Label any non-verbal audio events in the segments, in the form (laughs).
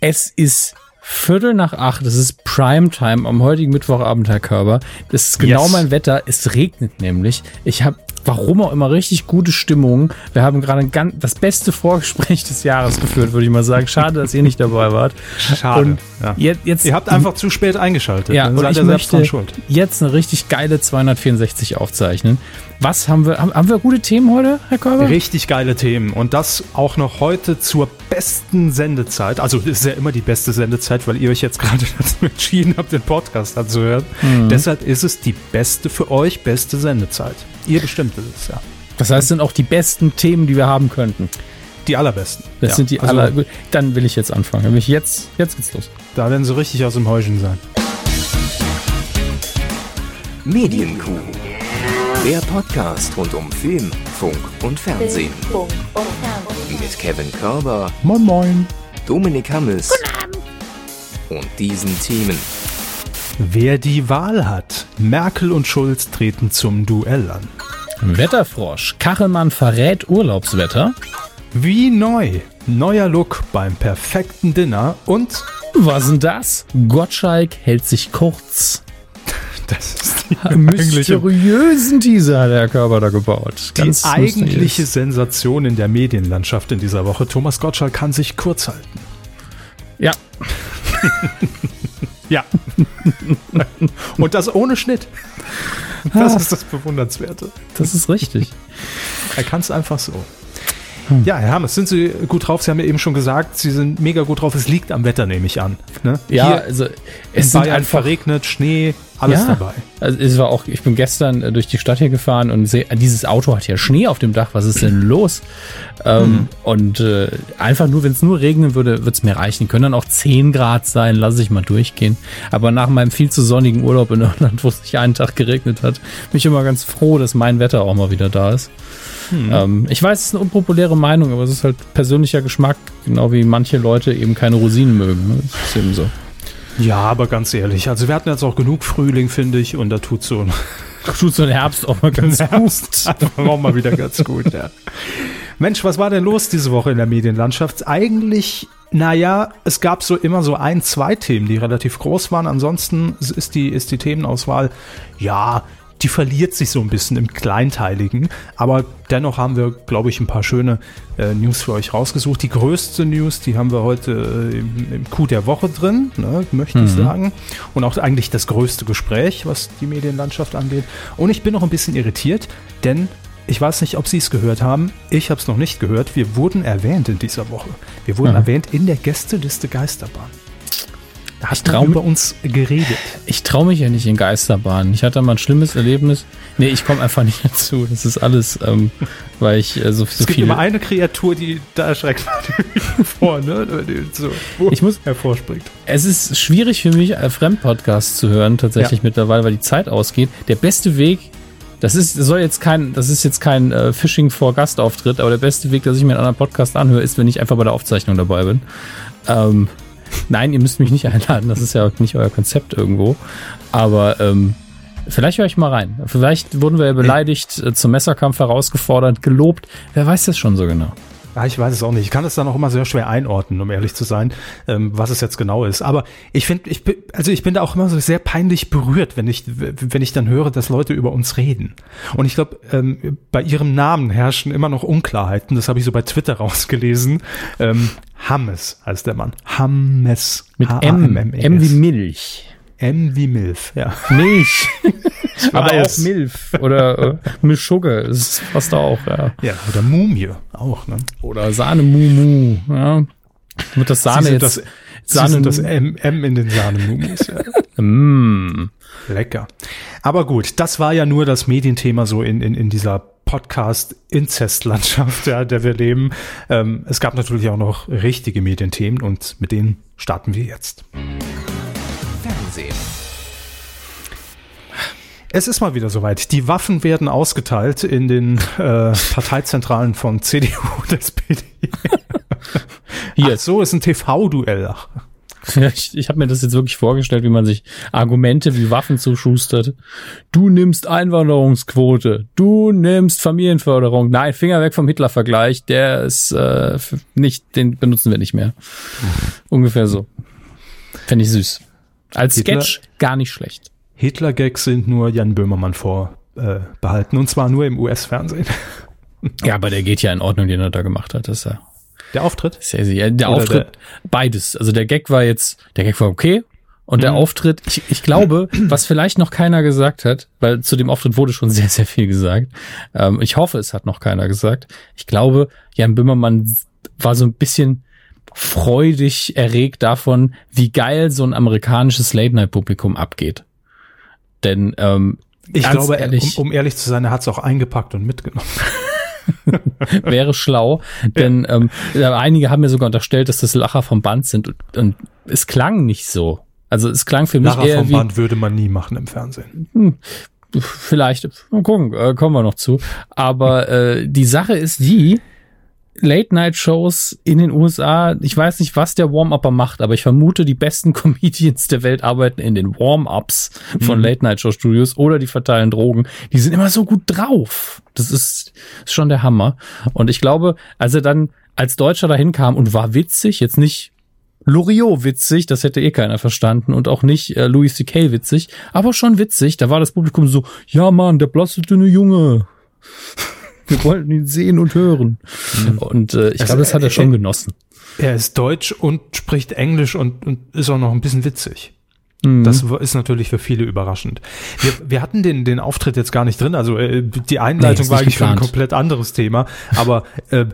Es ist Viertel nach acht, das ist Primetime am heutigen Mittwochabend, Herr Körber. Das ist genau Yes. mein Wetter. Es regnet nämlich. Ich habe, warum auch immer, richtig gute Stimmung. Wir haben gerade das beste Vorgespräch des Jahres geführt, würde ich mal sagen. Schade, dass ihr nicht dabei wart. Schade. Und ja. jetzt, jetzt, Ihr habt einfach zu spät eingeschaltet. ja, Dann seid ich ihr selbst dran schuld. jetzt eine richtig geile 264 aufzeichnen. Was haben wir, haben, wir gute Themen heute, Herr Körber? Richtig geile Themen. Und das auch noch heute zur besten Sendezeit. Also, das ist ja immer die beste Sendezeit, weil ihr euch jetzt gerade (laughs) dazu entschieden habt, den Podcast anzuhören. Mhm. Deshalb ist es die beste für euch, beste Sendezeit. Ihr bestimmt es, ja. Das heißt, sind auch die besten Themen, die wir haben könnten. Die allerbesten. Das ja. sind die also, aller. Gut, Dann will ich jetzt anfangen. Nämlich jetzt, jetzt geht's los. Da werden sie richtig aus dem Häuschen sein. Medienkuh. Der Podcast rund um Film, Funk und Fernsehen. Mit Kevin Körber, Moin, moin. Dominik Hammes und diesen Themen. Wer die Wahl hat, Merkel und Schulz treten zum Duell an. Wetterfrosch. Kachelmann verrät Urlaubswetter. Wie neu. Neuer Look beim perfekten Dinner und Was denn das? Gottschalk hält sich kurz. (laughs) das ist die Mysteriösen Teaser hat der Körper da gebaut. die Ganz eigentliche. Sensation in der Medienlandschaft in dieser Woche. Thomas Gottschalk kann sich kurz halten. Ja, (laughs) Ja. (laughs) und das ohne Schnitt. Das ist das Bewundernswerte. das ist richtig. Er kann es einfach so. Hm. Ja, Herr Hammes, sind Sie gut drauf? Sie haben ja eben schon gesagt, Sie sind mega gut drauf. Es liegt am Wetter, nehme ich an. Ne? Ja, Hier also in es sind Bayern einfach verregnet, Schnee, alles ja, dabei. Also es war auch, ich bin gestern äh, durch die Stadt hier gefahren und sehe, dieses Auto hat ja Schnee auf dem Dach. Was ist denn los? Ähm, Und äh, einfach nur, wenn es nur regnen würde, wird es mir reichen. Können dann auch 10 Grad sein, lasse ich mal durchgehen. Aber nach meinem viel zu sonnigen Urlaub in Irland, (laughs) wo es sich einen Tag geregnet hat, bin ich immer ganz froh, dass mein Wetter auch mal wieder da ist. Ähm, ich weiß, es ist eine unpopuläre Meinung, aber es ist halt persönlicher Geschmack, genau wie manche Leute eben keine Rosinen mögen. ne? Das ist eben so. Ja, aber ganz ehrlich, also wir hatten jetzt auch genug Frühling, finde ich, und da tut so ein (laughs) Tut so ein Herbst auch mal ganz Herbst einfach (laughs) auch mal wieder ganz gut, ja. Mensch, was war denn los diese Woche in der Medienlandschaft? Eigentlich, naja, es gab so immer so ein, zwei Themen, die relativ groß waren. Ansonsten ist die, ist die Themenauswahl, ja, die verliert sich so ein bisschen im Kleinteiligen. Aber dennoch haben wir, glaube ich, ein paar schöne äh, News für euch rausgesucht. Die größte News, die haben wir heute äh, im, im Coup der Woche drin, ne, möchte ich sagen. Und auch eigentlich das größte Gespräch, was die Medienlandschaft angeht. Und ich bin noch ein bisschen irritiert, denn ich weiß nicht, ob Sie es gehört haben. Ich habe es noch nicht gehört. Wir wurden erwähnt in dieser Woche. Wir wurden Mhm. erwähnt in der Gästeliste Geisterbahn. Da Ich hat man trau- über uns geredet. Ich traue mich ja nicht in Geisterbahnen. Ich hatte mal ein schlimmes Erlebnis. Nee, ich komme einfach nicht (laughs) dazu. Das ist alles, ähm, weil ich äh, so, so Es gibt immer eine Kreatur, die da erschreckt (laughs) vor, ne? So Ich muss- hervorspringt. Es ist schwierig für mich, äh, Fremdpodcasts zu hören, tatsächlich Ja. mittlerweile, weil die Zeit ausgeht. Der beste Weg, das ist, soll jetzt kein, das ist jetzt kein äh, Phishing vor Gastauftritt, aber der beste Weg, dass ich mir einen anderen Podcast anhöre, ist, wenn ich einfach bei der Aufzeichnung dabei bin. Ähm, nein, ihr müsst mich nicht einladen, das ist ja nicht euer Konzept irgendwo. Aber ähm, vielleicht höre ich mal rein. Vielleicht wurden wir ja beleidigt, äh, zum Messerkampf herausgefordert, gelobt. Wer weiß das schon so genau? Ja, ich weiß es auch nicht. Ich kann es dann auch immer sehr schwer einordnen, um ehrlich zu sein, ähm, was es jetzt genau ist. Aber ich finde, ich bin, also ich bin da auch immer so sehr peinlich berührt, wenn ich, wenn ich dann höre, dass Leute über uns reden. Und ich glaube, ähm, bei ihrem Namen herrschen immer noch Unklarheiten. Das habe ich so bei Twitter (laughs) rausgelesen. Ähm, Hammes heißt der Mann. Hammes. Mit M, H-A-M-M-E-S. M wie Milch. M wie Milf, ja. Milch. (laughs) Aber auch. Milf oder äh, Milchschugge, das passt auch, ja. Ja, oder Mumie auch, ne? Oder Sahne Mumu, ja. Wird das Sahne jetzt das, Sahne sind das M, M in den Sahnemumis, ja. (laughs) Mm. Lecker. Aber gut, das war ja nur das Medienthema so in, in, in dieser Podcast-Inzestlandschaft, ja, der wir leben. Ähm, es gab natürlich auch noch richtige Medienthemen und mit denen starten wir jetzt. Fernsehen. Es ist mal wieder soweit. Die Waffen werden ausgeteilt in den äh, Parteizentralen von CDU und SPD. Hier, Ach so, ist ein TV-Duell. (laughs) Ich, ich habe mir das jetzt wirklich vorgestellt, wie man sich Argumente wie Waffen zuschustert. Du nimmst Einwanderungsquote, du nimmst Familienförderung. Nein, Finger weg vom Hitler-Vergleich, der ist äh, nicht, den benutzen wir nicht mehr. Ungefähr so. Fände ich süß. Als Hitler- Sketch gar nicht schlecht. Hitler-Gags sind nur Jan Böhmermann vorbehalten. Äh, und zwar nur im US-Fernsehen. (laughs) Ja, aber der geht ja in Ordnung, den er da gemacht hat. Das ist ja Der Auftritt? sehr, sehr. Der Oder Auftritt, beides. Also der Gag war jetzt, der Gag war okay. Und Mhm. der Auftritt, ich, ich glaube, (clears throat) was vielleicht noch keiner gesagt hat, weil zu dem Auftritt wurde schon sehr, sehr viel gesagt. Ähm, ich hoffe, es hat noch keiner gesagt. Ich glaube, Jan Böhmermann war so ein bisschen freudig erregt davon, wie geil so ein amerikanisches Late-Night-Publikum abgeht. Denn ähm, Ich glaube, ehrlich, um, um ehrlich zu sein, er hat es auch eingepackt und mitgenommen. (laughs) (laughs) wäre schlau, denn ähm, ja, einige haben mir sogar unterstellt, dass das Lacher vom Band sind und, und es klang nicht so. Also es klang für mich Lara eher vom wie Band würde man nie machen im Fernsehen. vielleicht mal gucken, äh, kommen wir noch zu. Aber äh, die Sache ist die Late-Night-Shows in den USA, ich weiß nicht, was der Warm-Upper macht, aber ich vermute, die besten (laughs) Comedians der Welt arbeiten in den Warm-Ups von Late-Night-Show-Studios oder die verteilen Drogen. Die sind immer so gut drauf. Das ist, ist schon der Hammer. Und ich glaube, als er dann als Deutscher dahin kam und war witzig, jetzt nicht Loriot witzig, das hätte eh keiner verstanden und auch nicht äh, Louis C.K. witzig, aber schon witzig. Da war das Publikum so, ja Mann, der blasse dünne Junge. Wir wollten ihn sehen und hören. Und äh, ich Also, glaube, das hat er schon genossen. Er ist deutsch und spricht Englisch und, und ist auch noch ein bisschen witzig. Mhm. Das ist natürlich für viele überraschend. Wir, wir hatten den, den Auftritt jetzt gar nicht drin. Also äh, die Einleitung ist war eigentlich für ein komplett anderes Thema. Aber äh,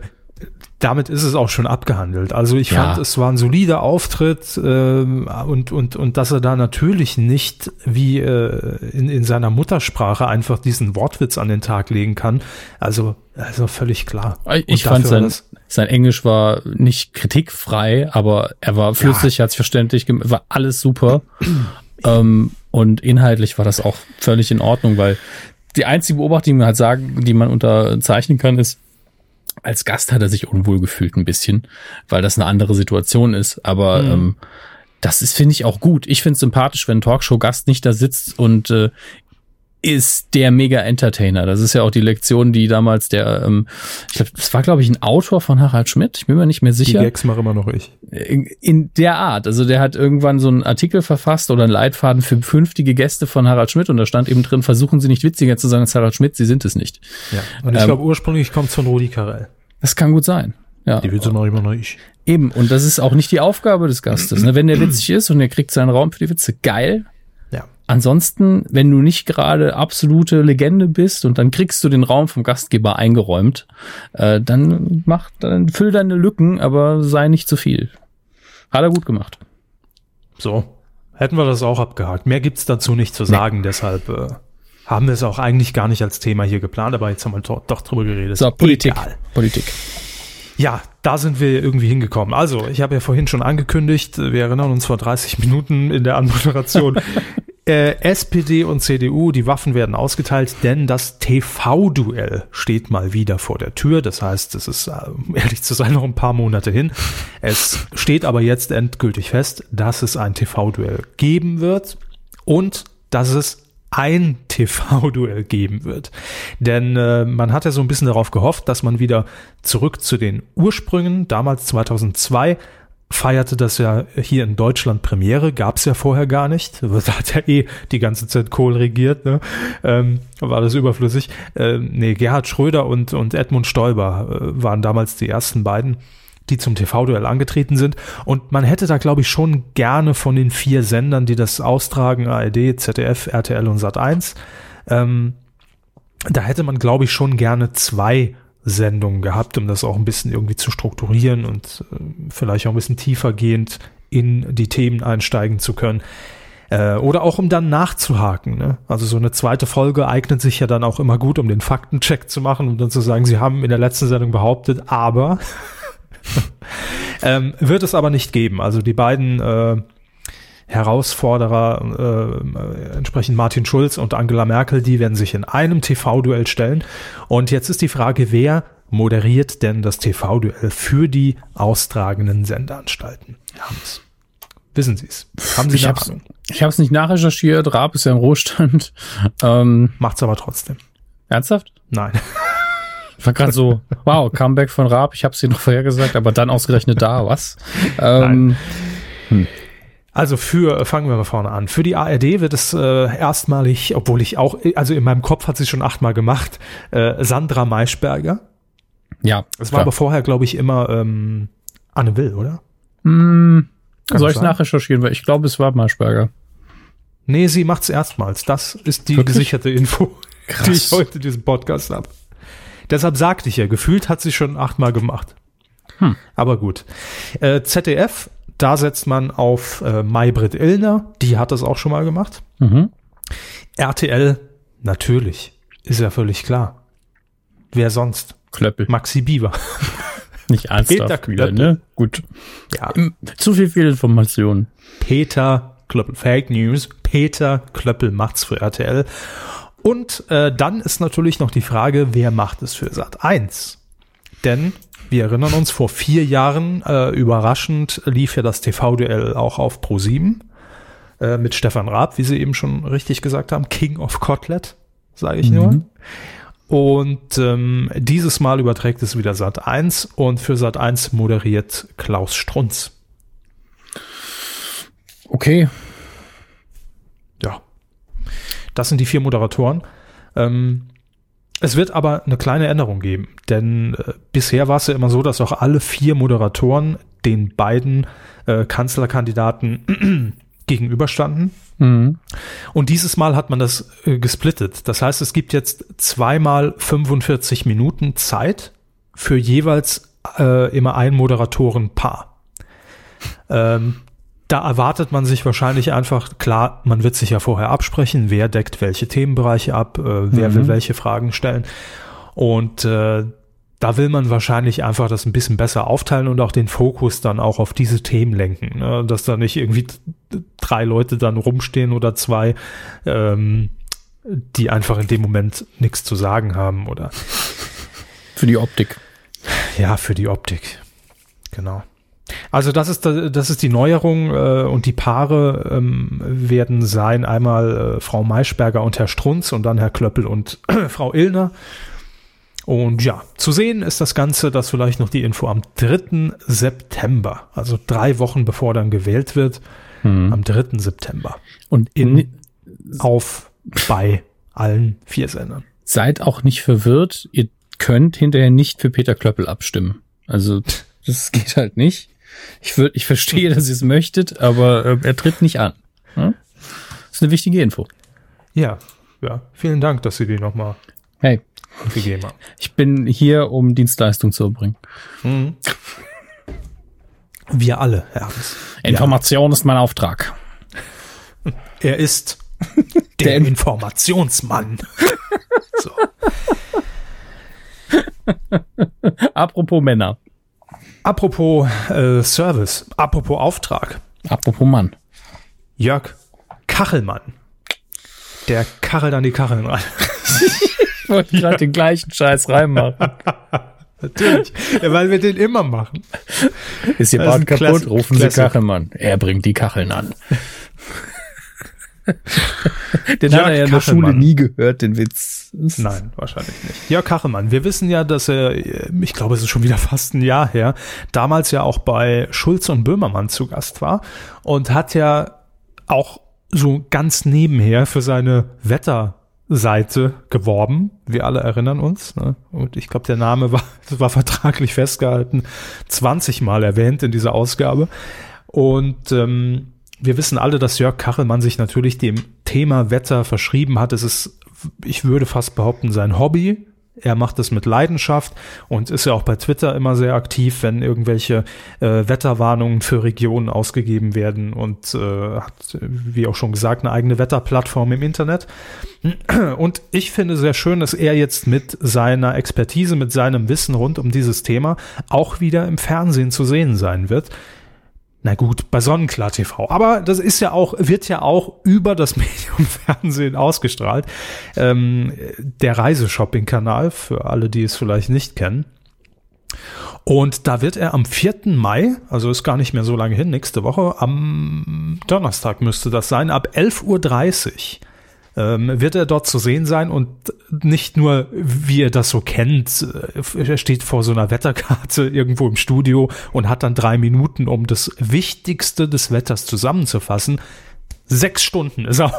damit ist es auch schon abgehandelt. Also ich Ja. fand, es war ein solider Auftritt ähm, und, und, und dass er da natürlich nicht wie äh, in, in seiner Muttersprache einfach diesen Wortwitz an den Tag legen kann. Also, also völlig klar. Ich Und fand sein, sein Englisch war nicht kritikfrei, aber er war flüssig, hat sich verständlich, gem- war alles super. (clears throat) ähm, und inhaltlich war das auch völlig in Ordnung, weil die einzige Beobachtung, die man halt sagen, die man unterzeichnen kann, ist, als Gast hat er sich unwohl gefühlt ein bisschen, weil das eine andere Situation ist. Aber Mhm. ähm, das ist, finde ich, auch gut. Ich finde es sympathisch, wenn ein Talkshow-Gast nicht da sitzt und äh, ist der Mega-Entertainer. Das ist ja auch die Lektion, die damals der, ähm, ich glaube, das war, glaube ich, ein Autor von Harald Schmidt. Ich bin mir nicht mehr Die sicher. Gags mache immer noch ich. In, in der Art. Also der hat irgendwann so einen Artikel verfasst oder einen Leitfaden für künftige Gäste von Harald Schmidt und da stand eben drin, versuchen Sie nicht witziger zu sein als Harald Schmidt, Sie sind es nicht. Ja. Und ich Ähm, glaube, ursprünglich kommt es von Rudi Carell. Das kann gut sein. Ja. Die Witze mache immer noch ich. Eben, und das ist auch nicht die Aufgabe des Gastes. Ne? Wenn der witzig ist und er kriegt seinen Raum für die Witze, geil. Ansonsten, wenn du nicht gerade absolute Legende bist und dann kriegst du den Raum vom Gastgeber eingeräumt, äh, dann mach, dann füll deine Lücken, aber sei nicht zu viel. Hat er gut gemacht. So. Hätten wir das auch abgehakt. Mehr gibt's dazu nicht zu sagen, deshalb äh, haben wir es auch eigentlich gar nicht als Thema hier geplant, aber jetzt haben wir to- doch drüber geredet. So, Politik. Egal. Politik. Ja, da sind wir irgendwie hingekommen. Also, ich habe ja vorhin schon angekündigt, wir erinnern uns vor 30 Minuten in der Anmoderation, äh, SPD und CDU, die Waffen werden ausgeteilt, denn das TV-Duell steht mal wieder vor der Tür. Das heißt, es ist, äh, um ehrlich zu sein, noch ein paar Monate hin. Es steht aber jetzt endgültig fest, dass es ein TV-Duell geben wird und dass es ein TV-Duell geben wird. Denn äh, man hat ja so ein bisschen darauf gehofft, dass man wieder zurück zu den Ursprüngen, damals 2002, feierte das ja hier in Deutschland Premiere, gab es ja vorher gar nicht. Da hat ja eh die ganze Zeit Kohl regiert, ne? ähm, war das überflüssig. Ähm, nee, Gerhard Schröder und, und Edmund Stoiber äh, waren damals die ersten beiden, die zum TV-Duell angetreten sind. Und man hätte da, glaube ich, schon gerne von den vier Sendern, die das austragen, ARD, ZDF, RTL und Sat1, ähm, da hätte man, glaube ich, schon gerne zwei Sendungen gehabt, um das auch ein bisschen irgendwie zu strukturieren und äh, vielleicht auch ein bisschen tiefergehend in die Themen einsteigen zu können. Äh, oder auch um dann nachzuhaken. Ne? Also so eine zweite Folge eignet sich ja dann auch immer gut, um den Faktencheck zu machen und dann zu sagen, sie haben in der letzten Sendung behauptet, aber (laughs) ähm, wird es aber nicht geben. Also die beiden äh, Herausforderer, äh, entsprechend Martin Schulz und Angela Merkel, die werden sich in einem TV-Duell stellen. Und jetzt ist die Frage, wer moderiert denn das TV-Duell für die austragenden Sendeanstalten? Hans. Wissen Sie es? Haben Sie Ich hab's, ich hab's nicht nachrecherchiert. Raab ist ja im Ruhestand. (laughs) Ähm, Macht's aber trotzdem. ernsthaft? Nein. Ich war gerade so, wow, Comeback von Raab. Ich hab's dir noch vorher gesagt, aber dann ausgerechnet da, was? Ähm, Also für, fangen wir mal vorne an. Für die ARD wird es äh, erstmalig, obwohl ich auch, also in meinem Kopf hat sie schon achtmal gemacht, äh, Sandra Maischberger. ja. Es war aber vorher, glaube ich, immer ähm, Anne Will, oder? Kann soll ich nachrecherchieren? Weil ich glaube, es war Marschberger. Nee, sie macht's erstmals. Das ist die Wirklich? gesicherte Info, Krass. (laughs) die ich heute in diesem Podcast habe. Deshalb sagte ich ja, gefühlt hat sie schon achtmal gemacht. Hm. Aber gut. Äh, ZDF, da setzt man auf äh, Maybrit Illner, die hat das auch schon mal gemacht. Mhm. RTL, natürlich, ist ja völlig klar. Wer sonst? Klöppel. Maxi Bieber. (laughs) Nicht ernsthaft Peter wieder, Klöppel. ne? Gut. Ja, Zu viel Fehlinformationen. Peter Klöppel, Fake News, Peter Klöppel macht's für RTL. Und äh, dann ist natürlich noch die Frage, wer macht es für Sat 1? Denn wir erinnern uns, vor vier Jahren äh, überraschend lief ja das TV-Duell auch auf Pro 7 äh, mit Stefan Raab, wie Sie eben schon richtig gesagt haben, King of Kotlet, sage ich nur. Und ähm, dieses Mal überträgt es wieder Sat 1 und für Sat 1 moderiert Klaus Strunz. Okay. Ja. Das sind die vier Moderatoren. Ähm, es wird aber eine kleine Änderung geben, denn äh, bisher war es ja immer so, dass auch alle vier Moderatoren den beiden äh, Kanzlerkandidaten (clears throat) gegenüberstanden. Mhm. Und dieses Mal hat man das äh, gesplittet. Das heißt, es gibt jetzt zweimal 45 Minuten Zeit für jeweils äh, immer ein Moderatorenpaar. Ähm, da erwartet man sich wahrscheinlich einfach, klar, man wird sich ja vorher absprechen, wer deckt welche Themenbereiche ab, äh, wer Mhm. will welche Fragen stellen. Und äh, da will man wahrscheinlich einfach das ein bisschen besser aufteilen und auch den Fokus dann auch auf diese Themen lenken. Ne? Dass da nicht irgendwie drei Leute dann rumstehen oder zwei, ähm, die einfach in dem Moment nichts zu sagen haben oder Für die Optik. ja, für die Optik. Genau. Also das ist da- das ist die Neuerung äh, und die Paare ähm, werden sein einmal äh, Frau Maischberger und Herr Strunz und dann Herr Klöppel und (clears throat) Frau Illner. Und ja, zu sehen ist das Ganze, das vielleicht noch die Info am 3. September, also drei Wochen bevor dann gewählt wird, Mhm. am 3. September Und in, auf bei allen vier Sendern. seid auch nicht verwirrt. Ihr könnt hinterher nicht für Peter Klöppel abstimmen. Also, das geht halt nicht. Ich würde, ich verstehe, (laughs) dass ihr es möchtet, aber äh, er tritt nicht an. Hm? Das ist eine wichtige Info. Ja, ja, vielen Dank, dass Sie die nochmal Hey, gegeben haben. ich bin hier, um Dienstleistung zu erbringen. Wir alle, Herr Hans. Information ist mein Auftrag. Er ist (laughs) der, Der Inf- Informationsmann. (laughs) so. Apropos Männer. Apropos äh, Service, apropos Auftrag. Apropos Mann. Jörg Kachelmann. Der kachelt an die Kacheln rein. (laughs) Ich wollte gerade den gleichen Scheiß reinmachen. (laughs) Natürlich. ja, weil wir den immer machen. Ist Ihr Bad kaputt? Rufen Sie. Kachelmann. Er bringt die Kacheln an. (laughs) den Jörg hat er ja in der. Schule nie gehört, den Witz. Nein, wahrscheinlich nicht. Jörg Kachelmann. Wir wissen ja, dass er, äh, ich glaube, es ist schon wieder (laughs) fast ein Jahr her, damals ja auch bei Schulz und Böhmermann zu Gast war und hat ja auch so ganz nebenher für seine Wetterseite geworben. Wir alle erinnern uns. Ne? Und ich glaube, der Name war, (laughs) war vertraglich festgehalten, 20 Mal erwähnt in dieser Ausgabe. Und ähm, wir wissen alle, dass Jörg Kachelmann sich natürlich dem Thema Wetter verschrieben hat. Es ist, ich würde fast behaupten, sein Hobby. Er macht es mit Leidenschaft und ist ja auch bei Twitter immer sehr aktiv, wenn irgendwelche äh, Wetterwarnungen für Regionen ausgegeben werden und äh, hat, wie auch schon gesagt, eine eigene Wetterplattform im Internet. Und ich finde sehr schön, dass er jetzt mit seiner Expertise, mit seinem Wissen rund um dieses Thema auch wieder im Fernsehen zu sehen sein wird. Na gut, bei Sonnenklar TV. Aber das ist ja auch, wird ja auch über das (laughs) Medium Fernsehen ausgestrahlt. Ähm, der Reiseshopping-Kanal, für alle, die es vielleicht nicht kennen. Und da wird er am 4. Mai, also ist gar nicht mehr so lange hin, nächste Woche, am Donnerstag müsste das sein, ab 11.30 Uhr ähm, wird er dort zu sehen sein und nicht nur, wie ihr das so kennt, äh, er steht vor so einer Wetterkarte (laughs) irgendwo im Studio und hat dann drei Minuten, um das Wichtigste des Wetters zusammenzufassen. Sechs Stunden ist er.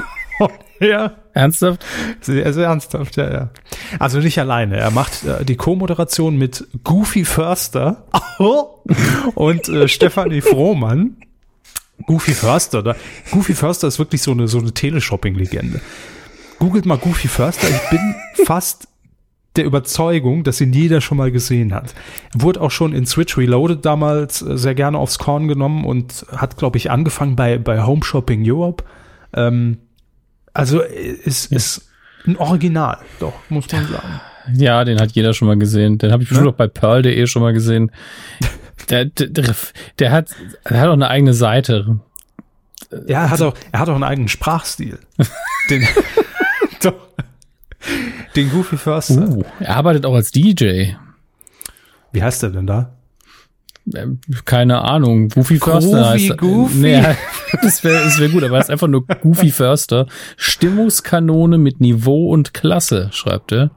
(laughs) ja. Ernsthaft? Sehr, sehr ernsthaft, ja, ja. Also nicht alleine. Er macht äh, die Co-Moderation mit Goofy Förster (laughs) und äh, Stefanie Frohmann. Goofy Förster, oder? Goofy Förster ist wirklich so eine, so eine Teleshopping-Legende. Googelt mal Goofy Förster. Ich bin (laughs) fast der Überzeugung, dass ihn jeder schon mal gesehen hat. Wurde auch schon in Switch Reloaded damals äh, sehr gerne aufs Korn genommen und hat, glaube ich, angefangen bei, bei Home Shopping Europe. Ähm, also ist, ist ein Original, doch, muss man sagen. Ja, den hat jeder schon mal gesehen. Den habe ich bestimmt ja? auch bei Pearl.de schon mal gesehen. Der, der, der, hat, der hat auch eine eigene Seite. Ja, er hat auch, er hat auch einen eigenen Sprachstil. (laughs) den, doch, den Goofy Förster. Uh, er arbeitet auch als DJ. Wie heißt er denn da? Ähm, keine Ahnung. Goofy Förster heißt Goofy? Nee, (laughs) das wäre das wär gut, aber er ist einfach nur Goofy Förster. Stimmungskanone mit Niveau und Klasse, schreibt er.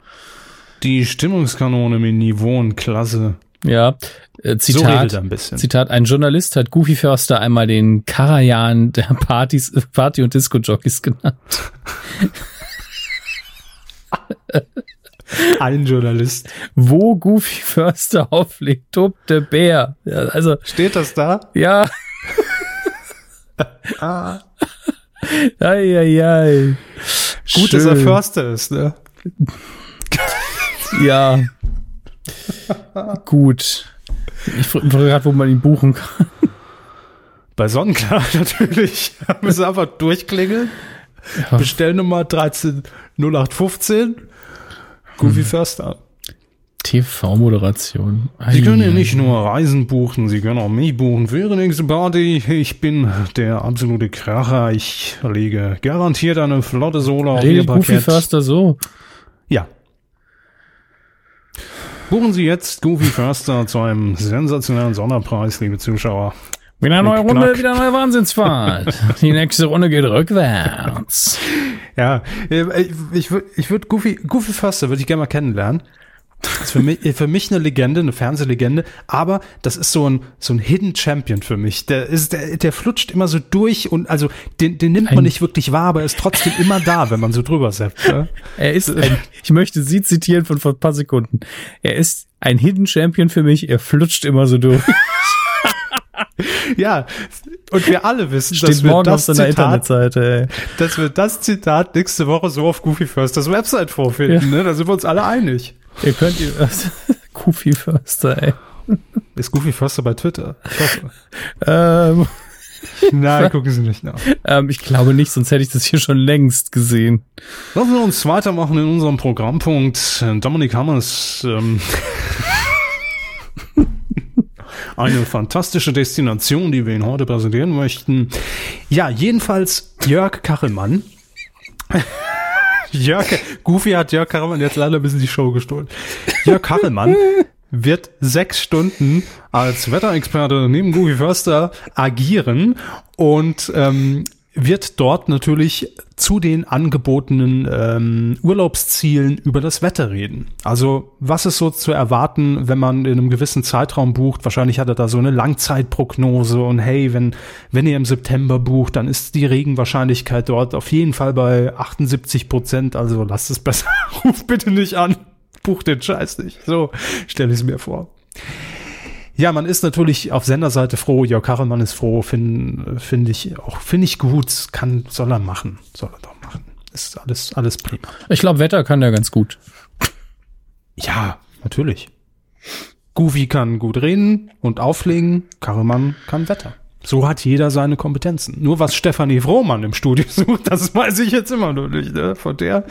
Die Stimmungskanone mit Niveau und Klasse. Ja, äh, Zitat, so ein. Zitat, ein Journalist hat Goofy Förster einmal den Karajan der Partys, (laughs) Party- und Disco-Jockeys genannt. Ein Journalist. Wo Goofy Förster auflegt, tobt der Bär. Ja, also, Steht das da? Ja. (laughs) (laughs) ah. Ei, ei, ei. Gut, Schön. dass er Förster ist, ne? ja. (laughs) Gut. Ich frage gerade, wo man ihn buchen kann. (laughs) Bei Sonnenklar (laughs) natürlich. Müssen einfach durchklingeln. Ja. Bestellnummer 130815. Goofy hm. Förster. TV-Moderation. Sie können ja nicht nur Reisen buchen, Sie können auch mich buchen für Ihre nächste Party. Ich bin der absolute Kracher. Ich lege garantiert eine flotte Sohle auf Ihr Paket. Goofy Förster so? Ja. Buchen Sie jetzt Goofy Förster zu einem sensationellen Sonderpreis, liebe Zuschauer. Wieder eine neue Runde, Knack. wieder eine neue Wahnsinnsfahrt. Die nächste Runde geht rückwärts. Ja, äh, ich, ich würde ich würd Goofy, Goofy Förster würde ich gerne mal kennenlernen. Das ist für mich, für mich eine Legende, eine Fernsehlegende, aber das ist so ein, so ein Hidden Champion für mich. Der ist, der, der flutscht immer so durch und also den, den nimmt man nicht wirklich wahr, aber er ist trotzdem immer da, wenn man so drüber setzt. Ja? Er ist ein, ich möchte Sie zitieren von vor ein paar Sekunden. Er ist ein Hidden Champion für mich, er flutscht immer so durch. (laughs) ja, und wir alle wissen, Steht dass wir das Zitat, dass wir das Zitat nächste Woche so auf Goofy First das Website vorfinden, ja. ne? Da sind wir uns alle einig. Ihr könnt ihr (laughs) Goofy Förster, ey. Ist Goofy Förster bei Twitter? Ich hoffe. Ähm, Nein, gucken Sie nicht nach. Ähm, ich glaube nicht, sonst hätte ich das hier schon längst gesehen. Lassen wir uns weitermachen in unserem Programmpunkt. Dominik Hammers. Ähm, (laughs) eine fantastische Destination, die wir Ihnen heute präsentieren möchten. Ja, jedenfalls Jörg Kachelmann. Jörg, Goofy hat Jörg Kachelmann jetzt leider ein bisschen die Show gestohlen. Jörg Kachelmann wird sechs Stunden als Wetterexperte neben Goofy Förster agieren und ähm, wird dort natürlich zu den angebotenen ähm, Urlaubszielen über das Wetter reden. Also was ist so zu erwarten, wenn man in einem gewissen Zeitraum bucht? Wahrscheinlich hat er da so eine Langzeitprognose und hey, wenn, wenn ihr im September bucht, dann ist die Regenwahrscheinlichkeit dort auf jeden Fall bei 78 Prozent. Also lasst es besser. (laughs) Ruft bitte nicht an. Bucht den Scheiß nicht. So stelle ich es mir vor. Ja, man ist natürlich auf Senderseite froh. Jörg Kachelmann ist froh, finde find ich auch, finde ich gut. Kann, soll er machen. Soll er doch machen. Ist alles, alles prima. Ich glaube, Wetter kann er ganz gut. Ja, natürlich. Goofy kann gut reden und auflegen. Kachelmann kann Wetter. So hat jeder seine Kompetenzen. Nur was Stefanie Frohmann im Studio (laughs) sucht, das weiß ich jetzt immer noch nicht. Ne? Von der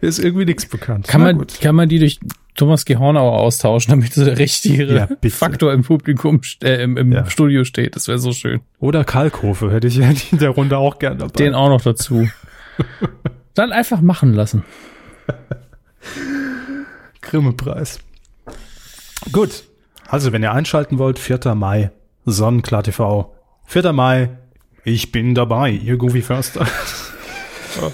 ist irgendwie nichts bekannt. Kann, man, kann man die durch Thomas Gehornauer austauschen, damit so der richtige ja, Faktor im Publikum, äh, im, im ja. Studio steht. Das wäre so schön. Oder Kalkhofe hätte ich in der Runde auch gerne dabei. Den auch noch dazu. (laughs) Dann einfach machen lassen. Grimme-Preis. Gut. Also, wenn ihr einschalten wollt, 4. Mai, Sonnenklar TV. 4. Mai, ich bin dabei, ihr Goofy Förster. (laughs)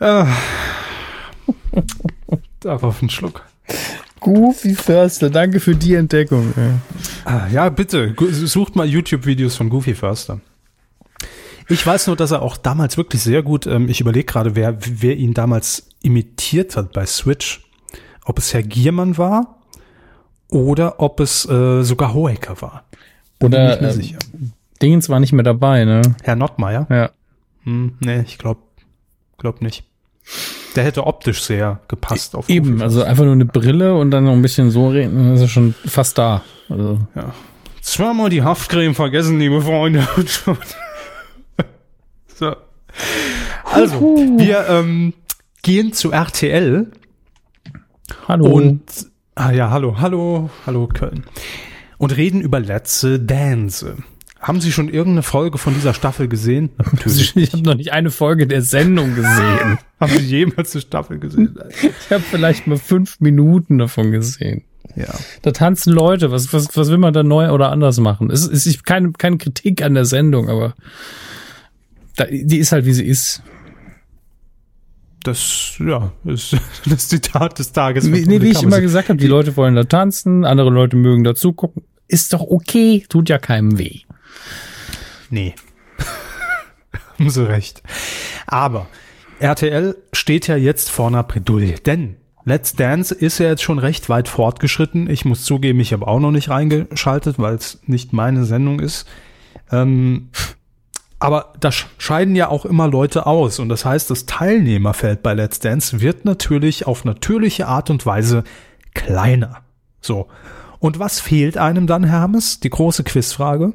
ah. Darauf einen Schluck. Goofy Förster, danke für die Entdeckung. ey. Ah, ja, bitte, sucht mal YouTube-Videos von Goofy Förster. Ich weiß nur, dass er auch damals wirklich sehr gut, ähm, ich überlege gerade, wer, wer ihn damals imitiert hat bei Switch. Ob es Herr Giermann war oder ob es äh, sogar Hohecker war. Bin Oder nicht mehr ähm, sicher. Dingens war nicht mehr dabei, ne? Herr Nottmeier? Ja. Hm, nee, ich glaube glaub nicht. Der hätte optisch sehr gepasst auf Eben, Goofy also einfach nur eine Brille und dann noch ein bisschen so reden, dann ist er schon fast da. Also, Ja. Zweimal die Haftcreme vergessen, liebe Freunde. (laughs) so. Also, wir ähm, gehen zu RTL hallo. und ah ja, hallo, hallo, hallo Köln. Und reden über letzte Dance. Haben Sie schon irgendeine Folge von dieser Staffel gesehen? Natürlich. (laughs) ich habe noch nicht eine Folge der Sendung gesehen. (laughs) Haben Sie jemals eine Staffel gesehen? Ich habe vielleicht mal fünf Minuten davon gesehen. Ja. Da tanzen Leute. Was, was, was will man da neu oder anders machen? Es ist ich- keine, keine Kritik an der Sendung, aber da, die ist halt, wie sie ist. Das, ja, ist (laughs) das Zitat des Tages. Wie, nee, wie ich immer gesagt habe, die Leute wollen da tanzen, andere Leute mögen dazu gucken. Ist doch okay, tut ja keinem weh. Nee. (laughs) Haben Sie recht. Aber RTL steht ja jetzt vor einer Bredouille, denn Let's Dance ist ja jetzt schon recht weit fortgeschritten. Ich muss zugeben, ich habe auch noch nicht reingeschaltet, weil es nicht meine Sendung ist. Ähm, aber da sch- scheiden ja auch immer Leute aus. Und das heißt, das Teilnehmerfeld bei Let's Dance wird natürlich auf natürliche Art und Weise kleiner. So. Und was fehlt einem dann, Hermes? Die große Quizfrage.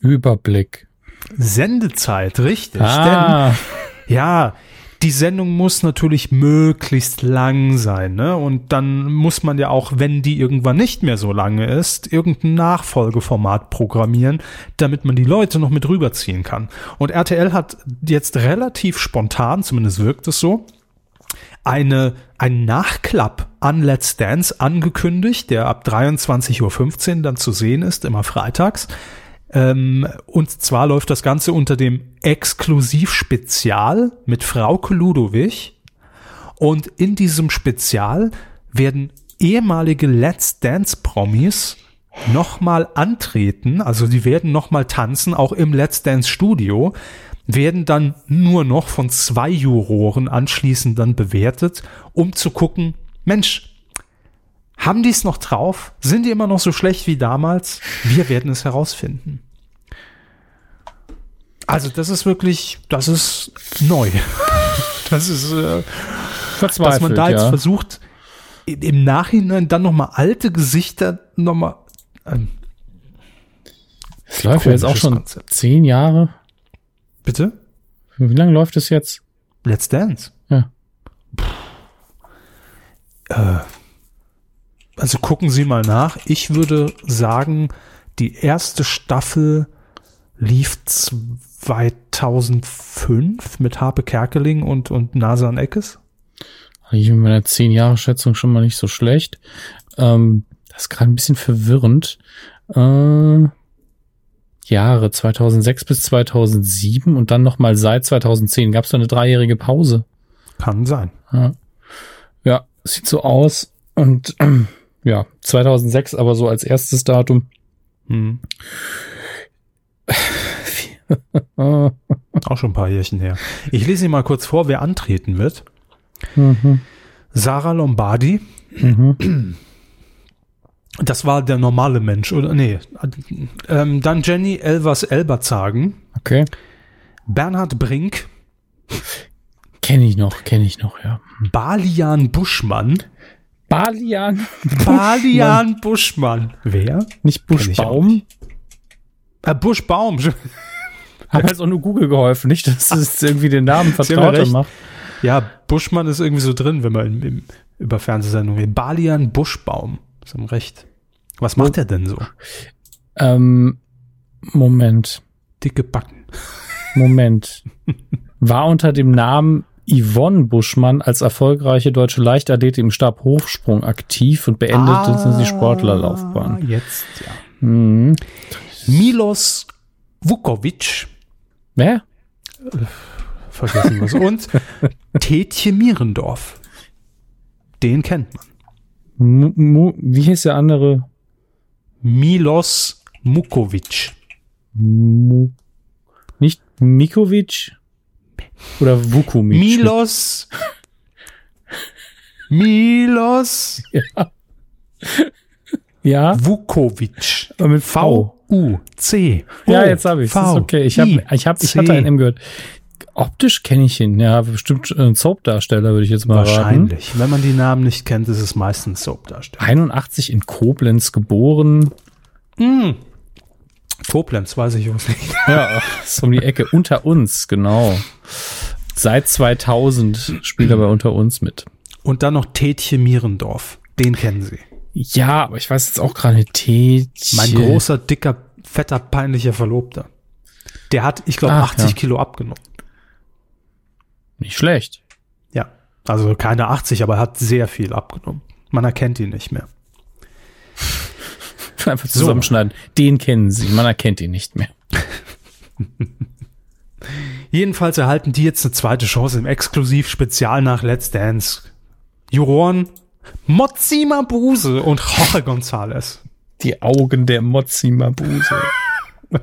Überblick. Sendezeit, richtig. Ah, Denn, ja, die Sendung muss natürlich möglichst lang sein, ne? Und dann muss man ja auch, wenn die irgendwann nicht mehr so lange ist, irgendein Nachfolgeformat programmieren, damit man die Leute noch mit rüberziehen kann. Und RTL hat jetzt relativ spontan, zumindest wirkt es so, eine, ein Nachklapp an Let's Dance angekündigt, der ab 23.15 Uhr dann zu sehen ist, immer freitags. Ähm, und zwar läuft das Ganze unter dem Exklusiv-Spezial mit Frauke Ludowig. Und in diesem Spezial werden ehemalige Let's Dance-Promis nochmal antreten, also die werden nochmal tanzen, auch im Let's Dance Studio, werden dann nur noch von zwei Juroren anschließend dann bewertet, um zu gucken, Mensch, haben die es noch drauf? Sind die immer noch so schlecht wie damals? Wir werden es herausfinden. Also das ist wirklich, das ist neu. (laughs) Das ist, äh, dass man da jetzt ja. versucht, im Nachhinein dann nochmal alte Gesichter nochmal. Ähm, Es läuft ja jetzt auch schon Konzept. zehn Jahre. bitte? Wie lange läuft es jetzt? Let's Dance. Ja. Äh, also gucken Sie mal nach. Ich würde sagen, die erste Staffel lief 2005 mit Harpe Kerkeling und, und Nasan Eckes. Ich mit meiner zehn Jahre Schätzung schon mal nicht so schlecht. Ähm, das ist gerade ein bisschen verwirrend. Äh, Jahre 2006 bis 2007 und dann noch mal seit 2010 gab es eine dreijährige Pause. Kann sein. Ja. ja, sieht so aus und ähm, ja 2006 aber so als erstes Datum. Hm. (laughs) Auch schon ein paar Jährchen her. Ich lese Ihnen mal kurz vor, wer antreten wird. mhm, Sarah Lombardi. mhm. (clears throat) Das war der normale Mensch, oder? Nee. Ähm, dann Jenny Elvers Elberzagen. Okay, Bernhard Brink. kenne ich noch, kenne ich noch, ja. Balian Buschmann. Balian, Balian Buschmann. Wer? nicht Buschbaum. Äh, Buschbaum. (laughs) Hat jetzt auch nur Google geholfen, nicht, dass es irgendwie den Namen vertrauter macht. Ja, Buschmann ist irgendwie so drin, wenn man im, im, über Fernsehsendungen redet. Balian Buschbaum. Sie haben recht. Was macht er denn so? Ähm, Moment, Dicke Backen. Moment. (laughs) War unter dem Namen Yvonne Buschmann als erfolgreiche deutsche Leichtathletin im Stabhochsprung aktiv und beendete Ah, die Sportlerlaufbahn. Jetzt, ja. Mhm. Milos Vukovic, Wer? vergessen wir Und (laughs) Tetje Mierendorf. Den kennt man. Mu, mu, wie hieß der andere? Milos Mukovic. Mu, nicht Mikovic? Oder Vukovic? Milos. Milos Ja, Vukovic. aber mit V. V-U-C. Ja, jetzt habe ich. Ist okay. Ich, hab, ich, hab, ich hatte ein M gehört. Optisch kenne ich ihn. Ja, bestimmt ein Soap-Darsteller, würde ich jetzt mal raten. Wahrscheinlich. Wenn man die Namen nicht kennt, ist es meistens Soap-Darsteller. 81 in Koblenz geboren. Koblenz, weiß ich was nicht. Ja, ist um die Ecke. Unter uns, genau. Seit 2000 spielt er bei Unter uns mit. Und dann noch Tetje Mierendorf. Den kennen Sie. Ja, aber ich weiß jetzt auch gerade Tetje. Mein großer, dicker, fetter, peinlicher Verlobter. Der hat, ich glaube, Ach, 80 ja. Kilo abgenommen. Nicht schlecht. Ja. Also keine 80, aber er hat sehr viel abgenommen. Man erkennt ihn nicht mehr. Einfach zusammenschneiden. Den kennen Sie. Man erkennt ihn nicht mehr. (laughs) Jedenfalls erhalten die jetzt eine zweite Chance im Exklusiv-Spezial nach Let's Dance. Juroren Mozzi Mabuse und Jorge González. Die Augen der Mozzi Mabuse. (laughs)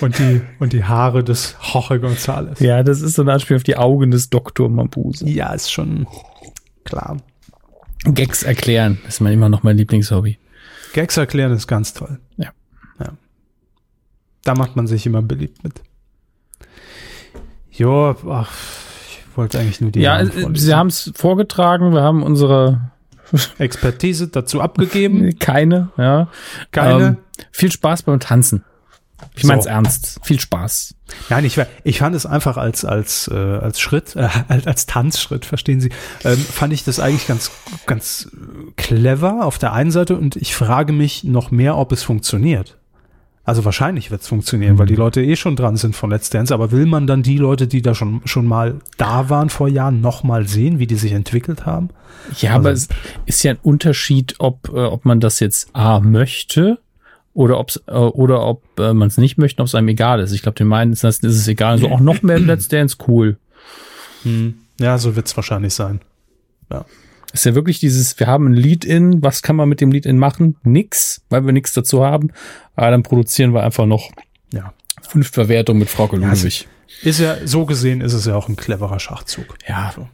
Und die, und die Haare des Jorge González. ja, das ist so ein Anspiel auf die Augen des Doktor Mabuse. Ja, ist schon klar. Gags erklären ist mein immer noch mein Lieblingshobby. Gags erklären ist ganz toll. Ja. ja. Da macht man sich immer beliebt mit. Jo, ach, ich wollte eigentlich nur die Ja, Namen äh. Sie haben es vorgetragen. Wir haben unsere (laughs) Expertise dazu abgegeben. keine, ja. Keine. Ähm, viel Spaß beim Tanzen. Ich So. mein's ernst. Viel Spaß. Nein, ich, ich fand es einfach als, als, äh, als Schritt, äh, als, als Tanzschritt, verstehen Sie, ähm, fand ich das eigentlich ganz, ganz clever auf der einen Seite und ich frage mich noch mehr, ob es funktioniert. Also wahrscheinlich wird es funktionieren, weil die Leute eh schon dran sind von Let's Dance, aber will man dann die Leute, die da schon, schon mal da waren vor Jahren, noch mal sehen, wie die sich entwickelt haben? Ja, aber es ist ja ein Unterschied, ob, äh, ob man das jetzt A möchte oder ob's, äh, oder ob äh, man es nicht möchte, ob es einem egal ist. Ich glaube, den meinen ist, das- ist es egal. So, auch noch mehr (clears throat) Let's Dance, cool. Ja, so wird es wahrscheinlich sein. Ja. Ist ja wirklich dieses, wir haben ein Lead-In, was kann man mit dem Lead-In machen? Nix, weil wir nichts dazu haben. Aber dann produzieren wir einfach noch ja. fünf Verwertungen mit Frau Ludwig. Ist ja, so gesehen ist es ja auch ein cleverer Schachzug. Ja, So.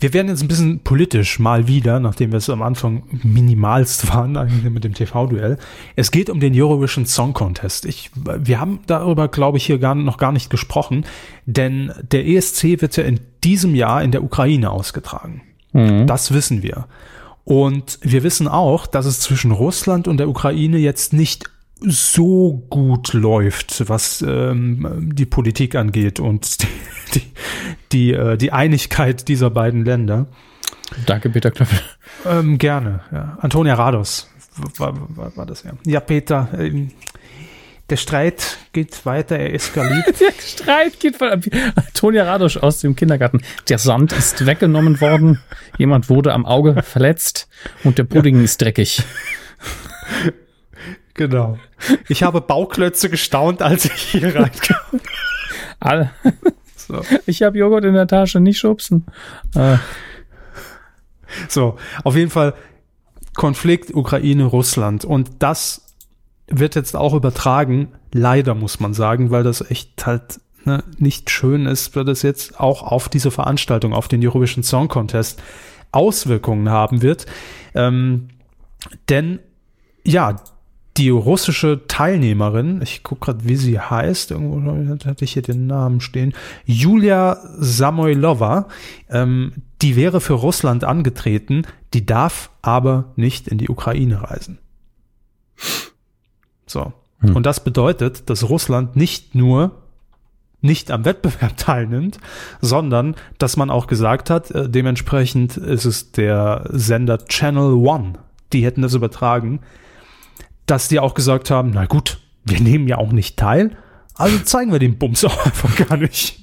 Wir werden jetzt ein bisschen politisch mal wieder, nachdem wir es am Anfang minimalst waren, eigentlich mit dem TV-Duell. Es geht um den Eurovision Song Contest. Ich, wir haben darüber, glaube ich, hier gar, noch gar nicht gesprochen, denn der ESC wird ja in diesem Jahr in der Ukraine ausgetragen. Das wissen wir. Und wir wissen auch, dass es zwischen Russland und der Ukraine jetzt nicht so gut läuft, was ähm, die Politik angeht und (laughs) die, die, äh, die Einigkeit dieser beiden Länder. danke Peter Klöppel. Ähm, gerne. Ja. Antonia Rados war, war, war das ja. Ja, Peter, ähm, der Streit geht weiter, er eskaliert. (laughs) Der Streit geht von Antonia Radosch aus dem Kindergarten. Der Sand ist weggenommen worden. Jemand wurde am Auge verletzt und der Pudding ist dreckig. (laughs) genau. Ich habe Bauklötze gestaunt, als ich hier reinkam. Alle. So. Ich habe Joghurt in der Tasche, nicht schubsen. Äh, So, auf jeden Fall Konflikt Ukraine, Russland. Und das wird jetzt auch übertragen, leider muss man sagen, weil das echt halt ne, nicht schön ist, wird es jetzt auch auf diese Veranstaltung, auf den Eurovision Song Contest Auswirkungen haben wird. Ähm, denn ja, die russische Teilnehmerin, ich gucke gerade, wie sie heißt, irgendwo hatte ich hier den Namen stehen, Julia Samoilova, ähm, die wäre für Russland angetreten, die darf aber nicht in die Ukraine reisen. So. Und das bedeutet, dass Russland nicht nur nicht am Wettbewerb (laughs) teilnimmt, sondern dass man auch gesagt hat, äh, dementsprechend ist es der Sender Channel One, die hätten das übertragen, dass die auch gesagt haben, na gut, wir nehmen ja auch nicht teil, Also zeigen wir den Bums (laughs) auch einfach gar nicht.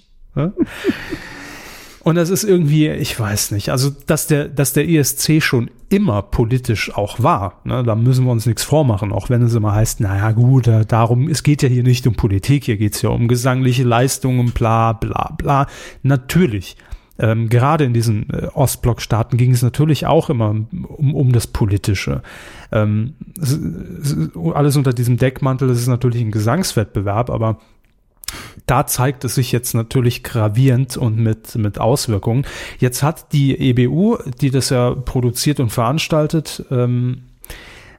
Und das ist irgendwie, ich weiß nicht, also dass der, dass der ESC schon immer politisch auch war, ne, da müssen wir uns nichts vormachen, auch wenn es immer heißt, naja gut, äh, darum, es geht ja hier nicht um Politik, hier geht's ja um gesangliche Leistungen, bla bla bla. Natürlich. Ähm, gerade in diesen äh, Ostblockstaaten ging es natürlich auch immer um, um das Politische. Ähm, es, es, alles unter diesem Deckmantel, das ist natürlich ein Gesangswettbewerb, aber da zeigt es sich jetzt natürlich gravierend und mit, mit Auswirkungen. Jetzt hat die EBU, die das ja produziert und veranstaltet, ähm,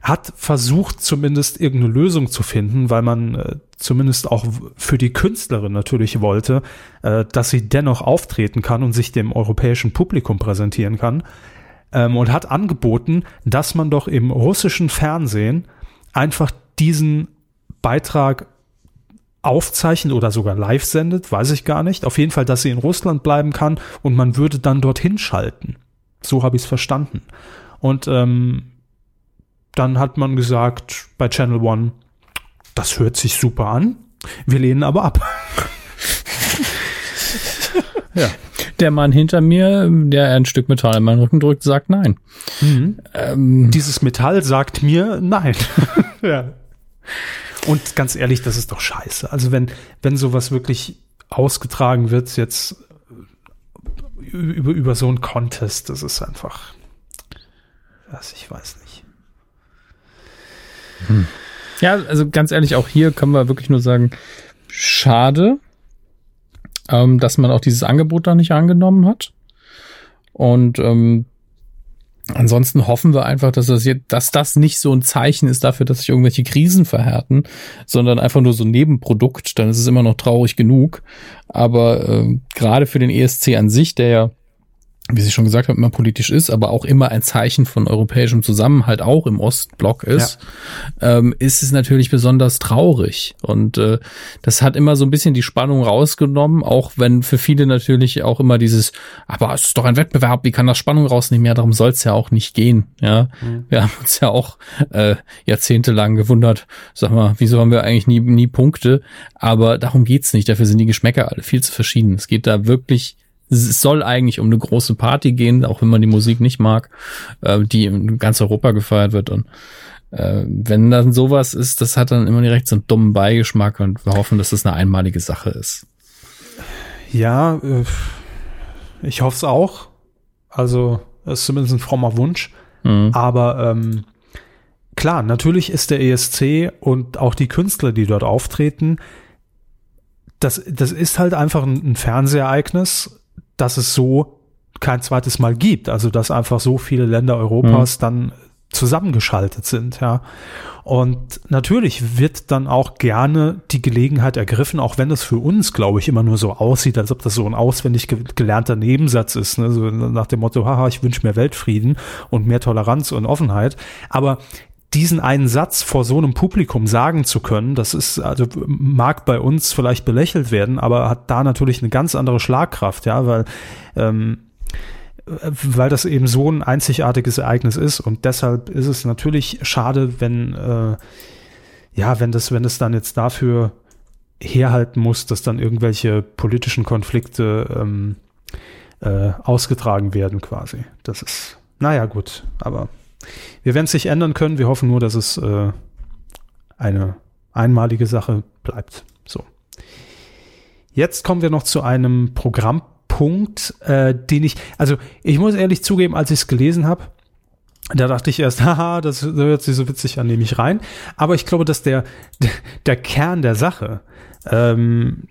hat versucht, zumindest irgendeine Lösung zu finden, weil man äh, zumindest auch für die Künstlerin natürlich wollte, äh, dass sie dennoch auftreten kann und sich dem europäischen Publikum präsentieren kann. Ähm, und hat angeboten, dass man doch im russischen Fernsehen einfach diesen Beitrag aufzeichnet oder sogar live sendet, weiß ich gar nicht. Auf jeden Fall, dass sie in Russland bleiben kann und man würde dann dorthin schalten. So habe ich es verstanden. Und ähm, dann hat man gesagt bei Channel One, das hört sich super an, wir lehnen aber ab. (laughs) ja. Der Mann hinter mir, der ein Stück Metall in meinen Rücken drückt, sagt nein. Mhm. Ähm, Dieses Metall sagt mir nein. (laughs) ja. Und ganz ehrlich, das ist doch scheiße. Also wenn, wenn sowas wirklich ausgetragen wird, jetzt über, über so ein Contest, das ist einfach, was ich weiß nicht. Hm. Ja, also ganz ehrlich, auch hier können wir wirklich nur sagen, schade, ähm, dass man auch dieses Angebot da nicht angenommen hat. Und ähm, Ansonsten hoffen wir einfach, dass das, jetzt, dass das nicht so ein Zeichen ist dafür, dass sich irgendwelche Krisen verhärten, sondern einfach nur so ein Nebenprodukt. Dann ist es immer noch traurig genug. Aber äh, gerade für den ESC an sich, der ja wie Sie schon gesagt haben, immer politisch ist, aber auch immer ein Zeichen von europäischem Zusammenhalt auch im Ostblock ist, ja. ähm, ist es natürlich besonders traurig. Und äh, das hat immer so ein bisschen die Spannung rausgenommen, auch wenn für viele natürlich auch immer dieses, aber es ist doch ein Wettbewerb, wie kann das Spannung rausnehmen? Ja, darum soll es ja auch nicht gehen. Ja, mhm. wir haben uns ja auch äh, jahrzehntelang gewundert, sag mal, wieso haben wir eigentlich nie, nie Punkte? Aber darum geht's nicht. Dafür sind die Geschmäcker alle viel zu verschieden. Es geht da wirklich es soll eigentlich um eine große Party gehen, auch wenn man die Musik nicht mag, äh, die in ganz Europa gefeiert wird. Und äh, wenn dann sowas ist, das hat dann immer direkt so einen dummen Beigeschmack und wir hoffen, dass das eine einmalige Sache ist. Ja, äh, ich hoffe es auch. Also, das ist zumindest ein frommer Wunsch. Mhm. Aber ähm, klar, natürlich ist der ESC und auch die Künstler, die dort auftreten, das, das ist halt einfach ein, ein Fernsehereignis dass es so kein zweites Mal gibt. Also dass einfach so viele Länder Europas mhm. dann zusammengeschaltet sind, ja. Und natürlich wird dann auch gerne die Gelegenheit ergriffen, auch wenn es für uns, glaube ich, immer nur so aussieht, als ob das so ein auswendig gelernter Nebensatz ist, ne? so nach dem Motto, haha, ich wünsche mir Weltfrieden und mehr Toleranz und Offenheit. Aber diesen einen Satz vor so einem Publikum sagen zu können, das ist, also mag bei uns vielleicht belächelt werden, aber hat da natürlich eine ganz andere Schlagkraft, ja, weil, ähm, weil das eben so ein einzigartiges Ereignis ist und deshalb ist es natürlich schade, wenn, äh, ja, wenn das, wenn es dann jetzt dafür herhalten muss, dass dann irgendwelche politischen Konflikte ähm, äh, ausgetragen werden quasi. Das ist, naja, gut, aber wir werden es nicht ändern können. Wir hoffen nur, dass es äh, eine einmalige Sache bleibt. So. Jetzt kommen wir noch zu einem Programmpunkt, äh, den ich, also ich muss ehrlich zugeben, als ich es gelesen habe, da dachte ich erst, (laughs) haha, das hört sich so witzig an, nehme ich rein. Aber ich glaube, dass der, (laughs) der Kern der Sache, ähm,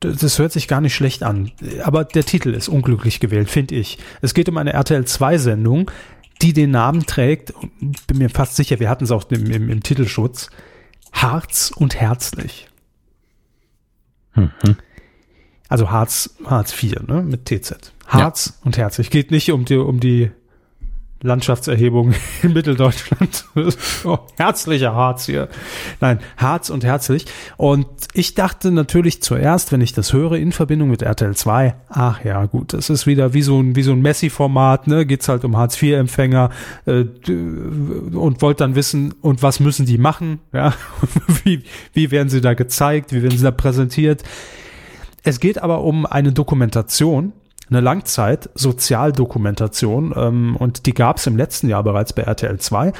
das hört sich gar nicht schlecht an. Aber der Titel ist unglücklich gewählt, finde ich. Es geht um eine RTL 2 Sendung, die den Namen trägt, bin mir fast sicher, wir hatten es auch im, im, im Titelschutz, Harz und Herzlich. Mhm. Also Harz, Harz 4, ne, mit TZ. Harz ja. und Herzlich. Geht nicht um die, um die Landschaftserhebung in Mitteldeutschland. (laughs) oh, herzlicher Harz hier. Nein, Harz und herzlich. Und ich dachte natürlich zuerst, wenn ich das höre in Verbindung mit RTL 2, ach ja, gut, das ist wieder wie so ein, wie so ein Messi-Format, ne? Geht's halt um Hartz-IV-Empfänger äh, und wollte dann wissen, und was müssen die machen? Ja, (laughs) wie, wie werden sie da gezeigt? Wie werden sie da präsentiert? Es geht aber um eine Dokumentation, eine Langzeit-Sozialdokumentation ähm, und die gab es im letzten Jahr bereits bei RTL 2.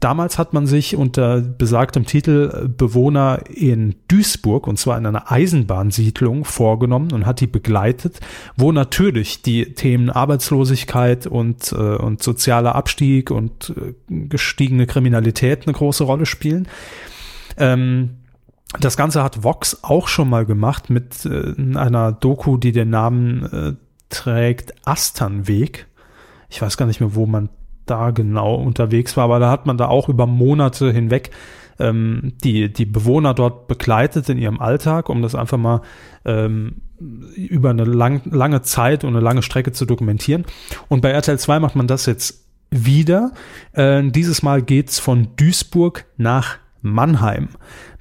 Damals hat man sich unter besagtem Titel Bewohner in Duisburg, und zwar in einer Eisenbahnsiedlung, vorgenommen und hat die begleitet, wo natürlich die Themen Arbeitslosigkeit und, äh, und sozialer Abstieg und äh, gestiegene Kriminalität eine große Rolle spielen. Ähm, das Ganze hat Vox auch schon mal gemacht mit äh, einer Doku, die den Namen äh, trägt Asternweg. Ich weiß gar nicht mehr, wo man da genau unterwegs war, aber da hat man da auch über Monate hinweg ähm, die, die Bewohner dort begleitet in ihrem Alltag, um das einfach mal ähm, über eine lang, lange Zeit und eine lange Strecke zu dokumentieren. Und bei RTL 2 macht man das jetzt wieder. Äh, dieses Mal geht's von Duisburg nach Mannheim.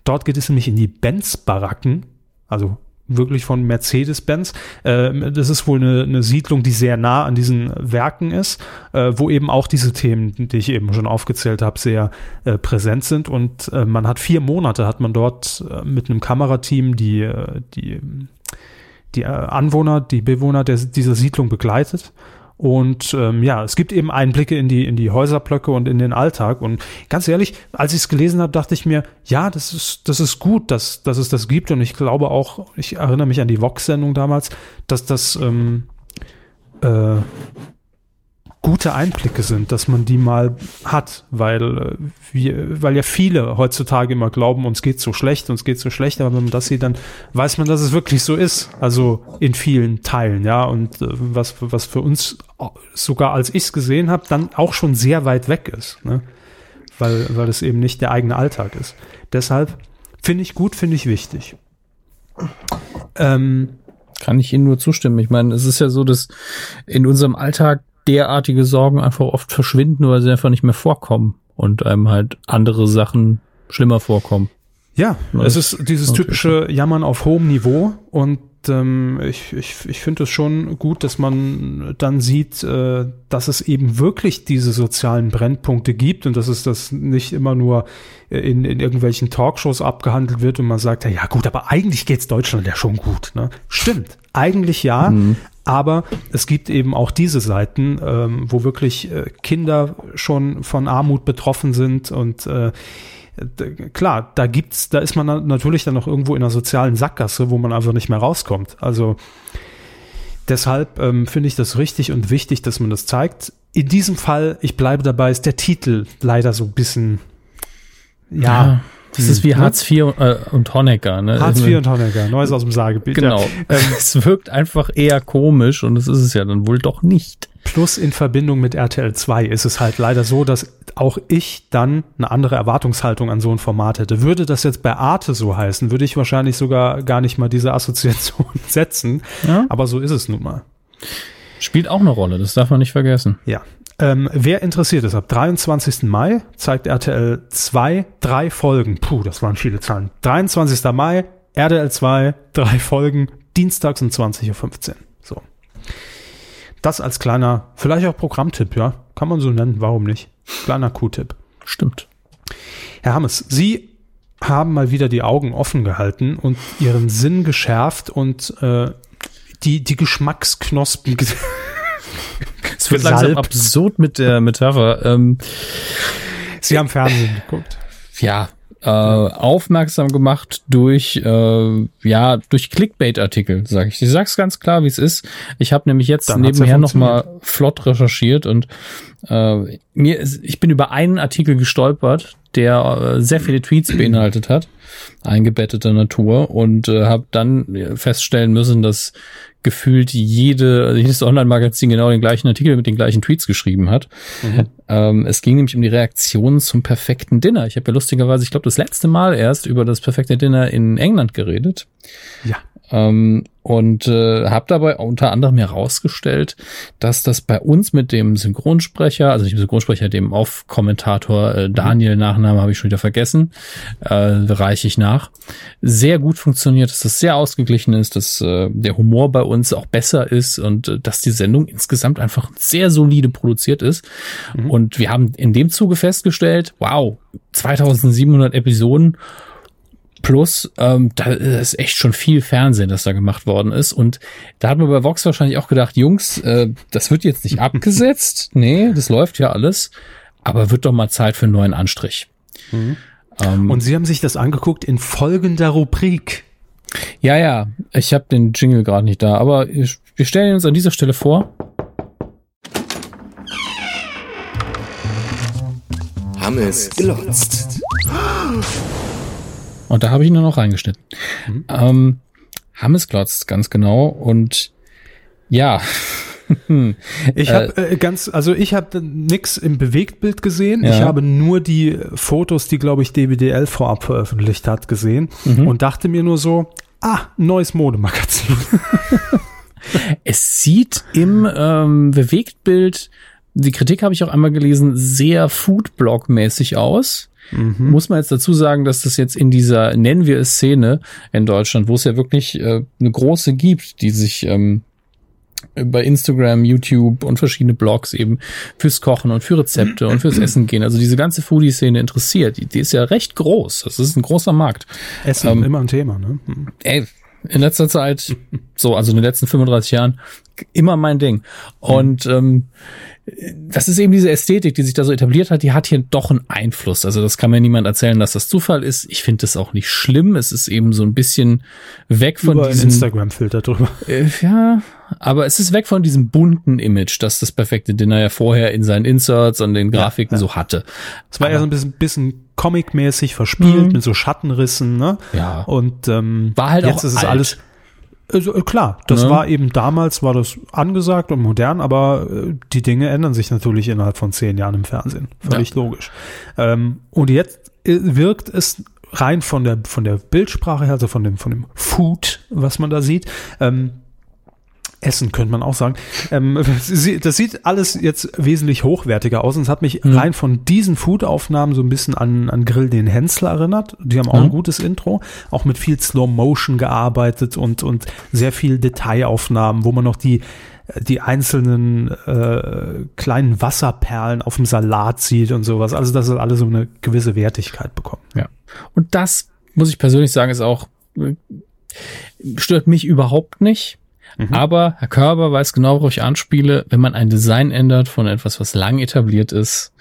Dort geht es nämlich in die Benz-Baracken, also wirklich von Mercedes-Benz. Äh, das ist wohl eine, eine, Siedlung, die sehr nah an diesen Werken ist, äh, wo eben auch diese Themen, die ich eben schon aufgezählt habe, sehr äh, präsent sind. Und äh, man hat vier Monate, hat man dort mit einem Kamerateam die, die, die Anwohner, die Bewohner der, dieser Siedlung begleitet. Und ähm, ja, es gibt eben Einblicke in die, in die Häuserblöcke und in den Alltag. Und ganz ehrlich, als ich es gelesen habe, dachte ich mir, ja, das ist, das ist gut, dass, dass es das gibt. Und ich glaube auch, ich erinnere mich an die Vox-Sendung damals, dass das ähm, äh, gute Einblicke sind, dass man die mal hat, weil, äh, wir, weil ja viele heutzutage immer glauben, uns geht so schlecht, uns geht so schlecht, aber wenn man das sieht, dann weiß man, dass es wirklich so ist. Also in vielen Teilen, ja. Und äh, was, was für uns sogar als ich es gesehen habe, dann auch schon sehr weit weg ist. Ne? Weil, weil es eben nicht der eigene Alltag ist. Deshalb finde ich gut, finde ich wichtig. Ähm, Kann ich Ihnen nur zustimmen. Ich meine, es ist ja so, dass in unserem Alltag derartige Sorgen einfach oft verschwinden, weil sie einfach nicht mehr vorkommen und einem halt andere Sachen schlimmer vorkommen. Ja, es ist dieses typische Jammern auf hohem Niveau und ähm, ich, ich, ich finde es schon gut, dass man dann sieht, äh, dass es eben wirklich diese sozialen Brennpunkte gibt und dass es das nicht immer nur in, in irgendwelchen Talkshows abgehandelt wird und man sagt, ja gut, aber eigentlich geht's Deutschland ja schon gut. Ne? Stimmt, eigentlich ja, mhm. Aber es gibt eben auch diese Seiten, ähm, wo wirklich äh, Kinder schon von Armut betroffen sind und äh, klar, da gibt's, da ist man natürlich dann noch irgendwo in einer sozialen Sackgasse, wo man einfach nicht mehr rauskommt. Also deshalb ähm, finde ich das richtig und wichtig, dass man das zeigt. In diesem Fall, ich bleibe dabei, ist der Titel leider so ein bisschen, ja. Das ist wie hm? Hartz IV äh, und Honecker. Ne? Hartz IV und Honecker, Neues aus dem Sagebild. Genau. Ja. Ähm, (laughs) es wirkt einfach eher komisch und es ist es ja dann wohl doch nicht. Plus in Verbindung mit RTL 2 ist es halt leider so, dass auch ich dann eine andere Erwartungshaltung an so ein Format hätte. Würde das jetzt bei Arte so heißen, würde ich wahrscheinlich sogar gar nicht mal diese Assoziation (laughs) setzen. Ja? Aber so ist es nun mal. Spielt auch eine Rolle, das darf man nicht vergessen. Ja, ähm, wer interessiert ist, ab 23. Mai zeigt RTL 2 drei Folgen. Puh, das waren viele Zahlen. 23. Mai, RTL 2, drei Folgen, dienstags um 20.15 Uhr. So. Das als kleiner, vielleicht auch Programmtipp, ja. Kann man so nennen, warum nicht? Kleiner Q-Tipp. Stimmt. Herr Hammes, Sie haben mal wieder die Augen offen gehalten und Ihren Sinn geschärft und äh, die, die Geschmacksknospen Es wird langsam absurd mit der Metapher. Ähm, Sie haben Fernsehen geguckt. Ja, äh, aufmerksam gemacht durch äh, ja durch Clickbait-Artikel, sage ich. Ich sag's ganz klar, wie es ist. Ich habe nämlich jetzt Dann nebenher ja noch mal flott recherchiert und äh, mir ist, ich bin über einen Artikel gestolpert, der äh, sehr viele Tweets beinhaltet hat, eingebetteter Natur und äh, habe dann feststellen müssen, dass gefühlt jede, also jedes Online-Magazin genau den gleichen Artikel mit den gleichen Tweets geschrieben hat. Mhm. Ähm, es ging nämlich um die Reaktion zum perfekten Dinner. Ich habe ja lustigerweise, ich glaube, das letzte Mal erst über das perfekte Dinner in England geredet. Ja. Ähm, und äh, habe dabei unter anderem herausgestellt, dass das bei uns mit dem Synchronsprecher, also nicht dem Synchronsprecher, dem Off-Kommentator äh, Daniel, Nachname habe ich schon wieder vergessen, äh, reiche ich nach, sehr gut funktioniert, dass das sehr ausgeglichen ist, dass äh, der Humor bei uns auch besser ist und äh, dass die Sendung insgesamt einfach sehr solide produziert ist. Mhm. Und wir haben in dem Zuge festgestellt, wow, 2700 Episoden, Plus, ähm, da ist echt schon viel Fernsehen, das da gemacht worden ist. Und da hat man bei Vox wahrscheinlich auch gedacht, Jungs, äh, das wird jetzt nicht (laughs) abgesetzt. nee, das läuft ja alles. Aber wird doch mal Zeit für einen neuen Anstrich. Mhm. Ähm, Und Sie haben sich das angeguckt in folgender Rubrik. Ja, ja, ich habe den Jingle gerade nicht da, aber wir stellen uns an dieser Stelle vor. Hammes glotzt. Und da habe ich nur noch reingeschnitten. Mhm. Ähm, Hammesklotz, ganz genau. Und ja. (laughs) ich habe äh, äh, ganz, also ich habe nix im Bewegtbild gesehen. Ja. Ich habe nur die Fotos, die glaube ich DBDL vorab veröffentlicht hat, gesehen mhm. und dachte mir nur so, ah, neues Modemagazin. (laughs) es sieht im ähm, Bewegtbild, die Kritik habe ich auch einmal gelesen, sehr Foodblog-mäßig aus. Mhm. Muss man jetzt dazu sagen, dass das jetzt in dieser, nennen wir es Szene in Deutschland, wo es ja wirklich äh, eine große gibt, die sich ähm, bei Instagram, YouTube und verschiedene Blogs eben fürs Kochen und für Rezepte und fürs Essen gehen. Also diese ganze Foodie-Szene interessiert. Die, die, ist ja recht groß. Das ist ein großer Markt. Essen ähm, immer ein Thema, ne? Hm. Ey, in letzter Zeit, so, also in den letzten 35 Jahren, immer mein Ding. Und ähm, das ist eben diese Ästhetik, die sich da so etabliert hat, die hat hier doch einen Einfluss. Also das kann mir niemand erzählen, dass das Zufall ist. Ich finde das auch nicht schlimm. Es ist eben so ein bisschen weg von Über diesem Instagram-Filter drüber. Äh, ja, aber es ist weg von diesem bunten Image, das das perfekte Dinner ja vorher in seinen Inserts und den Grafiken ja, ja. so hatte. Es war aber, ja so ein bisschen, bisschen Comic-mäßig verspielt mhm. mit so Schattenrissen, ne? Ja. Und ähm, war halt jetzt auch ist es alles also, klar, das ja. war eben damals, war das angesagt und modern, aber äh, die Dinge ändern sich natürlich innerhalb von zehn Jahren im Fernsehen. Völlig ja. logisch. Ähm, und jetzt äh, wirkt es rein von der, von der Bildsprache her, also von dem, von dem Food, was man da sieht, ähm, Essen könnte man auch sagen. Ähm, das sieht alles jetzt wesentlich hochwertiger aus und es hat mich mhm. rein von diesen Food-Aufnahmen so ein bisschen an, an Grill den Hensler erinnert. Die haben auch mhm. ein gutes Intro, auch mit viel Slow Motion gearbeitet und, und sehr viel Detailaufnahmen, wo man noch die, die einzelnen äh, kleinen Wasserperlen auf dem Salat sieht und sowas. Also, dass es alles so eine gewisse Wertigkeit bekommt. Ja. Und das, muss ich persönlich sagen, ist auch, äh, stört mich überhaupt nicht Mhm. Aber Herr Körber weiß genau, worauf ich anspiele. Wenn man ein Design ändert von etwas, was lang etabliert ist,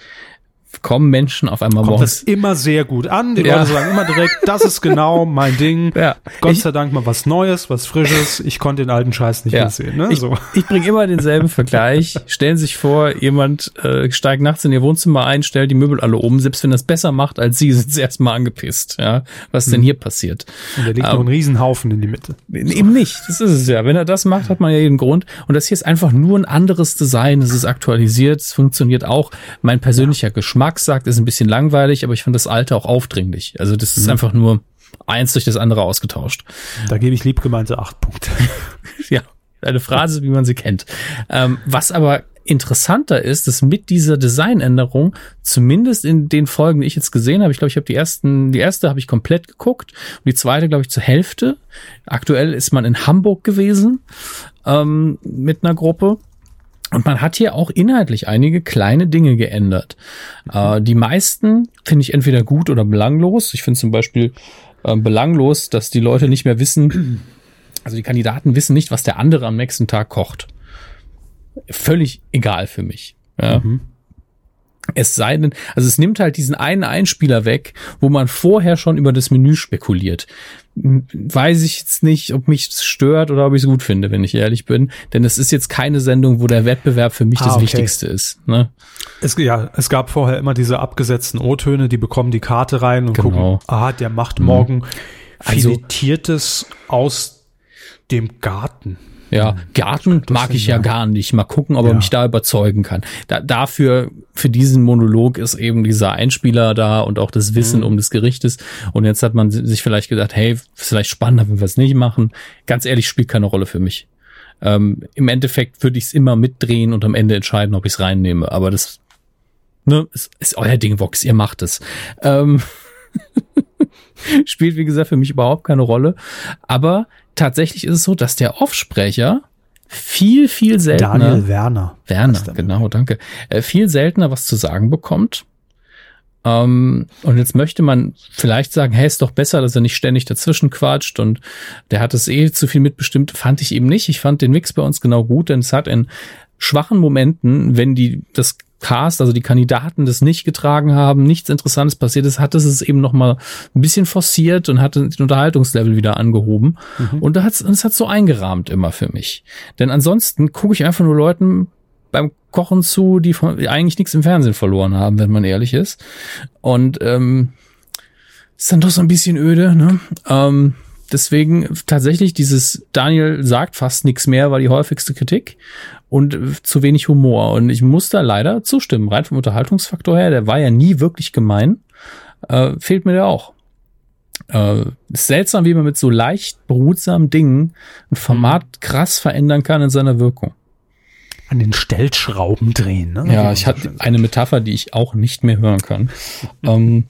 kommen Menschen auf einmal Kommt morgens. das immer sehr gut an. Die ja. Leute sagen immer direkt, das ist genau mein Ding. Ja. Gott ich, sei Dank mal was Neues, was Frisches. Ich konnte den alten Scheiß nicht ja. mehr sehen. Ne? Ich, so. ich bringe immer denselben Vergleich. Stellen Sie sich vor, jemand äh, steigt nachts in Ihr Wohnzimmer ein, stellt die Möbel alle um. Selbst wenn das besser macht als Sie, sind Sie erstmal angepisst. Ja, Was ist denn mhm. hier passiert? Und da liegt ähm, noch ein Riesenhaufen in die Mitte. Eben nicht. Das ist es ja. Wenn er das macht, hat man ja jeden Grund. Und das hier ist einfach nur ein anderes Design. Es ist aktualisiert. Es funktioniert auch. Mein persönlicher Geschmack sagt, ist ein bisschen langweilig, aber ich fand das alte auch aufdringlich. Also das ist mhm. einfach nur eins durch das andere ausgetauscht. Da gebe ich liebgemeinte acht Punkte. (laughs) ja, eine Phrase, wie man sie kennt. Ähm, was aber interessanter ist, dass mit dieser Designänderung, zumindest in den Folgen, die ich jetzt gesehen habe, ich glaube, ich habe die ersten, die erste habe ich komplett geguckt und die zweite, glaube ich, zur Hälfte. Aktuell ist man in Hamburg gewesen ähm, mit einer Gruppe. Und man hat hier auch inhaltlich einige kleine Dinge geändert. Äh, die meisten finde ich entweder gut oder belanglos. Ich finde zum Beispiel äh, belanglos, dass die Leute nicht mehr wissen, also die Kandidaten wissen nicht, was der andere am nächsten Tag kocht. Völlig egal für mich. Ja. Mhm. Es sei denn, also es nimmt halt diesen einen Einspieler weg, wo man vorher schon über das Menü spekuliert. Weiß ich jetzt nicht, ob mich das stört oder ob ich es gut finde, wenn ich ehrlich bin. Denn es ist jetzt keine Sendung, wo der Wettbewerb für mich ah, das okay. Wichtigste ist. Ne? Es, ja, es gab vorher immer diese abgesetzten O-Töne, die bekommen die Karte rein und genau. gucken, ah, der macht morgen mhm. also, Filetiertes aus dem Garten. Ja, Garten mag ich ja, ja gar nicht. Mal gucken, ob ja. er mich da überzeugen kann. Da, dafür, für diesen Monolog ist eben dieser Einspieler da und auch das Wissen mhm. um des Gerichtes. Und jetzt hat man sich vielleicht gedacht, hey, vielleicht spannender, wenn wir es nicht machen. Ganz ehrlich, spielt keine Rolle für mich. Ähm, Im Endeffekt würde ich es immer mitdrehen und am Ende entscheiden, ob ich es reinnehme. Aber das ne, ist, ist euer Ding, Vox, ihr macht es. Ähm, (laughs) spielt, wie gesagt, für mich überhaupt keine Rolle. Aber tatsächlich ist es so, dass der Offsprecher viel, viel seltener. Daniel Werner. Werner, genau, danke. Äh, viel seltener was zu sagen bekommt. Ähm, und jetzt möchte man vielleicht sagen, hey, ist doch besser, dass er nicht ständig dazwischen quatscht und der hat es eh zu viel mitbestimmt. Fand ich eben nicht. Ich fand den Mix bei uns genau gut, denn es hat in schwachen Momenten, wenn die das Cast, also die Kandidaten das nicht getragen haben, nichts Interessantes passiert ist, hat es es eben noch mal ein bisschen forciert und hat den Unterhaltungslevel wieder angehoben. Mhm. Und da hat's, es hat so eingerahmt immer für mich. Denn ansonsten gucke ich einfach nur Leuten beim Kochen zu, die, von, die eigentlich nichts im Fernsehen verloren haben, wenn man ehrlich ist. Und ähm, ist dann doch so ein bisschen öde. Ne? Ähm, deswegen tatsächlich dieses Daniel sagt fast nichts mehr, war die häufigste Kritik und äh, zu wenig Humor. Und ich muss da leider zustimmen. Rein vom Unterhaltungsfaktor her, der war ja nie wirklich gemein, äh, fehlt mir der auch. Äh, ist seltsam, wie man mit so leicht behutsamen Dingen ein Format mhm. krass verändern kann in seiner Wirkung. An den Stellschrauben drehen, ne? Ja, ich hatte eine Metapher, die ich auch nicht mehr hören kann. (laughs) ähm,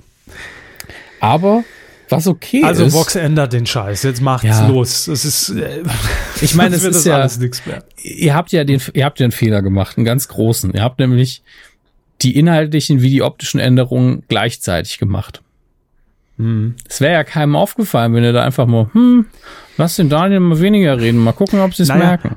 aber was okay also ist. Also Vox ändert den Scheiß. Jetzt macht's ja. los. Es ist. Äh, (laughs) ich meine, (laughs) es ist ja. Ihr habt ja den, ihr habt ja einen Fehler gemacht, einen ganz großen. Ihr habt nämlich die inhaltlichen wie die optischen Änderungen gleichzeitig gemacht. Hm. Es wäre ja keinem aufgefallen, wenn ihr da einfach mal, hm, lass den Daniel mal weniger reden, mal gucken, ob sie es naja, merken.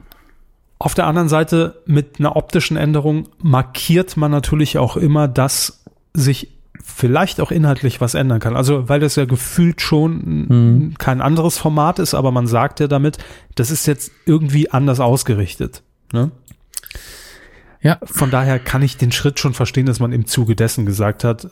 Auf der anderen Seite, mit einer optischen Änderung markiert man natürlich auch immer, dass sich vielleicht auch inhaltlich was ändern kann. Also, weil das ja gefühlt schon mhm. kein anderes Format ist, aber man sagt ja damit, das ist jetzt irgendwie anders ausgerichtet. Ne? Ja. Von daher kann ich den Schritt schon verstehen, dass man im Zuge dessen gesagt hat,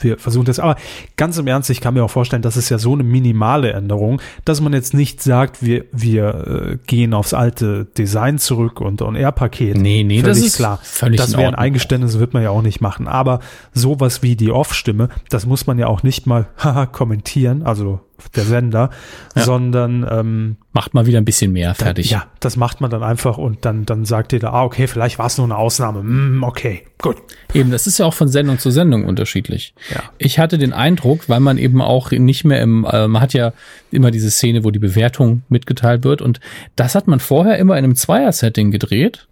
wir versuchen das. Aber ganz im Ernst, ich kann mir auch vorstellen, das ist ja so eine minimale Änderung, dass man jetzt nicht sagt, wir, wir äh, gehen aufs alte Design zurück und On-Air-Paket. Nee, nee, völlig das ist klar. Völlig das wäre ein Eingeständnis, wird man ja auch nicht machen. Aber sowas wie die Off-Stimme, das muss man ja auch nicht mal (laughs) haha, kommentieren, also der Sender, ja. sondern ähm, macht mal wieder ein bisschen mehr fertig. Dann, ja, das macht man dann einfach und dann dann sagt ihr da, ah okay, vielleicht war es nur eine Ausnahme. Mm, okay, gut. Eben, das ist ja auch von Sendung zu Sendung unterschiedlich. Ja. Ich hatte den Eindruck, weil man eben auch nicht mehr im, äh, man hat ja immer diese Szene, wo die Bewertung mitgeteilt wird und das hat man vorher immer in einem Zweier-Setting gedreht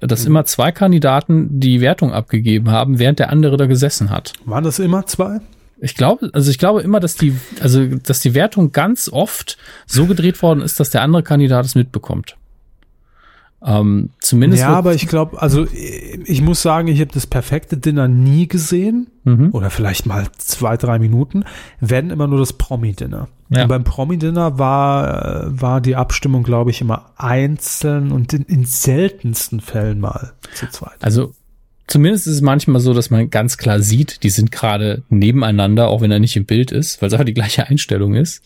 dass mhm. immer zwei Kandidaten die Wertung abgegeben haben, während der andere da gesessen hat. Waren das immer zwei? Ich glaube, also ich glaube immer, dass die, also dass die Wertung ganz oft so gedreht worden ist, dass der andere Kandidat es mitbekommt. Ähm, zumindest. Ja, aber ich glaube, also ich muss sagen, ich habe das perfekte Dinner nie gesehen. Mhm. Oder vielleicht mal zwei, drei Minuten. Wenn immer nur das Promi-Dinner. Ja. Und beim Promi-Dinner war, war die Abstimmung, glaube ich, immer einzeln und in, in seltensten Fällen mal zu zweit. Also Zumindest ist es manchmal so, dass man ganz klar sieht, die sind gerade nebeneinander, auch wenn er nicht im Bild ist, weil es einfach die gleiche Einstellung ist.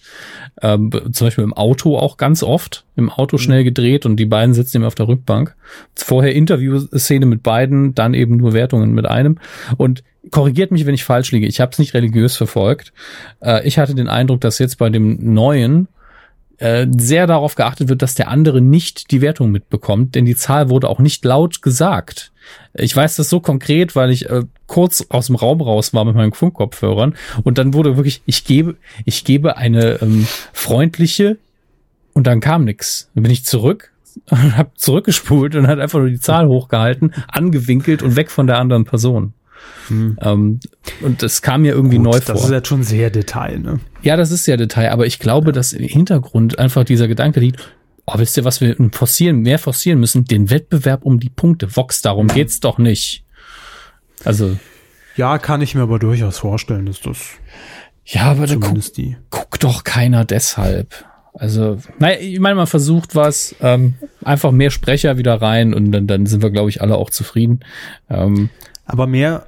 Ähm, zum Beispiel im Auto auch ganz oft, im Auto schnell gedreht und die beiden sitzen eben auf der Rückbank. Vorher Interviewszene mit beiden, dann eben nur Wertungen mit einem. Und korrigiert mich, wenn ich falsch liege. Ich habe es nicht religiös verfolgt. Äh, ich hatte den Eindruck, dass jetzt bei dem neuen äh, sehr darauf geachtet wird, dass der andere nicht die Wertung mitbekommt, denn die Zahl wurde auch nicht laut gesagt. Ich weiß das so konkret, weil ich äh, kurz aus dem Raum raus war mit meinen Funkkopfhörern und dann wurde wirklich, ich gebe, ich gebe eine ähm, freundliche und dann kam nix. Dann bin ich zurück (laughs) und habe zurückgespult und hat einfach nur die Zahl hochgehalten, angewinkelt und weg von der anderen Person. Hm. Ähm, und das kam mir irgendwie Gut, neu vor. Das ist jetzt schon sehr Detail, ne? Ja, das ist sehr Detail, aber ich glaube, ja. dass im Hintergrund einfach dieser Gedanke liegt, oh, wisst ihr, was wir forcieren, mehr forcieren müssen? Den Wettbewerb um die Punkte. Vox, darum geht's doch nicht. Also. Ja, kann ich mir aber durchaus vorstellen, dass das. Ja, aber da guck, die. guck doch keiner deshalb. Also, naja, ich meine, man versucht was, ähm, einfach mehr Sprecher wieder rein und dann, dann sind wir, glaube ich, alle auch zufrieden. Ähm, aber mehr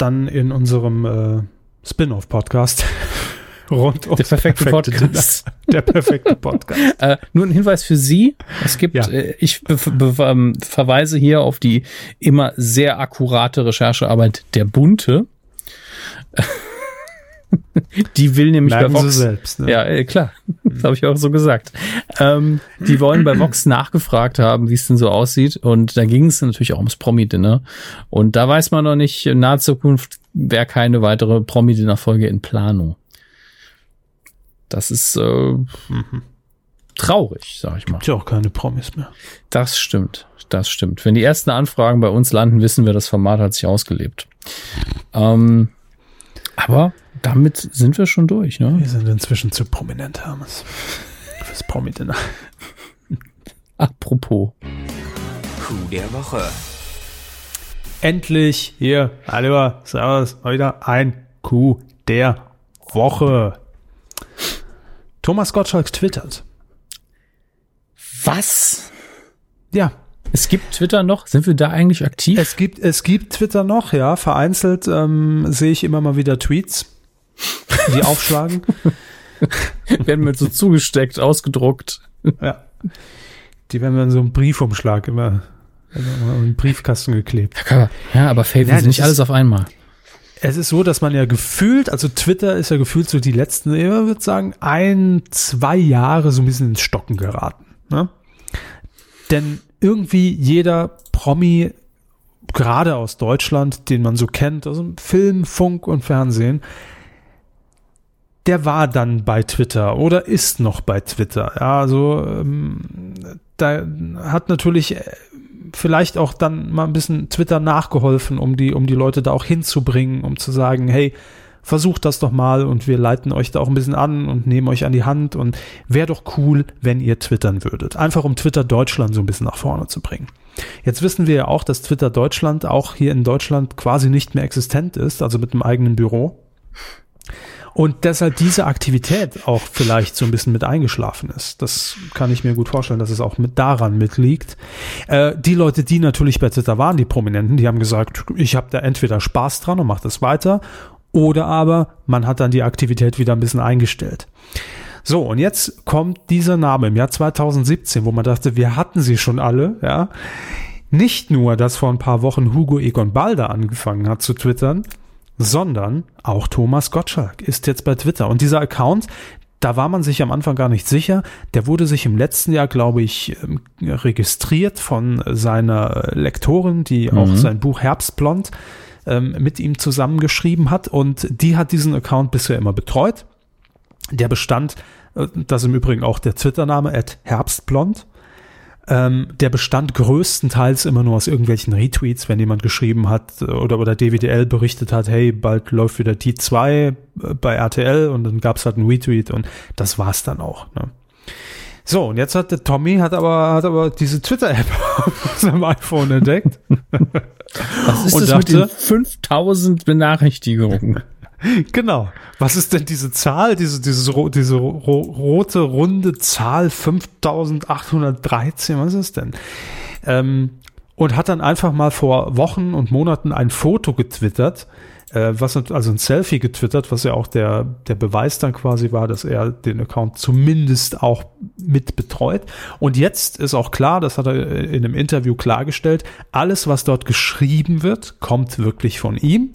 dann in unserem äh, Spin-off-Podcast (laughs) rund um der perfekte, perfekte Podcast. Der perfekte Podcast. (laughs) Äh, nur ein Hinweis für Sie. Es gibt, Ja. äh, ich be be ähm, verweise hier auf die immer sehr akkurate Recherchearbeit der Bunte. (laughs) die will nämlich Merken bei Sie Vox. selbst. Ne? Ja, äh, klar. (laughs) Das habe ich auch so gesagt. Ähm, die wollen bei Vox nachgefragt haben, wie es denn so aussieht. Und da ging es natürlich auch ums Promi-Dinner. Und da weiß man noch nicht, in naher Zukunft wäre keine weitere Promi-Dinner-Folge in Planung. Das ist äh, traurig, sag ich mal. Gibt ja auch keine Promis mehr. Das stimmt. Das stimmt. Wenn die ersten Anfragen bei uns landen, wissen wir, das Format hat sich ausgelebt. Ähm, aber damit sind wir schon durch, ne? Wir sind inzwischen zu prominent, Hermes. Fürs Promi-Dinner. (laughs) Apropos. Coup der Woche. Endlich hier, hallo, servus, mal wieder ein Coup der Woche. Thomas Gottschalk twittert. Was? Ja, Es gibt Twitter noch? Sind wir da eigentlich aktiv? es gibt, es gibt Twitter noch, ja, vereinzelt ähm, sehe ich immer mal wieder Tweets, die aufschlagen. (laughs) werden mir so zugesteckt, ausgedruckt. ja. Die werden dann so im Briefumschlag immer immer in den Briefkasten geklebt. Ja, aber Ja, ist nicht alles auf einmal. Es ist so, dass man ja gefühlt, also Twitter ist ja gefühlt so die letzten, ich würde sagen, ein, zwei Jahre so ein bisschen ins Stocken geraten. Ne? Denn irgendwie jeder Promi, gerade aus Deutschland, den man so kennt, aus dem Film, Funk und Fernsehen, der war dann bei Twitter oder ist noch bei Twitter. Ja, also ähm, da hat natürlich äh, vielleicht auch dann mal ein bisschen Twitter nachgeholfen, um die, um die Leute da auch hinzubringen, um zu sagen, hey, versucht das doch mal und wir leiten euch da auch ein bisschen an und nehmen euch an die Hand und wäre doch cool, wenn ihr twittern würdet. Einfach um Twitter Deutschland so ein bisschen nach vorne zu bringen. Jetzt wissen wir ja auch, dass Twitter Deutschland auch hier in Deutschland quasi nicht mehr existent ist, also mit einem eigenen Büro. Und deshalb diese Aktivität auch vielleicht so ein bisschen mit eingeschlafen ist. Das kann ich mir gut vorstellen, dass es auch mit daran mitliegt. Äh, die Leute, die natürlich bei Twitter waren, die Prominenten, die haben gesagt, ich habe da entweder Spaß dran und mache das weiter, oder aber man hat dann die Aktivität wieder ein bisschen eingestellt. So, und jetzt kommt dieser Name im Jahr 2017, wo man dachte, wir hatten sie schon alle, ja. Nicht nur, dass vor ein paar Wochen Hugo Egon Balder angefangen hat zu twittern, sondern auch Thomas Gottschalk ist jetzt bei Twitter. Und dieser Account, da war man sich am Anfang gar nicht sicher. Der wurde sich im letzten Jahr, glaube ich, ähm, registriert von seiner Lektorin, die auch sein Buch Herbstblond ähm, mit ihm zusammengeschrieben hat. Und die hat diesen Account bisher immer betreut. Der bestand, äh, das ist im Übrigen auch der Twitter-Name, at Herbstblond. Ähm, der bestand größtenteils immer nur aus irgendwelchen Retweets, wenn jemand geschrieben hat oder, oder DWDL berichtet hat, hey, bald läuft wieder die 2 äh, bei RTL und dann gab's halt einen Retweet und das war's dann auch. Ne? So, und jetzt hat der Tommy hat aber, hat aber diese Twitter-App (laughs) auf seinem iPhone entdeckt. Was ist Und das mit dachte- den 5000 Benachrichtigungen? (laughs) Genau. Was ist denn diese Zahl, diese, diese, diese ro rote, runde Zahl 5813? Was ist denn? Ähm, und hat dann einfach mal vor Wochen und Monaten ein Foto getwittert, äh, was also ein Selfie getwittert, was ja auch der, der Beweis dann quasi war, dass er den Account zumindest auch mit betreut. Und jetzt ist auch klar, das hat er in einem Interview klargestellt, alles, was dort geschrieben wird, kommt wirklich von ihm.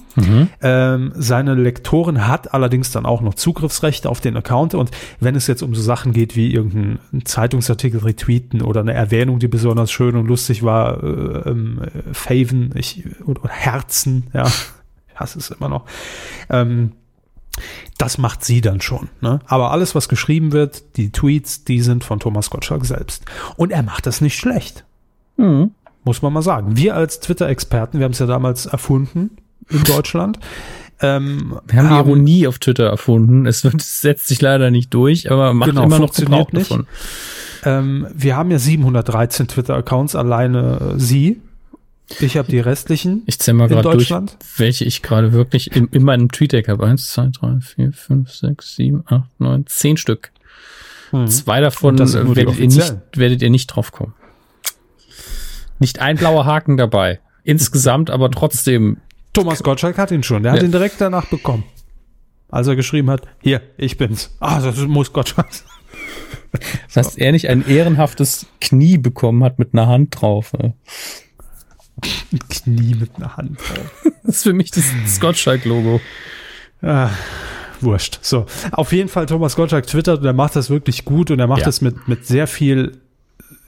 Ähm, seine Lektorin hat allerdings dann auch noch Zugriffsrechte auf den Account und wenn es jetzt um so Sachen geht wie irgendeinen Zeitungsartikel retweeten oder eine Erwähnung, die besonders schön und lustig war, äh, ähm, äh, Faven ich, oder, Herzen, ja, hasse es immer noch, ähm, das macht sie dann schon. Ne? Aber alles, was geschrieben wird, die Tweets, die sind von Thomas Gottschalk selbst. Und er macht das nicht schlecht. Mhm. Muss man mal sagen. Wir als Twitter-Experten, wir haben es ja damals erfunden in (laughs) Deutschland. Ähm, Wir haben die Ironie auf Twitter erfunden. Es, wird, es setzt sich leider nicht durch, aber macht Genau, immer noch Gebrauch nicht. davon. Ähm, wir haben ja 713 Twitter-Accounts, alleine äh, sie. Ich habe die restlichen. Ich zähle mal gerade durch, welche ich gerade wirklich in, in meinem Tweet-Deck habe. Eins, zwei, drei, vier, fünf, sechs, sieben, acht, neun, zehn Stück. Zwei davon die werdet ihr, nicht, werdet ihr nicht drauf kommen. Nicht ein blauer Haken dabei. Insgesamt aber trotzdem. Thomas Gottschalk hat ihn schon. Der hat Ja. ihn direkt danach bekommen. Als er geschrieben hat, hier, ich bin's. Ah, das muss Gottschalk (laughs) sein. Dass er nicht ein ehrenhaftes Knie bekommen hat mit einer Hand drauf. Ja. Knie mit einer Hand drauf. (laughs) Das ist für mich das Gottschalk-Logo. Ah, wurscht. So, auf jeden Fall Thomas Gottschalk twittert und er macht das wirklich gut und er macht Ja. das mit, mit sehr viel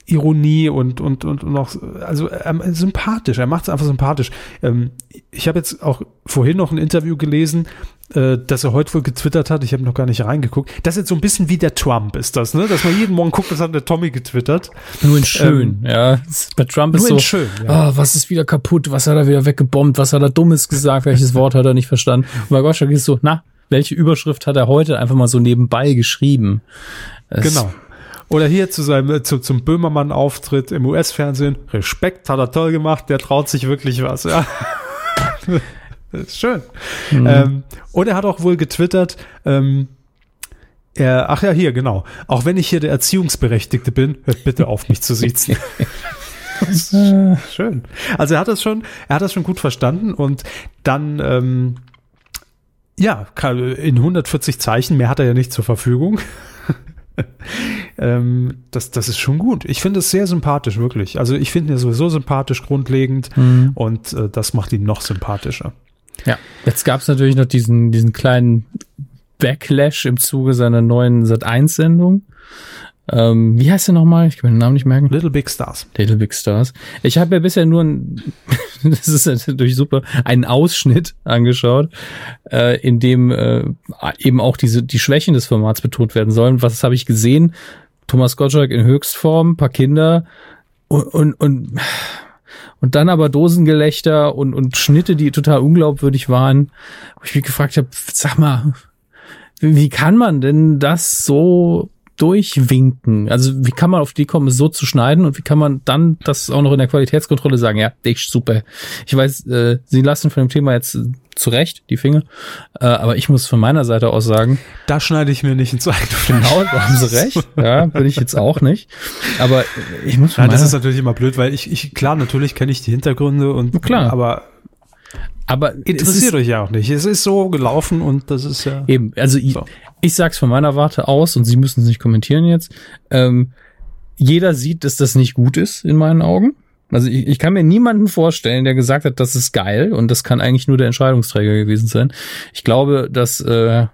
Ironie und, und, und, auch, also ähm, sympathisch. Er macht es einfach sympathisch. Ähm, ich habe jetzt auch vorhin noch ein Interview gelesen, äh, dass er heute wohl getwittert hat. Ich habe noch gar nicht reingeguckt. Das ist jetzt so ein bisschen wie der Trump ist das, ne? Dass man jeden Morgen guckt, was hat der Tommy getwittert. Nur in schön, ja. Bei Trump ist Nur so, in schön, ja. ah, was ist wieder kaputt, was hat er wieder weggebombt, was hat er Dummes gesagt, welches Wort hat er nicht verstanden. Und bei Gottschalk ist so, na, welche Überschrift hat er heute einfach mal so nebenbei geschrieben? Es- Genau. Oder hier zu seinem, äh, zu, zum Böhmermann-Auftritt im US-Fernsehen. Respekt, hat er toll gemacht, der traut sich wirklich was, ja. (laughs) das ist schön. Ähm, und er hat auch wohl getwittert, ähm, er, ach ja, hier, genau. Auch wenn ich hier der Erziehungsberechtigte bin, hört bitte auf, mich zu siezen. (laughs) Schön. Also er hat das schon, er hat das schon gut verstanden und dann, ähm, ja, in 140 Zeichen, mehr hat er ja nicht zur Verfügung. (laughs) ähm, das, das ist schon gut. Ich finde es sehr sympathisch, wirklich. Also ich finde ihn sowieso sympathisch grundlegend Mhm. und äh, das macht ihn noch sympathischer. Ja, jetzt gab es natürlich noch diesen, diesen kleinen Backlash im Zuge seiner neuen Sat1-Sendung. Ähm, wie heißt der nochmal? Ich kann mir den Namen nicht merken. Little Big Stars. Little Big Stars. Ich habe ja bisher nur ein, (laughs) das ist natürlich super, einen Ausschnitt angeschaut, äh, in dem äh, eben auch diese die Schwächen des Formats betont werden sollen. Was habe ich gesehen? Thomas Gottschalk in Höchstform, paar Kinder und und und, und dann aber Dosengelächter und und Schnitte, die total unglaubwürdig waren. Wo ich mich gefragt habe, sag mal, wie kann man denn das so durchwinken? Also wie kann man auf die kommen, es so zu schneiden und wie kann man dann das auch noch in der Qualitätskontrolle sagen? Ja, dich super. Ich weiß, äh, Sie lassen von dem Thema jetzt äh, zurecht die Finger, äh, aber ich muss von meiner Seite aus sagen, Da schneide ich mir nicht ins eigene Fleisch. genau, da haben Sie (laughs) recht. Ja, bin ich jetzt auch nicht. Aber ich muss von Nein, das ist natürlich immer blöd, weil ich, ich klar, natürlich kenne ich die Hintergründe und Klar. aber aber es interessiert ist, euch ja auch nicht. Es ist so gelaufen und das ist ja. Eben, also ich, So. ich sag's von meiner Warte aus und Sie müssen es nicht kommentieren jetzt. Ähm, jeder sieht, dass das nicht gut ist in meinen Augen. Also ich, ich kann mir niemanden vorstellen, der gesagt hat, das ist geil und das kann eigentlich nur der Entscheidungsträger gewesen sein. Ich glaube, dass äh,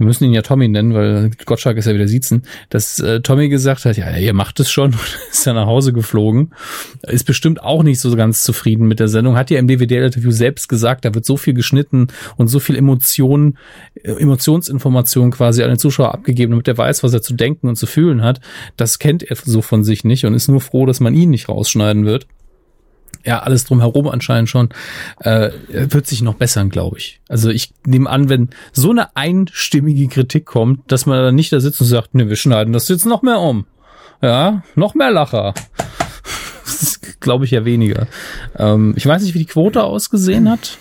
wir müssen ihn ja Tommy nennen, weil Gottschalk ist ja wieder Siezen, dass äh, Tommy gesagt hat, ja, ihr macht es schon, (laughs) ist ja nach Hause geflogen, ist bestimmt auch nicht so ganz zufrieden mit der Sendung, hat ja im DVD-Interview selbst gesagt, da wird so viel geschnitten und so viel Emotion, äh, Emotionsinformation quasi an den Zuschauer abgegeben, damit er weiß, was er zu denken und zu fühlen hat. Das kennt er so von sich nicht und ist nur froh, dass man ihn nicht rausschneiden wird ja, alles drumherum anscheinend schon, äh, wird sich noch bessern, glaube ich. Also ich nehme an, wenn so eine einstimmige Kritik kommt, dass man dann nicht da sitzt und sagt, ne, wir schneiden das jetzt noch mehr um. Ja, noch mehr Lacher. (laughs) Das glaube ich ja weniger. Ähm, ich weiß nicht, wie die Quote ausgesehen hat,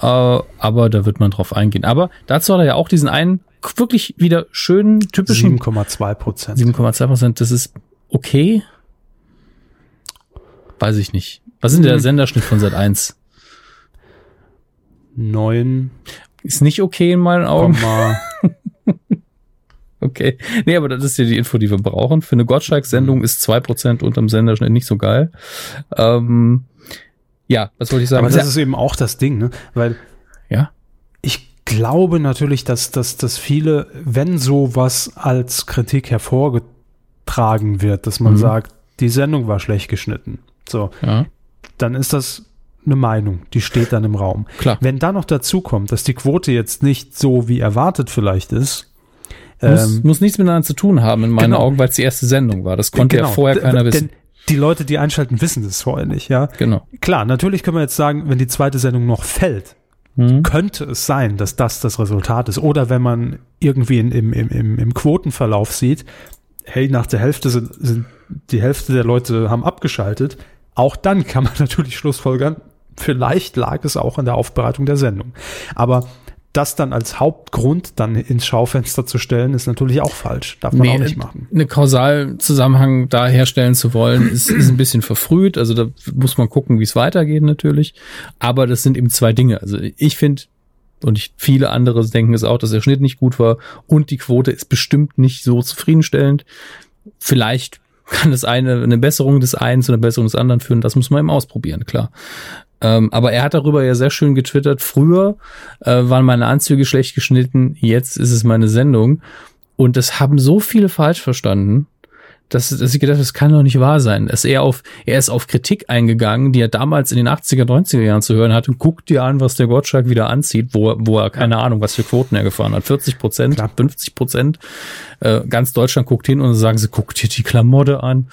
äh, aber da wird man drauf eingehen. Aber dazu hat er ja auch diesen einen wirklich wieder schönen, typischen 7,2 Prozent. 7,2 Prozent, das ist okay. Weiß ich nicht. Was ist denn der Senderschnitt von Sat 1? 9, Ist nicht okay in meinen Augen. (laughs) Okay. Nee, aber das ist ja die Info, die wir brauchen. Für eine Gottschalk-Sendung ist 2% unterm Senderschnitt nicht so geil. Ähm, ja, was wollte ich sagen? aber das ist eben auch das Ding, ne? Weil ja. ich glaube natürlich, dass, dass, dass viele, wenn sowas als Kritik hervorgetragen wird, dass man Mhm. sagt, die Sendung war schlecht geschnitten. So, Ja, dann ist das eine Meinung, die steht dann im Raum. klar. Wenn dann noch dazu kommt, dass die Quote jetzt nicht so wie erwartet vielleicht ist, Muss, ähm, muss nichts miteinander zu tun haben in meinen genau. Augen, weil es die erste Sendung war. Das konnte ja genau, vorher d- keiner wissen. Denn die Leute, die einschalten, wissen das vorher nicht, ja. Genau. Klar, natürlich können wir jetzt sagen, wenn die zweite Sendung noch fällt, Mhm. könnte es sein, dass das das Resultat ist. Oder wenn man irgendwie in, im, im, im, im Quotenverlauf sieht, hey, nach der Hälfte sind, sind die Hälfte der Leute haben abgeschaltet. Auch dann kann man (laughs) natürlich schlussfolgern, vielleicht lag es auch an der Aufbereitung der Sendung. Aber das dann als Hauptgrund dann ins Schaufenster zu stellen, ist natürlich auch falsch. Darf man auch nicht machen. Eine Kausalzusammenhang da herstellen zu wollen, ist, ist ein bisschen verfrüht. Also da muss man gucken, wie es weitergeht natürlich. Aber das sind eben zwei Dinge. Also ich finde, Und ich, viele andere denken es auch, dass der Schnitt nicht gut war und die Quote ist bestimmt nicht so zufriedenstellend. Vielleicht kann das eine eine Besserung des einen zu einer Besserung des anderen führen. Das muss man eben ausprobieren, klar. Ähm, aber er hat darüber ja sehr schön getwittert. Früher äh, waren meine Anzüge schlecht geschnitten, jetzt ist es meine Sendung. Und das haben so viele falsch verstanden dass, dass ich gedacht das kann doch nicht wahr sein. Er auf, er ist auf Kritik eingegangen, die er damals in den 80er, 90er Jahren zu hören hatte. Und guckt dir an, was der Gottschalk wieder anzieht, wo, wo er keine. Ahnung, was für Quoten er gefahren hat. 40 Prozent, 50 Prozent. Äh, ganz Deutschland guckt hin und sagen sie, guckt dir die Klamotte an.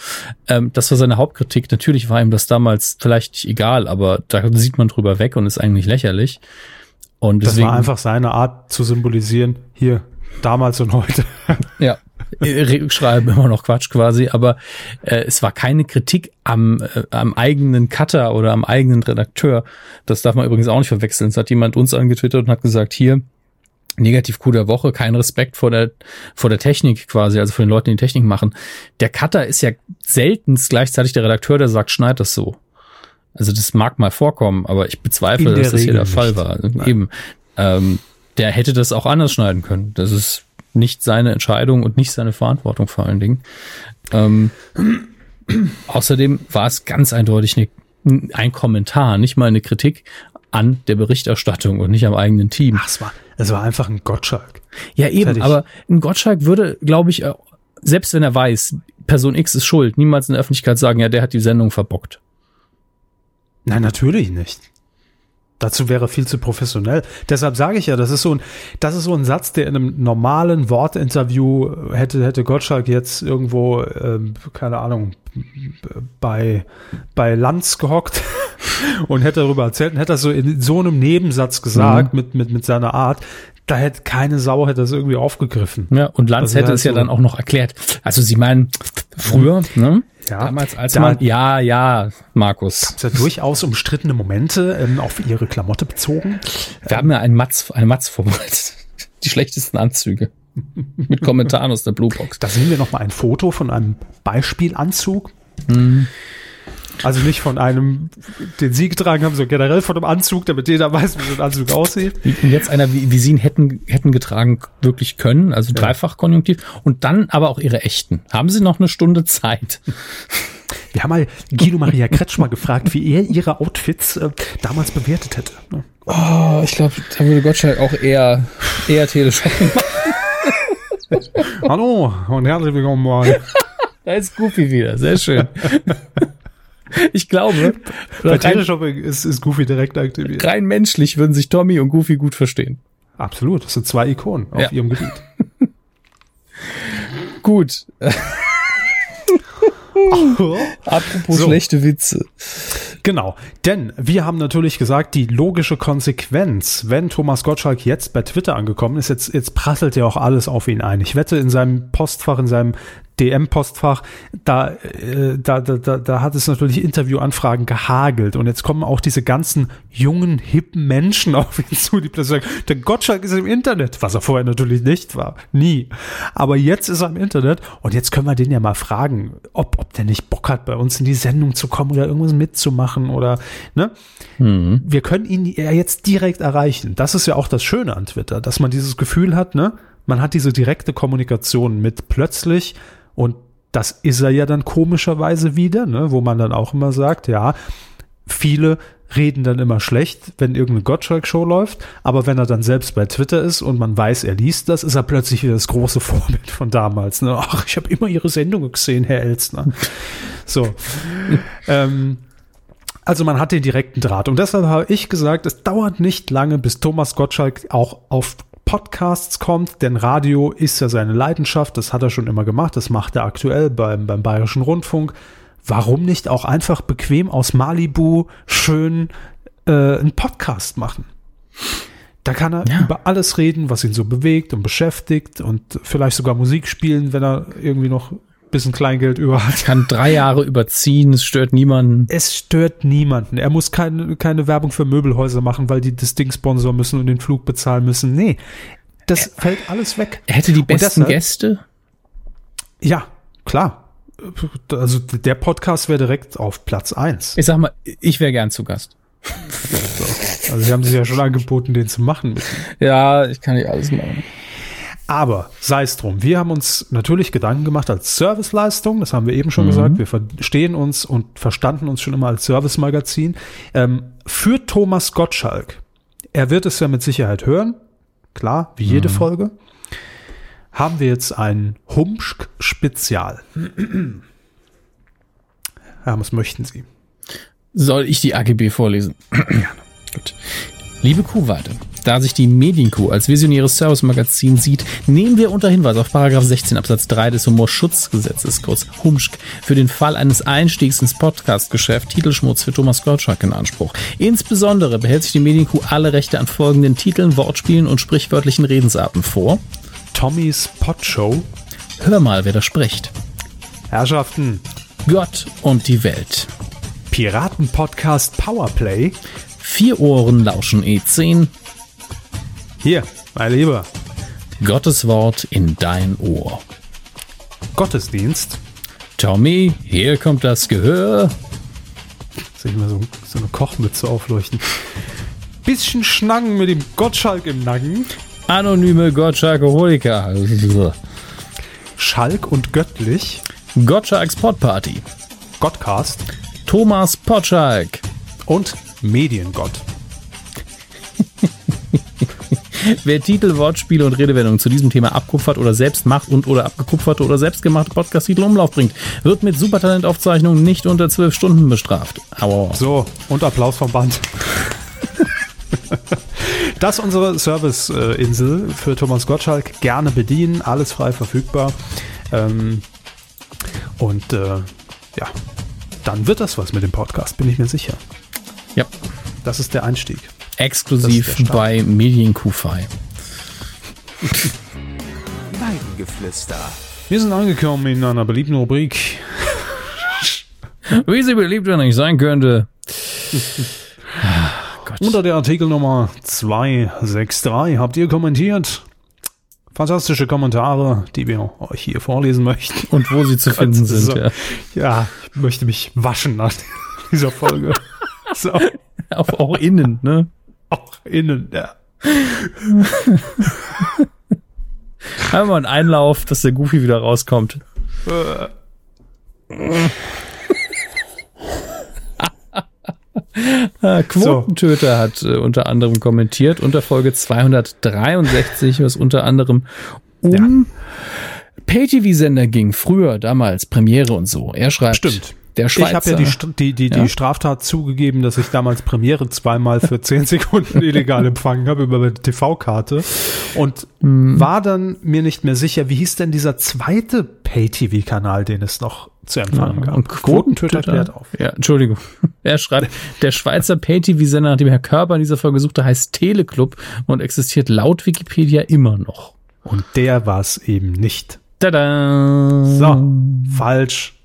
Ähm, das war seine Hauptkritik. Natürlich war ihm das damals vielleicht nicht egal, aber da sieht man drüber weg und ist eigentlich lächerlich. Und deswegen, das war einfach seine Art zu symbolisieren, hier, damals und heute. (laughs) Ja, schreiben immer noch Quatsch quasi, aber äh, es war keine Kritik am, äh, am eigenen Cutter oder am eigenen Redakteur. Das darf man übrigens auch nicht verwechseln. Es hat jemand uns angetwittert und hat gesagt, hier, negativ Coup der Woche, kein Respekt vor der, vor der Technik quasi, also vor den Leuten, die, die Technik machen. Der Cutter ist ja seltenst gleichzeitig der Redakteur, der sagt, schneid das so. Also das mag mal vorkommen, aber ich bezweifle, dass das hier der Fall war. Also eben, ähm, der hätte das auch anders schneiden können. Das ist nicht seine Entscheidung und nicht seine Verantwortung vor allen Dingen. Ähm, (clears throat) außerdem war es ganz eindeutig eine, ein Kommentar, nicht mal eine Kritik an der Berichterstattung und nicht am eigenen Team. Ach, es war, es war einfach ein Gottschalk. Ja, eben, aber ein Gottschalk würde, glaube ich, selbst wenn er weiß, Person X ist schuld, niemals in der Öffentlichkeit sagen, ja, der hat die Sendung verbockt. Nein, natürlich nicht. Dazu wäre viel zu professionell. Deshalb sage ich ja, das ist so ein, das ist so ein Satz, der in einem normalen Wortinterview hätte, hätte Gottschalk jetzt irgendwo, ähm, keine Ahnung, bei, bei Lanz gehockt (laughs) und hätte darüber erzählt und hätte das so in so einem Nebensatz gesagt, mhm. mit, mit, mit seiner Art da hätte keine Sau hätte das irgendwie aufgegriffen. Ja, und Lanz also hätte es ja so dann auch noch erklärt. Also Sie meinen früher, ne? Ja, damals als da, man, ja, ja, Markus. Ja durchaus umstrittene Momente ähm, auf ihre Klamotte bezogen. Wir ähm, haben ja einen Matz, eine Matz vorbereitet. (laughs) Die schlechtesten Anzüge. Mit Kommentaren aus der Bluebox. Da sehen wir noch mal ein Foto von einem Beispielanzug. Mhm. Also nicht von einem, den Sie getragen haben, sondern generell von einem Anzug, damit jeder weiß, wie so ein Anzug aussieht. Und jetzt einer, wie, wie Sie ihn hätten, hätten getragen wirklich können, also dreifach konjunktiv. Und dann aber auch Ihre echten. Haben Sie noch eine Stunde Zeit? Wir haben mal Guido Maria Kretschmer gefragt, wie er ihre Outfits äh, damals bewertet hätte. Ne? Oh, ich glaube, da würde Gottschalk auch eher, eher Teleshopping machen. Hallo und herzlich willkommen bei. da ist Goofy wieder, sehr schön. (laughs) Ich glaube, bei Teleshopping ist, ist Goofy direkt aktiviert. Rein menschlich würden sich Tommy und Goofy gut verstehen. Absolut, das sind zwei Ikonen auf ja. ihrem Gebiet. (laughs) gut. (laughs) Apropos so. schlechte Witze. Genau, denn wir haben natürlich gesagt, die logische Konsequenz, wenn Thomas Gottschalk jetzt bei Twitter angekommen ist, jetzt, jetzt prasselt ja auch alles auf ihn ein. Ich wette, in seinem Postfach, in seinem DM-Postfach, da, äh, da, da, da, da hat es natürlich Interviewanfragen gehagelt. Und jetzt kommen auch diese ganzen jungen, hippen Menschen (laughs) auf ihn zu, die plötzlich sagen, der Gottschalk ist im Internet, was er vorher natürlich nicht war. Nie. Aber jetzt ist er im Internet und jetzt können wir den ja mal fragen, ob, ob der nicht Bock hat, bei uns in die Sendung zu kommen oder irgendwas mitzumachen oder, ne? Mhm. Wir können ihn ja jetzt direkt erreichen. Das ist ja auch das Schöne an Twitter, dass man dieses Gefühl hat, ne? Man hat diese direkte Kommunikation mit plötzlich und das ist er ja dann komischerweise wieder, ne, wo man dann auch immer sagt, ja, viele reden dann immer schlecht, wenn irgendeine Gottschalk-Show läuft, aber wenn er dann selbst bei Twitter ist und man weiß, er liest das, ist er plötzlich wieder das große (laughs) Vorbild von damals. Ne? Ach, ich habe immer Ihre Sendung gesehen, Herr Elstner. (laughs) So. ähm, also man hat den direkten Draht. Und deshalb habe ich gesagt, es dauert nicht lange, bis Thomas Gottschalk auch auf Podcasts kommt, denn Radio ist ja seine Leidenschaft, das hat er schon immer gemacht, das macht er aktuell beim, beim Bayerischen Rundfunk. Warum nicht auch einfach bequem aus Malibu schön äh, einen Podcast machen? Da kann er ja. über alles reden, was ihn so bewegt und beschäftigt und vielleicht sogar Musik spielen, wenn er irgendwie noch bisschen Kleingeld über hat. Kann drei Jahre überziehen, es stört niemanden. Es stört niemanden. Er muss keine, keine Werbung für Möbelhäuser machen, weil die das Ding sponsern müssen und den Flug bezahlen müssen. Nee, das er, fällt alles weg. Er hätte die besten deshalb, Gäste? Ja, klar. Also der Podcast wäre direkt auf Platz eins. Ich sag mal, ich wäre gern zu Gast. Also sie haben sich ja schon angeboten, den zu machen. Ja, ich kann nicht alles machen. Aber sei es drum. Wir haben uns natürlich Gedanken gemacht als Serviceleistung. Das haben wir eben schon gesagt. Wir verstehen uns und verstanden uns schon immer als Servicemagazin. Ähm, für Thomas Gottschalk. Er wird es ja mit Sicherheit hören. Klar, wie jede Folge. Haben wir jetzt ein Humschk-Spezial. Ja, was möchten Sie? Soll ich die AGB vorlesen? Gut. Liebe Kuhweide, da sich die Medienkuh als visionäres Service-Magazin sieht, nehmen wir unter Hinweis auf Paragraph 16 Absatz 3 des Humorschutzgesetzes, kurz HUMSCH, für den Fall eines Einstiegs ins Podcast-Geschäft Titelschmutz für Thomas Gottschalk in Anspruch. Insbesondere behält sich die Medienkuh alle Rechte an folgenden Titeln, Wortspielen und sprichwörtlichen Redensarten vor. Tommys Podshow. Hör mal, wer da spricht. Herrschaften, Gott und die Welt. Piraten-Podcast Powerplay. Vier Ohren lauschen E10. Hier, mein Lieber, Gottes Wort in dein Ohr. Gottesdienst. Tommy, hier kommt das Gehör. Soll ich mal so, so eine Kochmütze aufleuchten? Bisschen Schnacken mit dem Gottschalk im Nacken. Anonyme Gottschalkoholiker. Schalk und göttlich. Gottschalks Podparty. Gottcast. Thomas Potschalk. Und Mediengott. (laughs) Wer Titel, Wortspiele und Redewendungen zu diesem Thema abkupfert oder selbst macht und oder abgekupferte oder selbstgemachte Podcast-Titel um Umlauf bringt, wird mit Supertalentaufzeichnungen nicht unter zwölf Stunden bestraft. Aber So, und Applaus vom Band. Das ist unsere Service-Insel für Thomas Gottschalk. Gerne bedienen, alles frei verfügbar. Ähm, und äh, ja, dann wird das was mit dem Podcast, bin ich mir sicher. ja, Das ist der Einstieg. Exklusiv bei Medienkufei. Weidengeflüster. Wir sind angekommen in einer beliebten Rubrik. Wie sie beliebt er nicht sein könnte. Gott. (laughs) Unter der Artikelnummer 263 habt ihr kommentiert. Fantastische Kommentare, die wir euch hier vorlesen möchten. Und wo sie zu finden sind. So. Ja. Ja, ich möchte mich waschen nach (laughs) dieser Folge. (laughs) so, Auch, auch innen, ne? Auch innen, ja. (laughs) Einmal einen Einlauf, dass der Goofy wieder rauskommt. (laughs) Ah, Quotentöter hat äh, unter anderem kommentiert unter Folge 263, was unter anderem um Pay-TV-Sender ging, früher, damals, Premiere und so. Er schreibt, Stimmt. Der Ich Schweizer, habe ja die, die, die, Ja. die Straftat zugegeben, dass ich damals Premiere zweimal für 10 (laughs) Sekunden illegal empfangen habe über meine TV-Karte und war dann mir nicht mehr sicher, wie hieß denn dieser zweite Pay-TV-Kanal, den es noch zu empfangen gab. und Quotentöter klärt auf. Ja, Entschuldigung. (laughs) Er schreibt, der Schweizer Pay-TV-Sender, nach dem Herr Körber in dieser Folge suchte, heißt Teleclub und existiert laut Wikipedia immer noch. Und der war es eben nicht. Tada! So, falsch.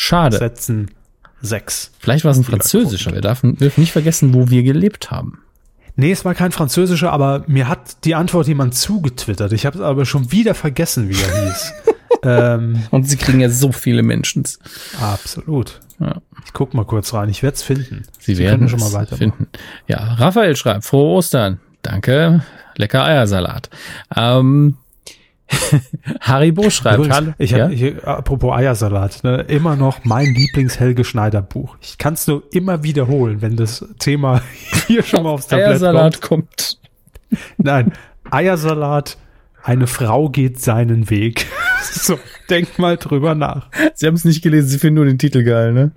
Schade. Setzen 6. Vielleicht war es ein französischer. Wir dürfen, dürfen nicht vergessen, wo wir gelebt haben. Nee, es war kein französischer, aber mir hat die Antwort jemand zugetwittert. Ich habe es aber schon wieder vergessen, wie er hieß. (laughs) ähm, Und sie kriegen ja so viele Menschen. absolut. Ja. Ich guck mal kurz rein. Ich werde es finden. Sie, werden können schon mal weitermachen. finden. Ja, Raphael schreibt, frohe Ostern. Danke. Lecker Eiersalat. Ähm, (laughs) Haribo schreibt, Übrigens, ich ja? hab, ich, apropos Eiersalat, ne, immer noch mein Lieblings-Helge Schneider Buch. Ich kann es nur immer wiederholen, wenn das Thema (laughs) hier schon mal aufs Tablett Eiersalat kommt. kommt. Nein, Eiersalat, eine Frau geht seinen Weg. (laughs) so, denk mal drüber nach. Sie haben es nicht gelesen, Sie finden nur den Titel geil, ne?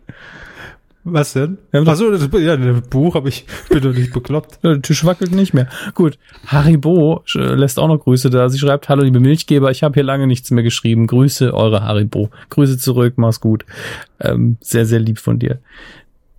Was denn? Achso, das ja, das Buch habe ich, bin doch nicht bekloppt. (laughs) Der Tisch wackelt nicht mehr. Gut. Haribo äh, lässt auch noch Grüße da. Sie schreibt, hallo liebe Milchgeber, ich habe hier lange nichts mehr geschrieben. Grüße, eure Haribo. Grüße zurück, mach's gut. Ähm, sehr, sehr lieb von dir.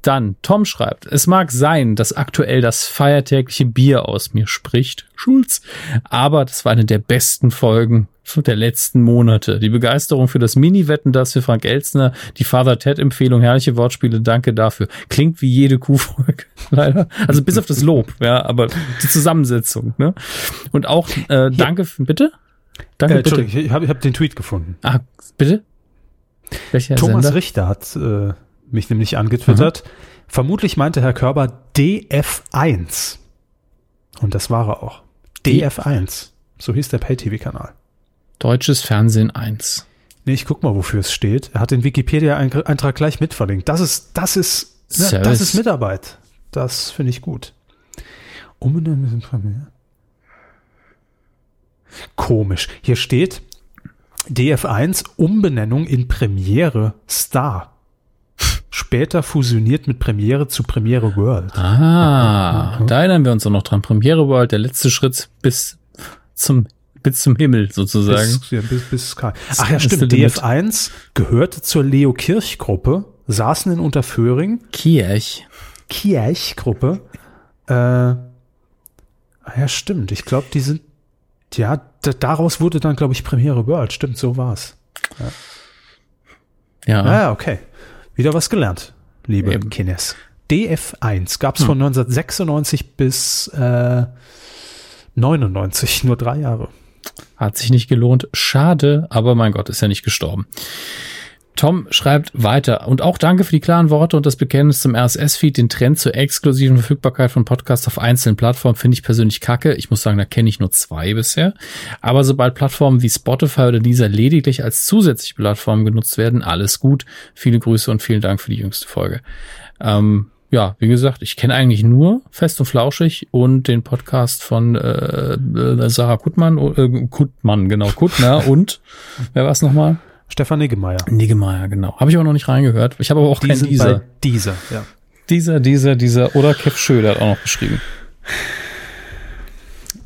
Dann, Tom schreibt, es mag sein, dass aktuell das feiertägliche Bier aus mir spricht, Schulz, aber das war eine der besten Folgen der letzten Monate. Die Begeisterung für das Mini-Wetten, das für Frank Elstner, die Father Ted-Empfehlung, herrliche Wortspiele, danke dafür. Klingt wie jede Kuhfolge, (laughs) leider. Also bis auf das Lob, ja, aber die Zusammensetzung, ne? Und auch, äh, danke, für- bitte? Danke, Äh, bitte. Entschuldigung, ich habe ich hab den Tweet gefunden. Ah, bitte? Welcher Thomas Sender? Richter hat äh, mich nämlich angetwittert. Vermutlich meinte Herr Körber DF1. Und das war er auch. DF1. So hieß der Pay-TV-Kanal. Deutsches Fernsehen 1. Nee, ich guck mal, wofür es steht. Er hat den Wikipedia-Eintrag gleich mitverlinkt. Das ist, das ist, ne, das ist Mitarbeit. Das finde ich gut. Umbenennung in Premiere. Komisch. Hier steht DF1 Umbenennung in Premiere Star. Später fusioniert mit Premiere zu Premiere World. Ah, da erinnern wir uns auch noch dran. Premiere World, der letzte Schritt bis zum, bis zum Himmel sozusagen. Bis, ja, bis, bis Sky. Ach ja, stimmt. der Limit. DF1 gehörte zur Leo Kirch Gruppe, saßen in Unterföhring Kirch. Kirch-Gruppe. Äh, ah ja, stimmt. Ich glaube, die sind, ja, daraus wurde dann, glaube ich, Premiere World. Stimmt, so war's. Ja. Ah, ja, okay. Wieder was gelernt, liebe Eben. Kines. DF1 gab's von 1996 bis äh, 99, nur drei Jahre. Hat sich nicht gelohnt. Schade, aber mein Gott, ist ja nicht gestorben. Tom schreibt weiter und auch danke für die klaren Worte und das Bekenntnis zum RSS-Feed. Den Trend zur exklusiven Verfügbarkeit von Podcasts auf einzelnen Plattformen finde ich persönlich kacke. Ich muss sagen, da kenne ich nur zwei bisher. Aber sobald Plattformen wie Spotify oder dieser lediglich als zusätzliche Plattform genutzt werden, alles gut. Viele Grüße und vielen Dank für die jüngste Folge. Ähm, ja, wie gesagt, ich kenne eigentlich nur Fest und Flauschig und den Podcast von äh, äh, Sarah Kuttmann, äh, Kuttmann, genau, Kuttner und wer war es nochmal? Stefan Niggemeier. Niggemeier, genau. Habe ich aber noch nicht reingehört. Ich habe aber auch Die keinen dieser. dieser, ja. Dieser, dieser, dieser oder Kev Schö, der hat auch noch geschrieben.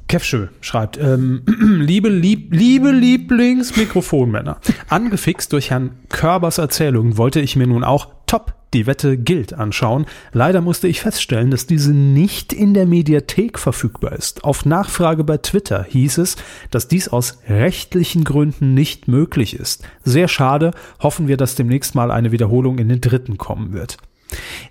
Kevschö schreibt, ähm, (clears throat) liebe, lieb, liebe Lieblingsmikrofonmänner, angefixt durch Herrn Körbers Erzählungen wollte ich mir nun auch Top, die Wette gilt anschauen. Leider musste ich feststellen, dass diese nicht in der Mediathek verfügbar ist. Auf Nachfrage bei Twitter hieß es, dass dies aus rechtlichen Gründen nicht möglich ist. Sehr schade, hoffen wir, dass demnächst mal eine Wiederholung in den dritten kommen wird.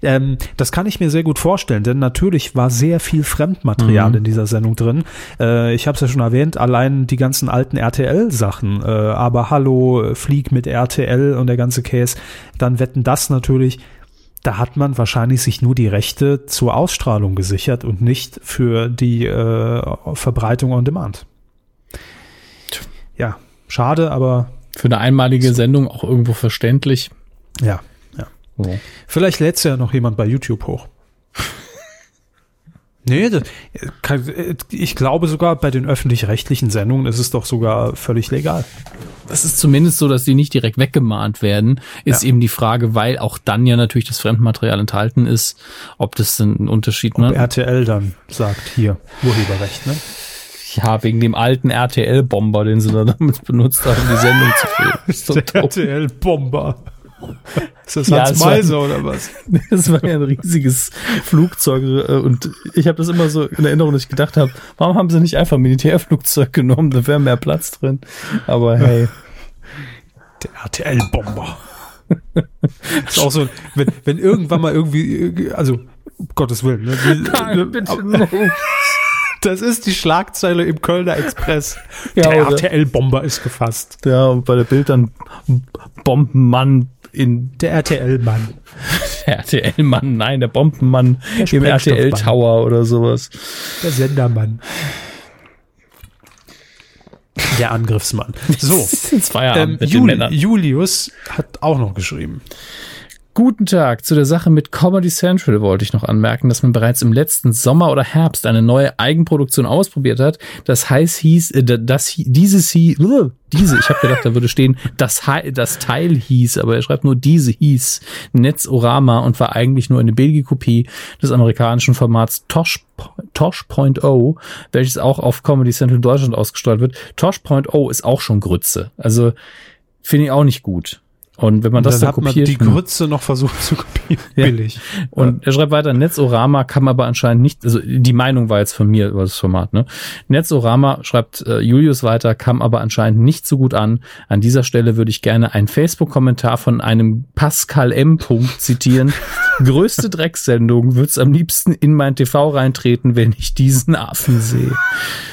Ähm, das kann ich mir sehr gut vorstellen, denn natürlich war sehr viel Fremdmaterial Mhm. in dieser Sendung drin. Äh, ich habe es ja schon erwähnt, allein die ganzen alten RTL-Sachen, äh, aber Hallo, äh, Flieg mit RTL und der ganze Case, dann wetten das natürlich. Da hat man wahrscheinlich sich nur die Rechte zur Ausstrahlung gesichert und nicht für die äh, Verbreitung on Demand. Ja, schade, aber Für eine einmalige Sendung auch irgendwo verständlich. ja. So. Vielleicht lädt's ja noch jemand bei YouTube hoch. (laughs) Nee, das, kann- ich glaube sogar bei den öffentlich-rechtlichen Sendungen ist es doch sogar völlig legal. Es ist zumindest so, dass die nicht direkt weggemahnt werden, ist Ja. eben die Frage, weil auch dann ja natürlich das Fremdmaterial enthalten ist, ob das ein Unterschied, Ob ne? RTL dann sagt, hier, Urheberrecht, ne? Ja, wegen dem alten RTL-Bomber, den sie da (laughs) damit benutzt haben, die Sendung zu filmen. (laughs) Der. RTL-Bomber. Ist das Ja, Hans war- Meiser oder was? (laughs) Das war ja ein riesiges Flugzeug äh, und ich habe das immer so in Erinnerung, dass ich gedacht habe, warum haben sie nicht einfach ein Militärflugzeug genommen, da wäre mehr Platz drin. Aber hey, Der RTL-Bomber. ist auch so, wenn, wenn irgendwann mal irgendwie, also, um Gottes Willen, ne, die, (laughs) das ist die Schlagzeile im Kölner Express. Ja, der RTL-Bomber ist gefasst. ja, und bei der Bild dann Bombenmann in Der RTL-Mann. RTL-Mann, nein, der Bombenmann Der im RTL-Tower oder sowas. Der Sendermann. Der Angriffsmann. (laughs) So. Ähm, mit den Juli, Männern. Julius hat auch noch geschrieben. Guten Tag. Zu der Sache mit Comedy Central wollte ich noch anmerken, dass man bereits im letzten Sommer oder Herbst eine neue Eigenproduktion ausprobiert hat. Das heißt, hieß, äh, das, dieses hieß, uh, (laughs) diese, ich habe gedacht, da würde stehen, das, das Teil hieß, aber er schreibt nur diese hieß Netzorama und war eigentlich nur eine billige Kopie des amerikanischen Formats Tosh, Tosh.0, welches auch auf Comedy Central Deutschland ausgestrahlt wird. Tosh.0 ist auch schon Grütze. Also finde ich auch nicht gut. Und wenn man das dann dann, hat man kopiert, die. Grütze noch versucht zu kopieren. Ja. Billig. Und er schreibt weiter, Netzorama kann aber anscheinend nicht, also die Meinung war jetzt von mir über das Format, ne? Netzorama, schreibt äh, Julius weiter, kam aber anscheinend nicht so gut an. An dieser Stelle würde ich gerne einen Facebook-Kommentar von einem Pascal M. Punkt zitieren. (laughs) Größte Drecksendung, wird's am liebsten in mein TV reintreten, wenn ich diesen Affen sehe.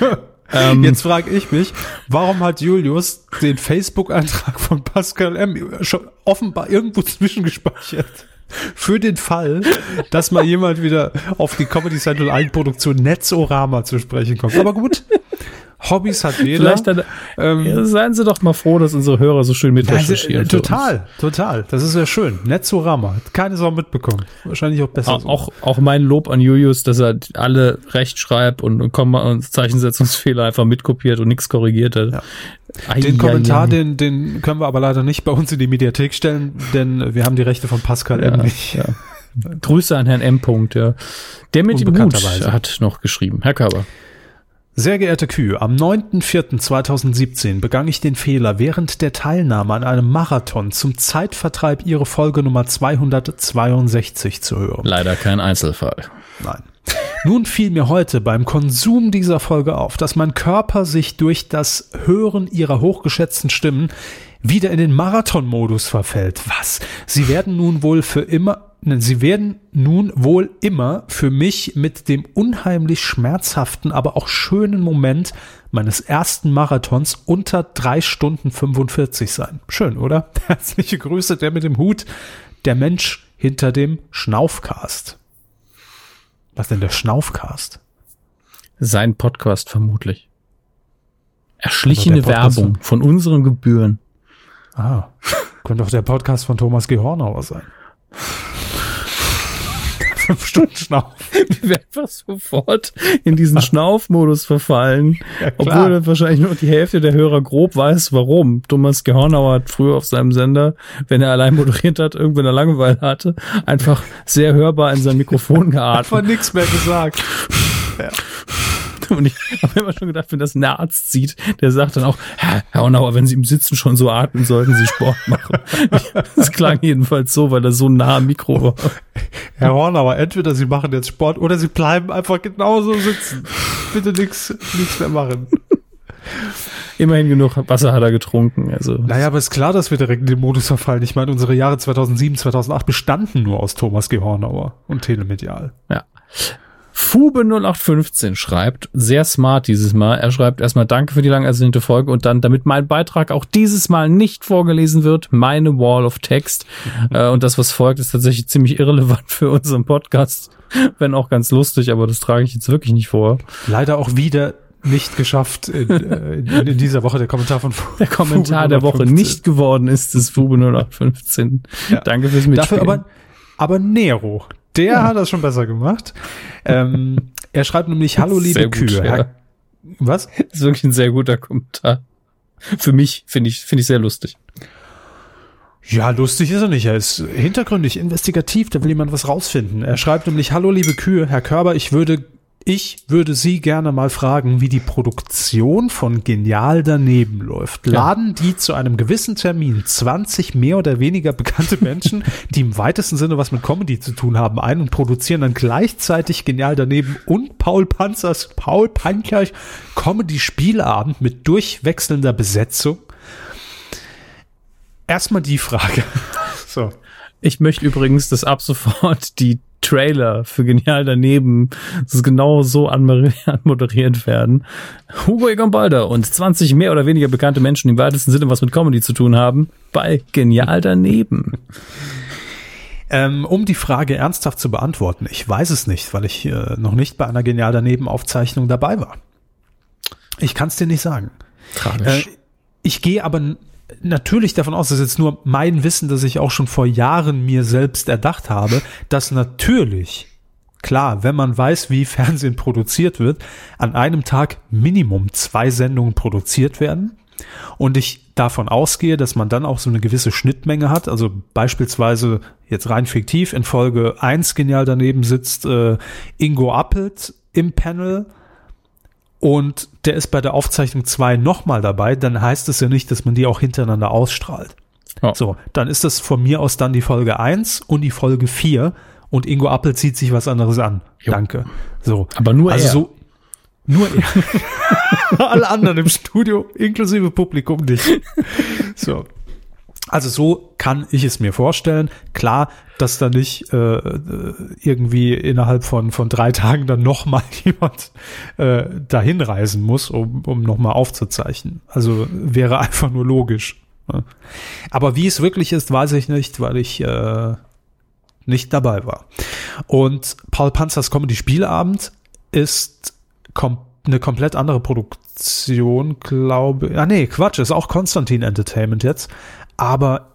(laughs) ähm, Jetzt frage ich mich, warum hat Julius den Facebook-Eintrag von Pascal M. schon offenbar irgendwo (laughs) zwischengespeichert? Für den Fall, dass mal jemand wieder auf die Comedy Central Eigenproduktion Netzorama zu sprechen kommt. Aber gut, Hobbys hat jeder. Vielleicht dann, ähm, ja, seien Sie doch mal froh, dass unsere Hörer so schön mit recherchieren. Total, total. Das ist ja schön. Netzorama. Keine Sau mitbekommen. Wahrscheinlich auch besser. Auch, so. auch, auch mein Lob an Julius, dass er alle Rechtschreib und, und Komma und Zeichensetzungsfehler einfach mitkopiert und nichts korrigiert hat. Ja. Den Kommentar, Den, den können wir aber leider nicht bei uns in die Mediathek stellen, denn wir haben die Rechte von Pascal ja, M. nicht. Ja. Grüße an Herrn M. -Punkt, ja. Der mit dem Hut hat noch geschrieben. Herr Körber. Sehr geehrte Kühe, am 9.4.2017 begann ich den Fehler, während der Teilnahme an einem Marathon zum Zeitvertreib Ihre Folge Nummer 262 zu hören. Leider kein Einzelfall. Nein. (laughs) Nun fiel mir heute beim Konsum dieser Folge auf, dass mein Körper sich durch das Hören Ihrer hochgeschätzten Stimmen wieder in den Marathonmodus verfällt. Was? Sie werden nun wohl für immer Sie werden nun wohl immer für mich mit dem unheimlich schmerzhaften, aber auch schönen Moment meines ersten Marathons unter drei Stunden 45 sein. Schön, oder? (laughs) Herzliche Grüße, der mit dem Hut, der Mensch hinter dem Schnaufcast. Was denn der Schnaufcast? Sein Podcast vermutlich. Erschlichene Werbung von unseren Gebühren. Ah, (laughs) könnte doch der Podcast von Thomas G. Hornauer sein fünf Stunden Schnauf. (laughs) Wir werden einfach sofort in diesen Schnaufmodus verfallen. Ja, obwohl dann wahrscheinlich nur die Hälfte der Hörer grob weiß, warum. Thomas Gehornauer hat früher auf seinem Sender, wenn er allein moderiert hat, irgendwann eine Langeweile hatte, einfach sehr hörbar in sein Mikrofon (laughs) geatmet. Einfach nichts mehr gesagt. (laughs) Ja. (laughs) Und ich habe immer schon gedacht, wenn das ein Arzt sieht, der sagt dann auch, Herr Hornauer, wenn Sie im Sitzen schon so atmen, sollten Sie Sport (laughs) machen. (laughs) Das klang jedenfalls so, weil er so nah am Mikro war. Herr Hornauer, entweder Sie machen jetzt Sport oder Sie bleiben einfach genauso sitzen. Bitte nichts nichts mehr machen. Immerhin genug Wasser hat er getrunken. Also. Naja, aber ist klar, dass wir direkt in den Modus verfallen. Ich meine, unsere Jahre 2007, 2008 bestanden nur aus Thomas G. Hornauer und Telemedial. Ja. Fube 0815 schreibt, sehr smart dieses Mal. Er schreibt erstmal Danke für die lang ersehnte Folge und dann, damit mein Beitrag auch dieses Mal nicht vorgelesen wird, meine Wall of Text. Mhm. Äh, und das, was folgt, ist tatsächlich ziemlich irrelevant für unseren Podcast. (laughs) Wenn auch ganz lustig, aber das trage ich jetzt wirklich nicht vor. Leider auch wieder nicht geschafft in, äh, in, in, dieser Woche der Kommentar von Fube Der Kommentar der Woche nicht geworden ist, ist Fube 0815. Ja. Danke fürs Mitspielen. Dafür aber, aber Nero, der ja. hat das schon besser gemacht. Ähm, er schreibt nämlich, hallo liebe gut, Kühe. Ja. Was? Das (laughs) ist wirklich ein sehr guter Kommentar. Für mich finde ich, finde ich sehr lustig. Ja, lustig ist er nicht. Er ist hintergründig, investigativ, da will jemand was rausfinden. Er schreibt nämlich, hallo liebe Kühe, Herr Körber, ich würde ich würde Sie gerne mal fragen, wie die Produktion von Genial daneben läuft. Laden die zu einem gewissen Termin 20 mehr oder weniger bekannte Menschen, die im weitesten Sinne was mit Comedy zu tun haben, ein und produzieren dann gleichzeitig Genial daneben und Paul Panzers, Paul Panchers Comedy-Spielabend mit durchwechselnder Besetzung? Erstmal die Frage. so. Ich möchte übrigens, dass ab sofort die Trailer für Genial daneben, das ist genau so (laughs) anmoderiert werden. Hugo Egon Balder und 20 mehr oder weniger bekannte Menschen, die im weitesten Sinne was mit Comedy zu tun haben, bei Genial daneben. Ähm, um die Frage ernsthaft zu beantworten, ich weiß es nicht, weil ich äh, noch nicht bei einer Genial daneben Aufzeichnung dabei war. Ich kann es dir nicht sagen. Tragisch. Äh, ich gehe aber natürlich davon aus, das ist jetzt nur mein Wissen, das ich auch schon vor Jahren mir selbst erdacht habe, dass natürlich, klar, wenn man weiß, wie Fernsehen produziert wird, an einem Tag Minimum zwei Sendungen produziert werden. Und ich davon ausgehe, dass man dann auch so eine gewisse Schnittmenge hat. Also beispielsweise jetzt rein fiktiv in Folge eins genial daneben sitzt äh, Ingo Appelt im Panel und der ist bei der Aufzeichnung 2 nochmal dabei, dann heißt es ja nicht, dass man die auch hintereinander ausstrahlt. Ja. So, dann ist das von mir aus dann die Folge 1 und die Folge 4 und Ingo Appel zieht sich was anderes an. Jo. Danke. So. Aber nur also er. So, nur er. (laughs) Alle anderen im Studio, inklusive Publikum nicht. So. Also so kann ich es mir vorstellen. Klar, dass da nicht äh, irgendwie innerhalb von, von drei (laughs) Tagen dann nochmal jemand äh, dahin reisen muss, um, um nochmal aufzuzeichnen. Also wäre (laughs) einfach nur logisch. Ne? Aber wie es wirklich ist, weiß ich nicht, weil ich äh, nicht dabei war. Und Paul Panzers Comedy Spielabend ist kom eine komplett andere Produktion, glaube Ah nee, Quatsch, ist auch Konstantin Entertainment jetzt, aber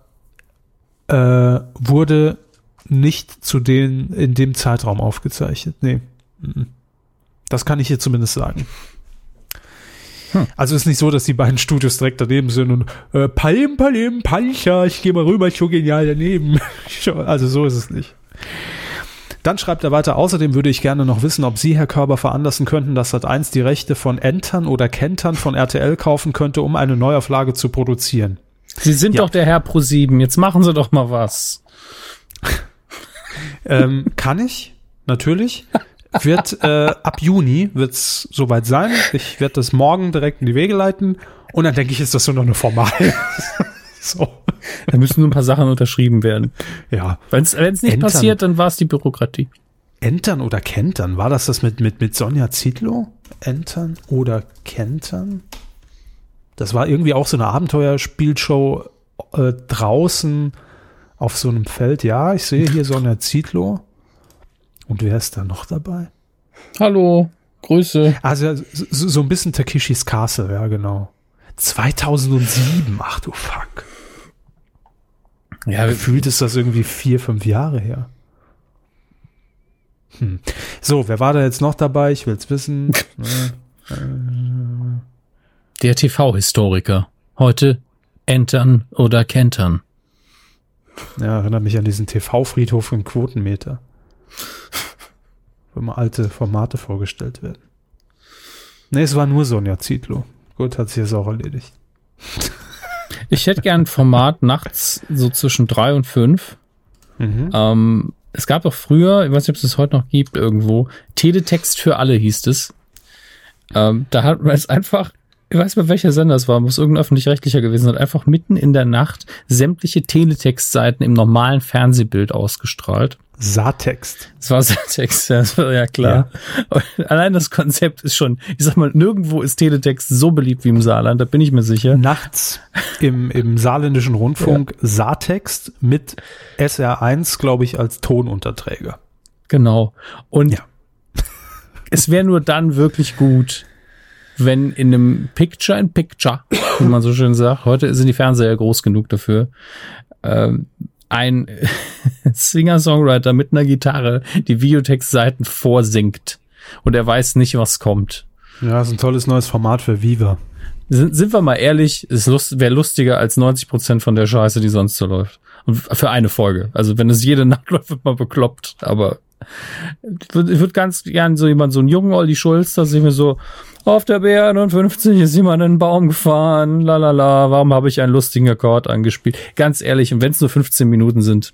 äh, wurde nicht zu den in dem Zeitraum aufgezeichnet. Nee. Mhm. Das kann ich hier zumindest sagen. Hm. Also ist nicht so, dass die beiden Studios direkt daneben sind und äh, Palim, Palim, Pancha, ich gehe mal rüber, ich genial daneben. (laughs) also so ist es nicht. Dann schreibt er weiter, außerdem würde ich gerne noch wissen, ob Sie, Herr Körber, veranlassen könnten, dass Sat1 die Rechte von Entern oder Kentern von RTL kaufen könnte, um eine Neuauflage zu produzieren. Sie sind ja. doch der Herr Pro7, jetzt machen Sie doch mal was. ähm, kann ich, natürlich. Wird äh, ab Juni wird's soweit sein. Ich werde das morgen direkt in die Wege leiten und dann denke ich, ist das so noch eine Formal. (laughs) so. Da müssen nur ein paar Sachen unterschrieben werden. Ja. Wenn es nicht Entern. passiert, dann war es die Bürokratie. Entern oder Kentern? War das das mit, mit, mit Sonja Zietlow? Entern oder Kentern? Das war irgendwie auch so eine Abenteuerspielshow äh, draußen auf so einem Feld. Ja, ich sehe hier Sonja Zietlow. Und wer ist da noch dabei? Hallo, Grüße. Also so, so ein bisschen Takeshis Castle, ja genau. 2007, ach du Fuck. Ja, gefühlt ist das irgendwie vier, fünf Jahre her. Hm. So, wer war da jetzt noch dabei? Ich will's wissen. (laughs) Der TV-Historiker. Heute Entern oder Kentern. Ja, erinnert mich an diesen TV-Friedhof im Quotenmeter. Wo immer alte Formate vorgestellt werden. Nee, es war nur Sonja Zietlow. Gut, hat sich jetzt auch erledigt. Ich hätte gern ein Format nachts so zwischen drei und fünf. Mhm. Ähm, es gab doch früher, ich weiß nicht, ob es es heute noch gibt, irgendwo, Teletext für alle hieß es. Ähm, da hat man es einfach ich weiß nicht, welcher Sender es war, muss irgendein öffentlich-rechtlicher gewesen sein, einfach mitten in der Nacht sämtliche Teletextseiten im normalen Fernsehbild ausgestrahlt. Saartext. Es war Saartext, ja, war ja klar. Ja. Allein das Konzept ist schon, ich sag mal, nirgendwo ist Teletext so beliebt wie im Saarland, da bin ich mir sicher. Nachts im, im saarländischen Rundfunk ja. Saartext mit SR1, glaube ich, als Tonunterträger. Genau. Und ja. es wäre nur dann wirklich gut, wenn in einem Picture in Picture, wie man so schön sagt, heute sind die Fernseher groß genug dafür, ähm, ein (laughs) Singer-Songwriter mit einer Gitarre die Videotext-Seiten vorsingt und er weiß nicht, was kommt. Ja, ist ein tolles neues Format für Viva. Sind, sind wir mal ehrlich, es lust, wäre lustiger als 90 Prozent von der Scheiße, die sonst so läuft. Und für eine Folge. Also wenn es jede (laughs) Nacht läuft, wird man bekloppt. Aber ich würde ganz gern so jemand, so einen jungen Olli Schulz, dass ich mir so, auf der B51 ist jemand in den Baum gefahren, lalala, warum habe ich einen lustigen Akkord angespielt? Ganz ehrlich, und wenn es nur 15 Minuten sind,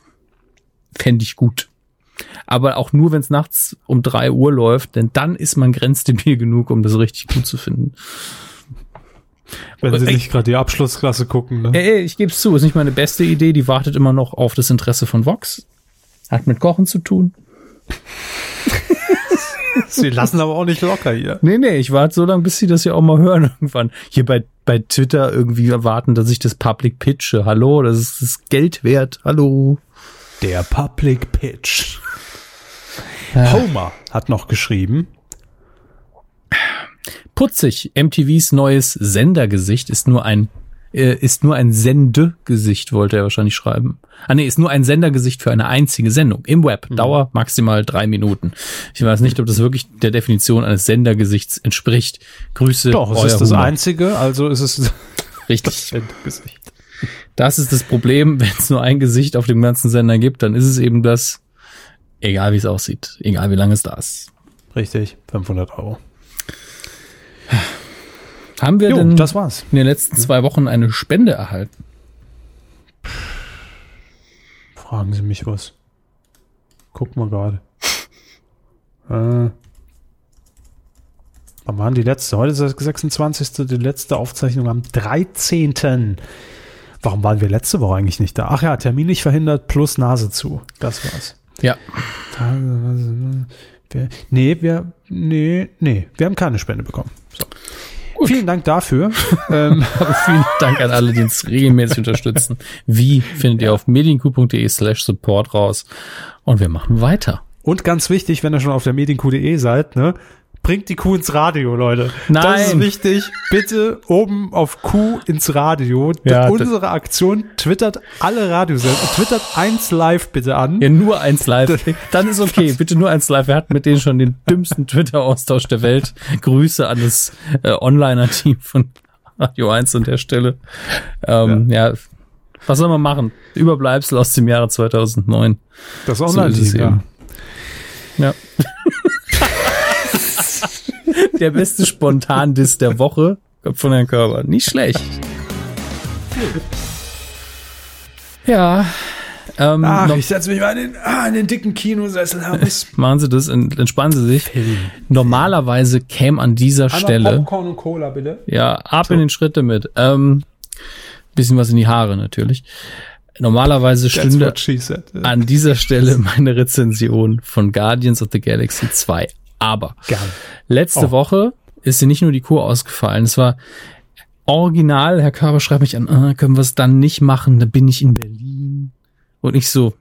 fände ich gut. Aber auch nur, wenn es nachts um drei Uhr läuft, denn dann ist man grenzdebil (laughs) genug, um das richtig gut zu finden. Wenn sie nicht gerade die Abschlussklasse gucken. Ne? Ey, ich gebe es zu, ist nicht meine beste Idee, die wartet immer noch auf das Interesse von Vox. Hat mit Kochen zu tun. (laughs) (laughs) Sie lassen aber auch nicht locker hier. Nee, nee, ich warte so lange, bis sie das ja auch mal hören (laughs) irgendwann. Hier bei, bei Twitter irgendwie erwarten, dass ich das Public pitche. Hallo, das ist das Geld wert. Hallo. Der Public Pitch. Ja. Homer hat noch geschrieben. Putzig, MTVs neues Sendergesicht ist nur ein äh, ist nur ein Sendegesicht, wollte er wahrscheinlich schreiben. Ah nee, ist nur ein Sendergesicht für eine einzige Sendung im Web. Mhm. Dauer maximal drei Minuten. Ich weiß nicht, ob das wirklich der Definition eines Sendergesichts entspricht. Grüße. Doch, es ist das Humor. einzige, also ist es (laughs) richtig. Das Sendergesicht. Das ist das Problem, (laughs) wenn es nur ein Gesicht auf dem ganzen Sender gibt, dann ist es eben das, egal wie es aussieht, egal wie lange es da ist. Richtig, 500 Euro. Haben wir jo, denn das war's. in den letzten zwei Wochen eine Spende erhalten? Fragen Sie mich was. Guck mal gerade. (laughs) äh, wann waren die letzte? Heute ist das 26. Die letzte Aufzeichnung am 13. Warum waren wir letzte Woche eigentlich nicht da? Ach ja, Termin nicht verhindert plus Nase zu. Das war's. Ja. Nee, wir, nee, nee, wir haben keine Spende bekommen. So. Vielen Dank dafür. (laughs) ähm, Aber vielen Dank an alle, die uns regelmäßig unterstützen. Wie findet ihr auf medienku.de slash support raus? Und wir machen weiter. und ganz wichtig, wenn ihr schon auf der medienq.de seid, ne? Bringt die Kuh ins Radio, Leute. Das Nein. ist wichtig. Bitte oben auf Kuh ins Radio. Ja, Unsere Aktion twittert alle Radiosender. Twittert eins live bitte an. Ja, nur eins live. Dann ist okay. (laughs) Bitte nur eins live. Wir hatten mit denen schon den dümmsten Twitter-Austausch der Welt. Grüße an das äh, Onliner-Team von Radio 1 an der Stelle. Ähm, ja. Was soll man machen? Überbleibsel aus dem Jahre 2009. Das So Online-Team, ja. eben. Ja. (laughs) der beste Spontan-Diss der Woche kommt von Herrn Körber. Nicht schlecht. Ja. Ähm, Ach, noch, ich setze mich mal in den, ah, in den dicken Kinosessel, Hermes. (laughs) machen Sie das, ent- entspannen Sie sich. Normalerweise käme an dieser Stelle, Popcorn und Cola, bitte. ja, ab in den Schritt damit. Ähm, bisschen was in die Haare natürlich. Normalerweise stünde an dieser Stelle meine Rezension von Guardians of the Galaxy 2. Aber Geil. letzte Oh. Woche ist sie nicht nur die Kur ausgefallen. Es war original. Herr Körber schreibt mich an, ah, können wir es dann nicht machen? Da bin ich in Berlin. Und ich so,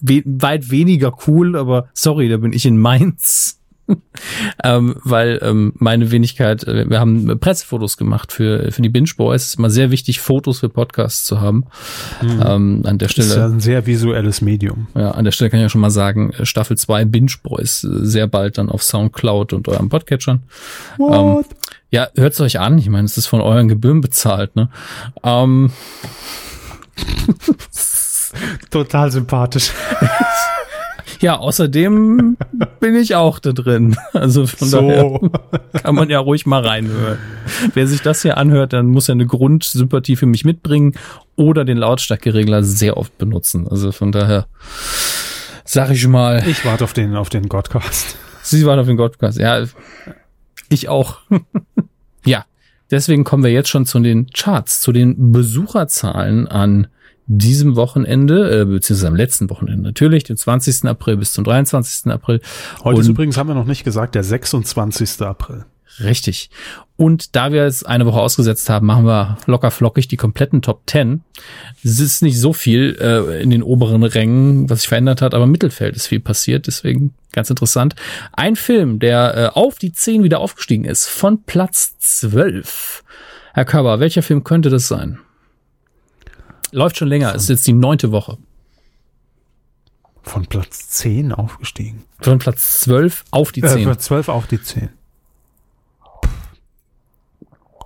we weit weniger cool, aber sorry, da bin ich in Mainz. (laughs) ähm, weil ähm, meine Wenigkeit, äh, wir haben Pressefotos gemacht für, für die Binge Boys. Es ist immer sehr wichtig, Fotos für Podcasts zu haben. Ähm, an der Das ist Stelle. ja ein sehr visuelles Medium. Ja, an der Stelle kann ich ja schon mal sagen, äh, Staffel 2 Binge Boys äh, sehr bald dann auf Soundcloud und eurem Podcatchern. Ähm, ja, hört's euch an. Ich meine, es ist von euren Gebühren bezahlt, ne? Ähm, Total sympathisch. (laughs) ja, außerdem (laughs) bin ich auch da drin. Also von daher So. kann man ja ruhig mal reinhören. Wer sich das hier anhört, dann muss er eine Grundsympathie für mich mitbringen oder den Lautstärkeregler sehr oft benutzen. Also von daher sag ich mal, Ich warte auf den, auf den Godcast. Sie waren auf den Godcast. Ja, ich auch. (laughs) ja, deswegen kommen wir jetzt schon zu den Charts, zu den Besucherzahlen an diesem Wochenende, äh, beziehungsweise am letzten Wochenende natürlich, dem 20. April bis zum 23. April. Heute ist Und- übrigens, haben wir noch nicht gesagt, der 26. April. Richtig. Und da wir es eine Woche ausgesetzt haben, machen wir locker flockig die kompletten Top 10. Es ist nicht so viel äh, in den oberen Rängen, was sich verändert hat, aber im Mittelfeld ist viel passiert, deswegen ganz interessant. Ein Film, der äh, auf die 10 wieder aufgestiegen ist, von Platz 12. Herr Körber, welcher Film könnte das sein? Läuft schon länger, ist jetzt die neunte Woche. Von Platz 10 aufgestiegen. Von Platz 12 auf die Äh, 10. von 12 auf die 10.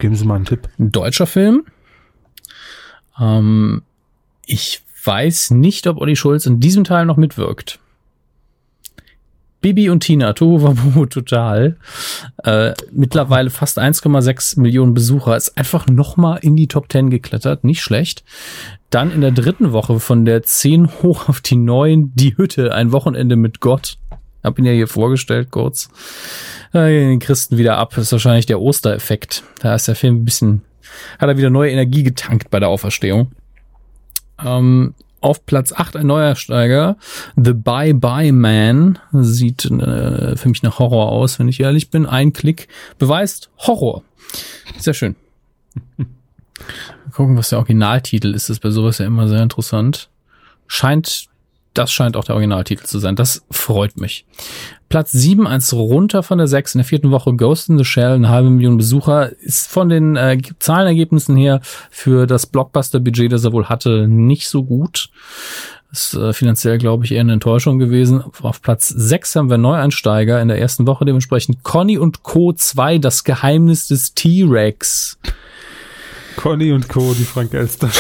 Geben Sie mal einen Tipp. ein deutscher Film. Ähm, ich weiß nicht, ob Olli Schulz in diesem Teil noch mitwirkt. Bibi und Tina, Tohu Wabohu (laughs) total. Äh, mittlerweile fast 1,6 Millionen Besucher. Ist einfach nochmal in die Top 10 geklettert. Nicht schlecht. Dann in der dritten Woche von der 10 hoch auf die 9 Die Hütte. Ein Wochenende mit Gott. Hab ihn ja hier vorgestellt kurz. Äh, den Christen wieder ab. Ist wahrscheinlich der Ostereffekt. Da ist der Film ein bisschen, hat er wieder neue Energie getankt bei der Auferstehung. Ähm, auf Platz 8 ein neuer Steiger. The Bye Bye Man sieht äh, für mich nach Horror aus, wenn ich ehrlich bin. Ein Klick beweist Horror. Sehr schön. (laughs) Mal gucken, was der Originaltitel ist. Das ist bei sowas ja immer sehr interessant. Scheint, das scheint auch der Originaltitel zu sein. Das freut mich. Platz 7, eins runter von der 6 in der vierten Woche. Ghost in the Shell, eine halbe Million Besucher. Ist von den äh, Zahlenergebnissen her für das Blockbuster-Budget, das er wohl hatte, nicht so gut. Ist äh, finanziell, glaube ich, eher eine Enttäuschung gewesen. Auf Platz 6 haben wir Neueinsteiger in der ersten Woche, dementsprechend Conny und Co. 2, das Geheimnis des T-Rex. Conny und Co., die Frank Elster.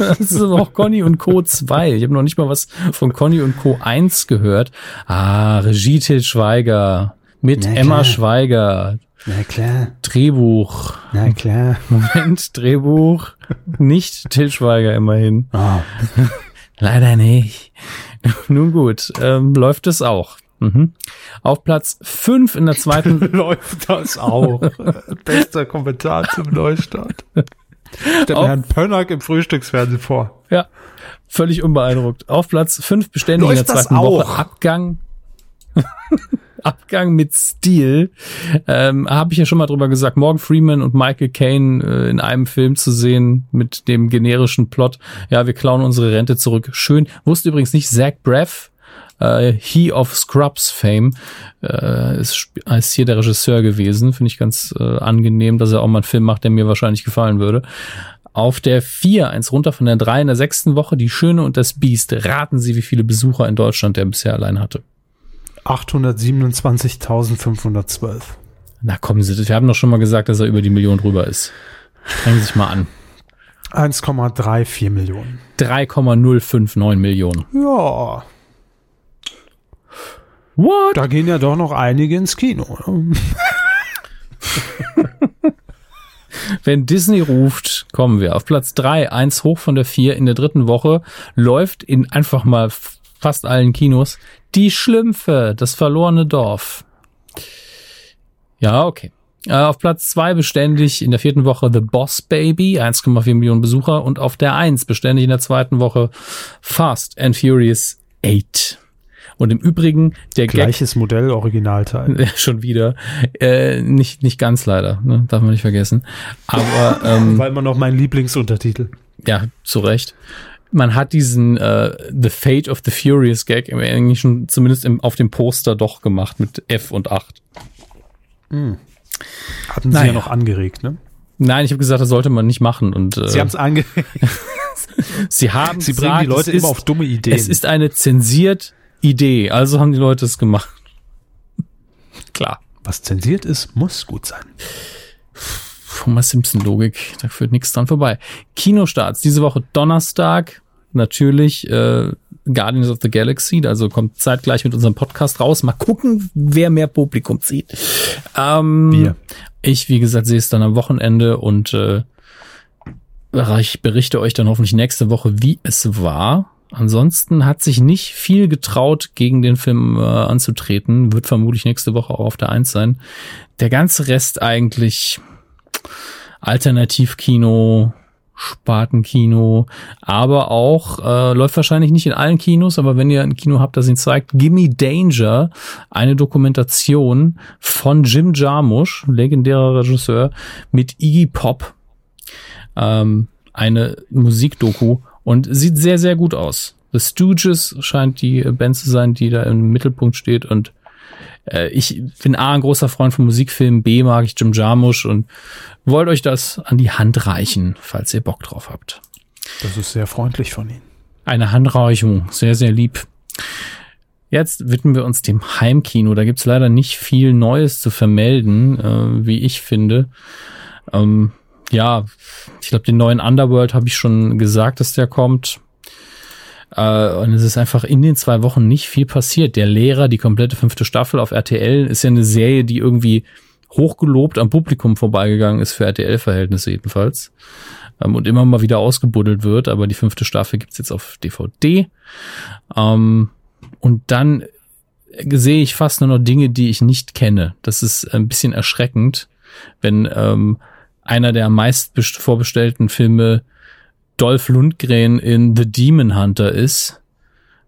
Das ist aber auch Conny und Co. 2. Ich habe noch nicht mal was von Conny und Co. 1 gehört. Ah, Regie Til Schweiger mit Emma. Schweiger. Na klar, Drehbuch. na klar. Moment, Drehbuch. Nicht Til Schweiger immerhin. Oh, (laughs) Leider nicht. (laughs) Nun gut, ähm, läuft es auch. Mhm. Auf Platz 5 in der zweiten (laughs) läuft das auch. Bester Kommentar zum Neustart. Auf- mir Herrn Pönnack im Frühstücksfernsehen vor. Ja, völlig unbeeindruckt. Auf Platz 5 beständig in der Läuft zweiten Woche? Abgang. (laughs) Abgang mit Stil. Ähm, Habe ich ja schon mal drüber gesagt. Morgan Freeman und Michael Caine äh, in einem Film zu sehen mit dem generischen Plot. Ja, wir klauen unsere Rente zurück. Schön. Wusste übrigens nicht, Zach Braff, äh, He of Scrubs Fame, äh, ist, ist hier der Regisseur gewesen. Finde ich ganz äh, angenehm, dass er auch mal einen Film macht, der mir wahrscheinlich gefallen würde. Auf der 4, eins runter von der 3 in der sechsten Woche, Die Schöne und das Biest. Raten Sie, wie viele Besucher in Deutschland der bisher allein hatte. 827.512. Na kommen Sie, wir haben doch schon mal gesagt, dass er über die Million drüber ist. Strengen Sie sich mal an. 1,34 Millionen. 3,059 Millionen. Ja, What? da gehen ja doch noch einige ins Kino. ne? (laughs) Wenn Disney ruft, kommen wir. Auf Platz 3, eins hoch von der 4 in der dritten Woche, läuft in einfach mal fast allen Kinos Die Schlümpfe, das verlorene Dorf. Ja, okay. Äh, auf Platz 2 beständig in der vierten Woche The Boss Baby, 1,4 Millionen Besucher. Und auf der 1 beständig in der zweiten Woche Fast and Furious 8. Und im Übrigen, der Gag Gleiches Modell, Originalteil. (laughs) Schon wieder. Äh, nicht, nicht ganz leider, ne? darf man nicht vergessen. Aber ähm, (laughs) Weil man noch mein Lieblingsuntertitel. ja, zu Recht. Man hat diesen äh, The Fate of the Furious Gag im Englischen zumindest im, auf dem Poster doch gemacht mit F und 8. Hatten Sie Naja. ja noch angeregt, ne? Nein, ich habe gesagt, das sollte man nicht machen. Und äh, Sie haben es angeregt. (laughs) sie haben Sie bringen gesagt, die Leute ist, immer auf dumme Ideen. Es ist eine zensiert Idee, also haben die Leute es gemacht. (laughs) Klar. Was zensiert ist, muss gut sein. Homer Simpson Logik, da führt nichts dran vorbei. Kinostarts diese Woche Donnerstag natürlich äh, Guardians of the Galaxy, also kommt zeitgleich mit unserem Podcast raus. Mal gucken, wer mehr Publikum zieht. Ähm, Wir. Ich, wie gesagt, sehe es dann am Wochenende und äh, ich berichte euch dann hoffentlich nächste Woche, wie es war. Ansonsten hat sich nicht viel getraut, gegen den Film äh, anzutreten. Wird vermutlich nächste Woche auch auf der Eins sein. Der ganze Rest eigentlich Alternativkino, Spartenkino, aber auch äh, läuft wahrscheinlich nicht in allen Kinos, aber wenn ihr ein Kino habt, das ihn zeigt, Gimme Danger, eine Dokumentation von Jim Jarmusch, legendärer Regisseur, mit Iggy Pop, ähm, eine Musikdoku und sieht sehr, sehr gut aus. The Stooges scheint die Band zu sein, die da im Mittelpunkt steht und äh, ich bin A, ein großer Freund von Musikfilmen, B, mag ich Jim Jarmusch und wollte euch das an die Hand reichen, falls ihr Bock drauf habt. Das ist sehr freundlich von Ihnen. Eine Handreichung, sehr, sehr lieb. Jetzt widmen wir uns dem Heimkino. Da gibt's leider nicht viel Neues zu vermelden, äh, wie ich finde. Ähm, ja, ich glaube, den neuen Underworld habe ich schon gesagt, dass der kommt. Äh, und es ist einfach in den zwei Wochen nicht viel passiert. Der Lehrer, die komplette fünfte Staffel auf RTL, ist ja eine Serie, die irgendwie hochgelobt am Publikum vorbeigegangen ist, für RTL-Verhältnisse jedenfalls. Ähm, und immer mal wieder ausgebuddelt wird, aber die fünfte Staffel gibt's jetzt auf DVD. Ähm, und dann sehe ich fast nur noch Dinge, die ich nicht kenne. Das ist ein bisschen erschreckend, wenn ähm, einer der am meist best- vorbestellten Filme Dolph Lundgren in The Demon Hunter ist.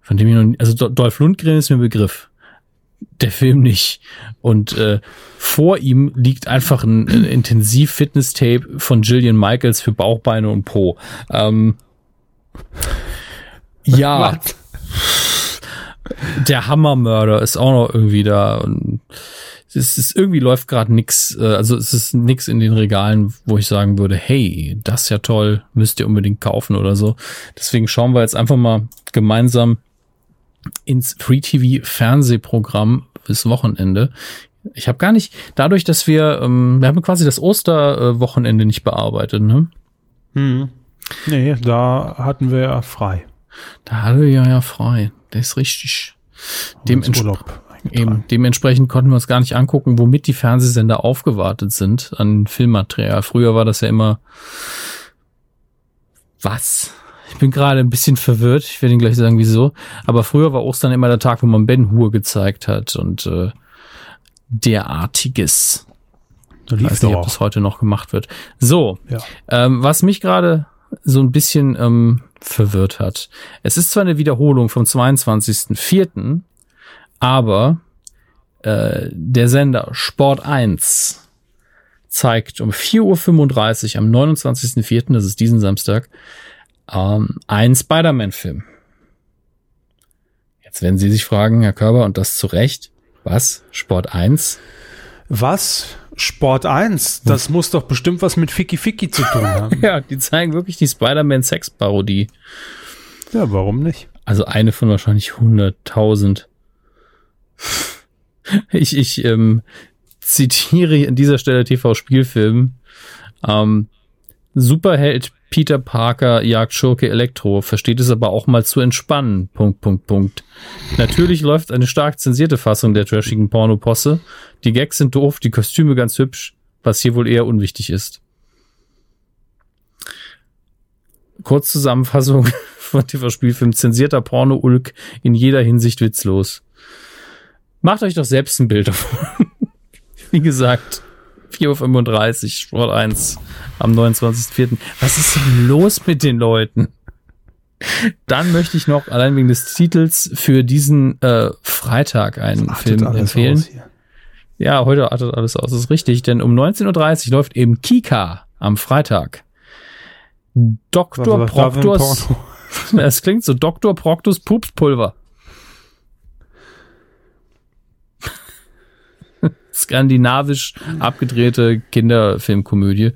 Von dem ich noch, nie- also Do- Dolph Lundgren ist mir ein Begriff. Der Film nicht. Und äh, vor ihm liegt einfach ein, ein Intensiv-Fitness-Tape von Gillian Michaels für Bauchbeine und Po. Ähm, ja, (laughs) der Hammermörder ist auch noch irgendwie da. Und es ist irgendwie läuft gerade nix. äh, Also es ist nix in den Regalen, wo ich sagen würde, hey, das ist ja toll, müsst ihr unbedingt kaufen oder so. Deswegen schauen wir jetzt einfach mal gemeinsam ins Free TV Fernsehprogramm fürs Wochenende. Ich habe gar nicht, dadurch, dass wir, ähm, wir haben quasi das Osterwochenende nicht bearbeitet, ne? Hm. Nee, da hatten wir ja frei. Da hatten wir ja frei. Das ist richtig. Dem Dements- Eben, dementsprechend konnten wir uns gar nicht angucken, womit die Fernsehsender aufgewartet sind an Filmmaterial. Früher war das ja immer was? Ich bin gerade ein bisschen verwirrt. Ich werde Ihnen gleich sagen, wieso. Aber früher war Ostern immer der Tag, wo man Ben Hur gezeigt hat und äh, derartiges. Ich lief weiß nicht, ob das heute noch gemacht wird. So, Ja. ähm, was mich gerade so ein bisschen ähm, verwirrt hat. Es ist zwar eine Wiederholung vom 22.04., aber Äh, der Sender Sport 1 zeigt um 4.35 Uhr am 29.04., das ist diesen Samstag, ähm, einen Spider-Man-Film. Jetzt werden Sie sich fragen, Herr Körber, und das zu Recht, was? Sport 1? Was? Sport 1? Das muss doch bestimmt was mit Ficky Ficky zu tun (laughs) haben. Ja, die zeigen wirklich die Spider-Man-Sex-Parodie. ja, warum nicht? Also eine von wahrscheinlich 100.000. (laughs) Ich, ich ähm, zitiere an dieser Stelle TV-Spielfilm. Ähm, Superheld Peter Parker jagt Schurke Elektro, versteht es aber auch mal zu entspannen. Punkt, Punkt, Punkt. Natürlich läuft eine stark zensierte Fassung der trashigen Pornoposse. Die Gags sind doof, die Kostüme ganz hübsch, was hier wohl eher unwichtig ist. Kurzzusammenfassung (laughs) von TV-Spielfilm. Zensierter Porno-Ulk in jeder Hinsicht witzlos. Macht euch doch selbst ein Bild davon. (laughs) Wie gesagt, 4.35 Uhr, Sport 1 am 29.04. Was ist denn los mit den Leuten? Dann möchte ich noch, allein wegen des Titels, für diesen äh, Freitag einen Film empfehlen. Ja, heute artet alles aus, das ist richtig, denn um 19.30 Uhr läuft eben Kika am Freitag. Dr. Proctors, (laughs) das klingt so, Dr. Proctus Pupspulver. Skandinavisch abgedrehte Kinderfilmkomödie.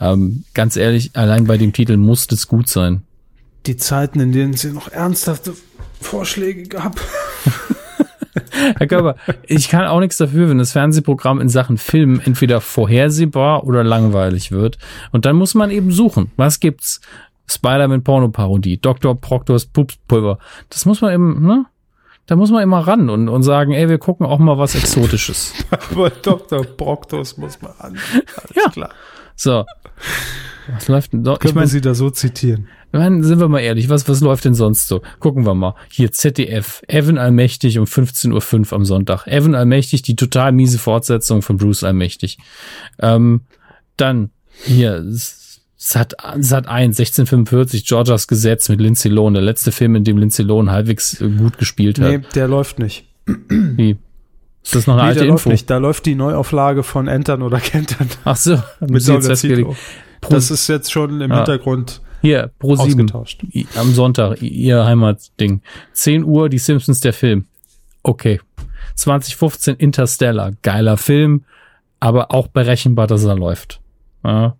Ähm, ganz ehrlich, allein bei dem Titel muss es gut sein. Die Zeiten, in denen sie noch ernsthafte Vorschläge gab. (laughs) Herr Körber, ich kann auch nichts dafür, wenn das Fernsehprogramm in Sachen Film entweder vorhersehbar oder langweilig wird. Und dann muss man eben suchen. Was gibt's? Spider-Man Porno-Parodie, Dr. Proctors Pupspulver. Das muss man eben, ne? Da muss man immer ran und, und sagen, ey, wir gucken auch mal was Exotisches. (laughs) Aber Dr. Proctos muss man an. Alles Ja. klar. So. Was läuft denn dort? Können Ich meine, wir sie da so zitieren? ich mein, sind wir mal ehrlich, was, was läuft denn sonst so? Gucken wir mal. Hier ZDF, Evan Allmächtig um 15.05 Uhr am Sonntag. Evan Allmächtig, die total miese Fortsetzung von Bruce Allmächtig. Ähm, dann hier Sat, Sat 1, 1645, Georgias Gesetz mit Lindsay Lohan, der letzte Film, in dem Lindsay Lohan halbwegs äh, gut gespielt hat. Nee, der läuft nicht. Wie? Ist das noch eine Nee, alte der läuft Info? nicht. Da läuft die Neuauflage von Entern oder Kentern Ach so, (laughs) mit sie jetzt Saul festgelegt. Zito. Pro- Das ist jetzt schon im Ah. Hintergrund Hier, Pro 7. ausgetauscht. I- am Sonntag, ihr Heimatding. 10 Uhr, die Simpsons, der Film. Okay. 2015 Interstellar, geiler Film, aber auch berechenbar, dass er läuft. Ja.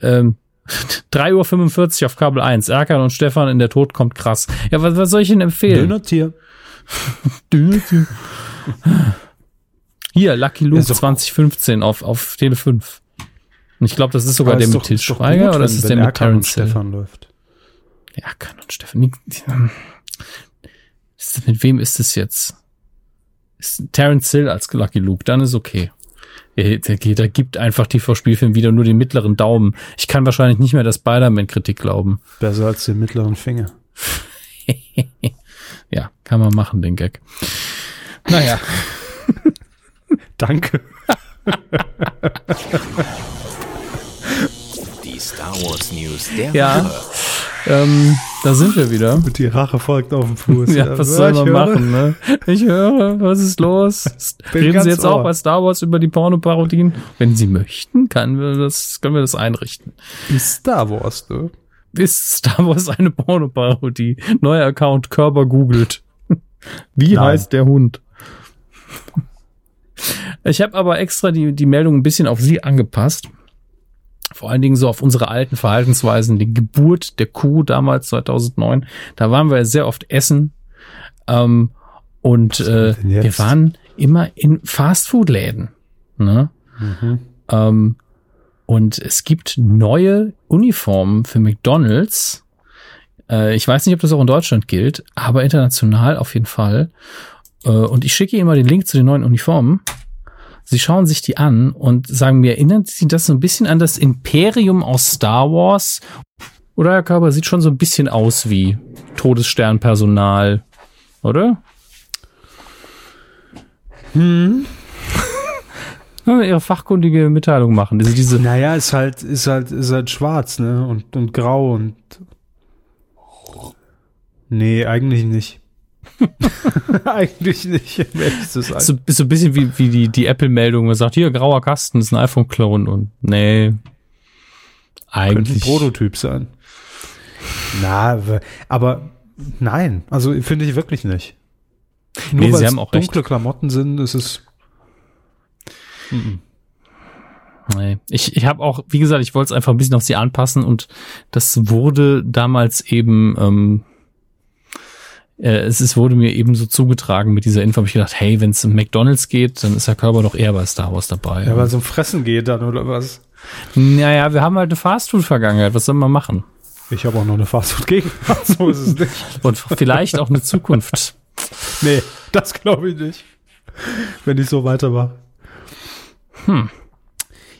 Ähm, (laughs) 3.45 Uhr auf Kabel 1. Erkan und Stefan in der Tod kommt krass. Ja, was, was soll ich Ihnen empfehlen? Dönertier. (laughs) Dönertier. Hier, Lucky Luke Ist doch- 2015 auf, auf Tele 5. Und ich glaube, das ist sogar der ist mit Til ist Schweiger oder ist wenn- es wenn der mit Erkan und Terence Hill? Stefan läuft. Ja, kann und ist das, mit wem ist es jetzt? Ist Terence Hill als Lucky Luke, dann ist okay. Der, der gibt einfach TV-Spielfilm wieder nur den mittleren Daumen. Ich kann wahrscheinlich nicht mehr der Spider-Man-Kritik glauben. Besser als den mittleren Finger. (laughs) Ja, kann man machen, den Gag. Naja, (laughs) Danke. (laughs) Die Star Wars News der Ja. Woche. ähm, da sind wir wieder. Und die Rache folgt auf dem Fuß. Ja, was soll ich man machen, ne? Ich höre, was ist los? Bin Reden Sie jetzt ohr. auch bei Star Wars über die Pornoparodien? Wenn Sie möchten, können wir das, können wir das einrichten. Star Wars, du. Ist Star Wars eine Pornoparodie? Neuer Account Körper googelt. Wie Nein. heißt der Hund? Ich habe aber extra die, die Meldung ein bisschen auf Sie angepasst. Vor allen Dingen so auf unsere alten Verhaltensweisen. Die Geburt der Kuh damals 2009. Da waren wir ja sehr oft essen. Ähm, und äh, wir waren immer in Fastfood-Läden. Ne? Mhm. Ähm, und es gibt neue Uniformen für McDonald's. Äh, ich weiß nicht, ob das auch in Deutschland gilt, aber international auf jeden Fall. Äh, und ich schicke Ihnen mal den Link zu den neuen Uniformen. Sie schauen sich die an und sagen mir, erinnert Sie das so ein bisschen an das Imperium aus Star Wars? Oder Herr Körber sieht schon so ein bisschen aus wie Todessternpersonal, oder? Hm. (laughs) Ihre fachkundige Mitteilung machen. Diese, diese Naja, ist halt, ist halt, ist halt schwarz, ne? Und, und grau und. Nee, eigentlich nicht. (laughs) Eigentlich nicht, um ehrlich zu sein. So, so ein bisschen wie, wie die, die Apple-Meldung, man sagt, hier, grauer Kasten ist ein iPhone-Clone und nee. Könnte ein Eigentlich. Prototyp sein. Na, aber nein, also finde ich wirklich nicht. Nur Nee, weil Sie es haben auch recht. dunkle Klamotten sind, ist es. Nee. Ich, ich habe auch, wie gesagt, ich wollte es einfach ein bisschen auf sie anpassen und das wurde damals eben, ähm, äh, es ist, wurde mir eben so zugetragen mit dieser Info. Hab ich gedacht, hey, wenn es um McDonalds geht, dann ist der Körper doch eher bei Star Wars dabei. Ja, weil es um Fressen geht dann, oder was? naja, wir haben halt eine Fastfood-Vergangenheit. Was soll man machen? Ich habe auch noch eine Fastfood-Gegenwart, (laughs) so ist es nicht. Und vielleicht auch eine Zukunft. Nee, das glaube ich nicht. Wenn ich so weitermache. Hm.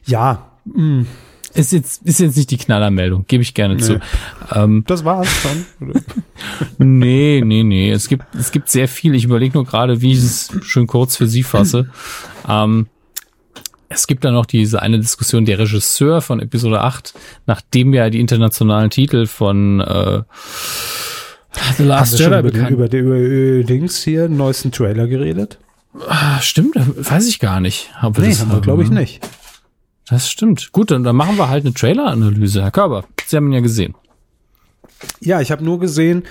Ja, mh, Ist jetzt, ist jetzt nicht die Knallermeldung, gebe ich gerne zu. Nee. Ähm, das war's schon. (laughs) Nee, nee, nee. Es gibt, es gibt sehr viel. Ich überlege nur gerade, wie ich es schön kurz für Sie fasse. (laughs) Ähm, es gibt da noch diese eine Diskussion, der Regisseur von Episode 8, nachdem ja die internationalen Titel von äh, The Last Jedi über, den, über, den, über Dings hier, neuesten Trailer geredet? Ah, stimmt, weiß ich gar nicht. Ob Nee, das haben wir, glaube ich, nicht. Das stimmt. Gut, dann, dann machen wir halt eine Trailer-Analyse. Herr Körber, Sie haben ihn ja gesehen. Ja, ich habe nur gesehen,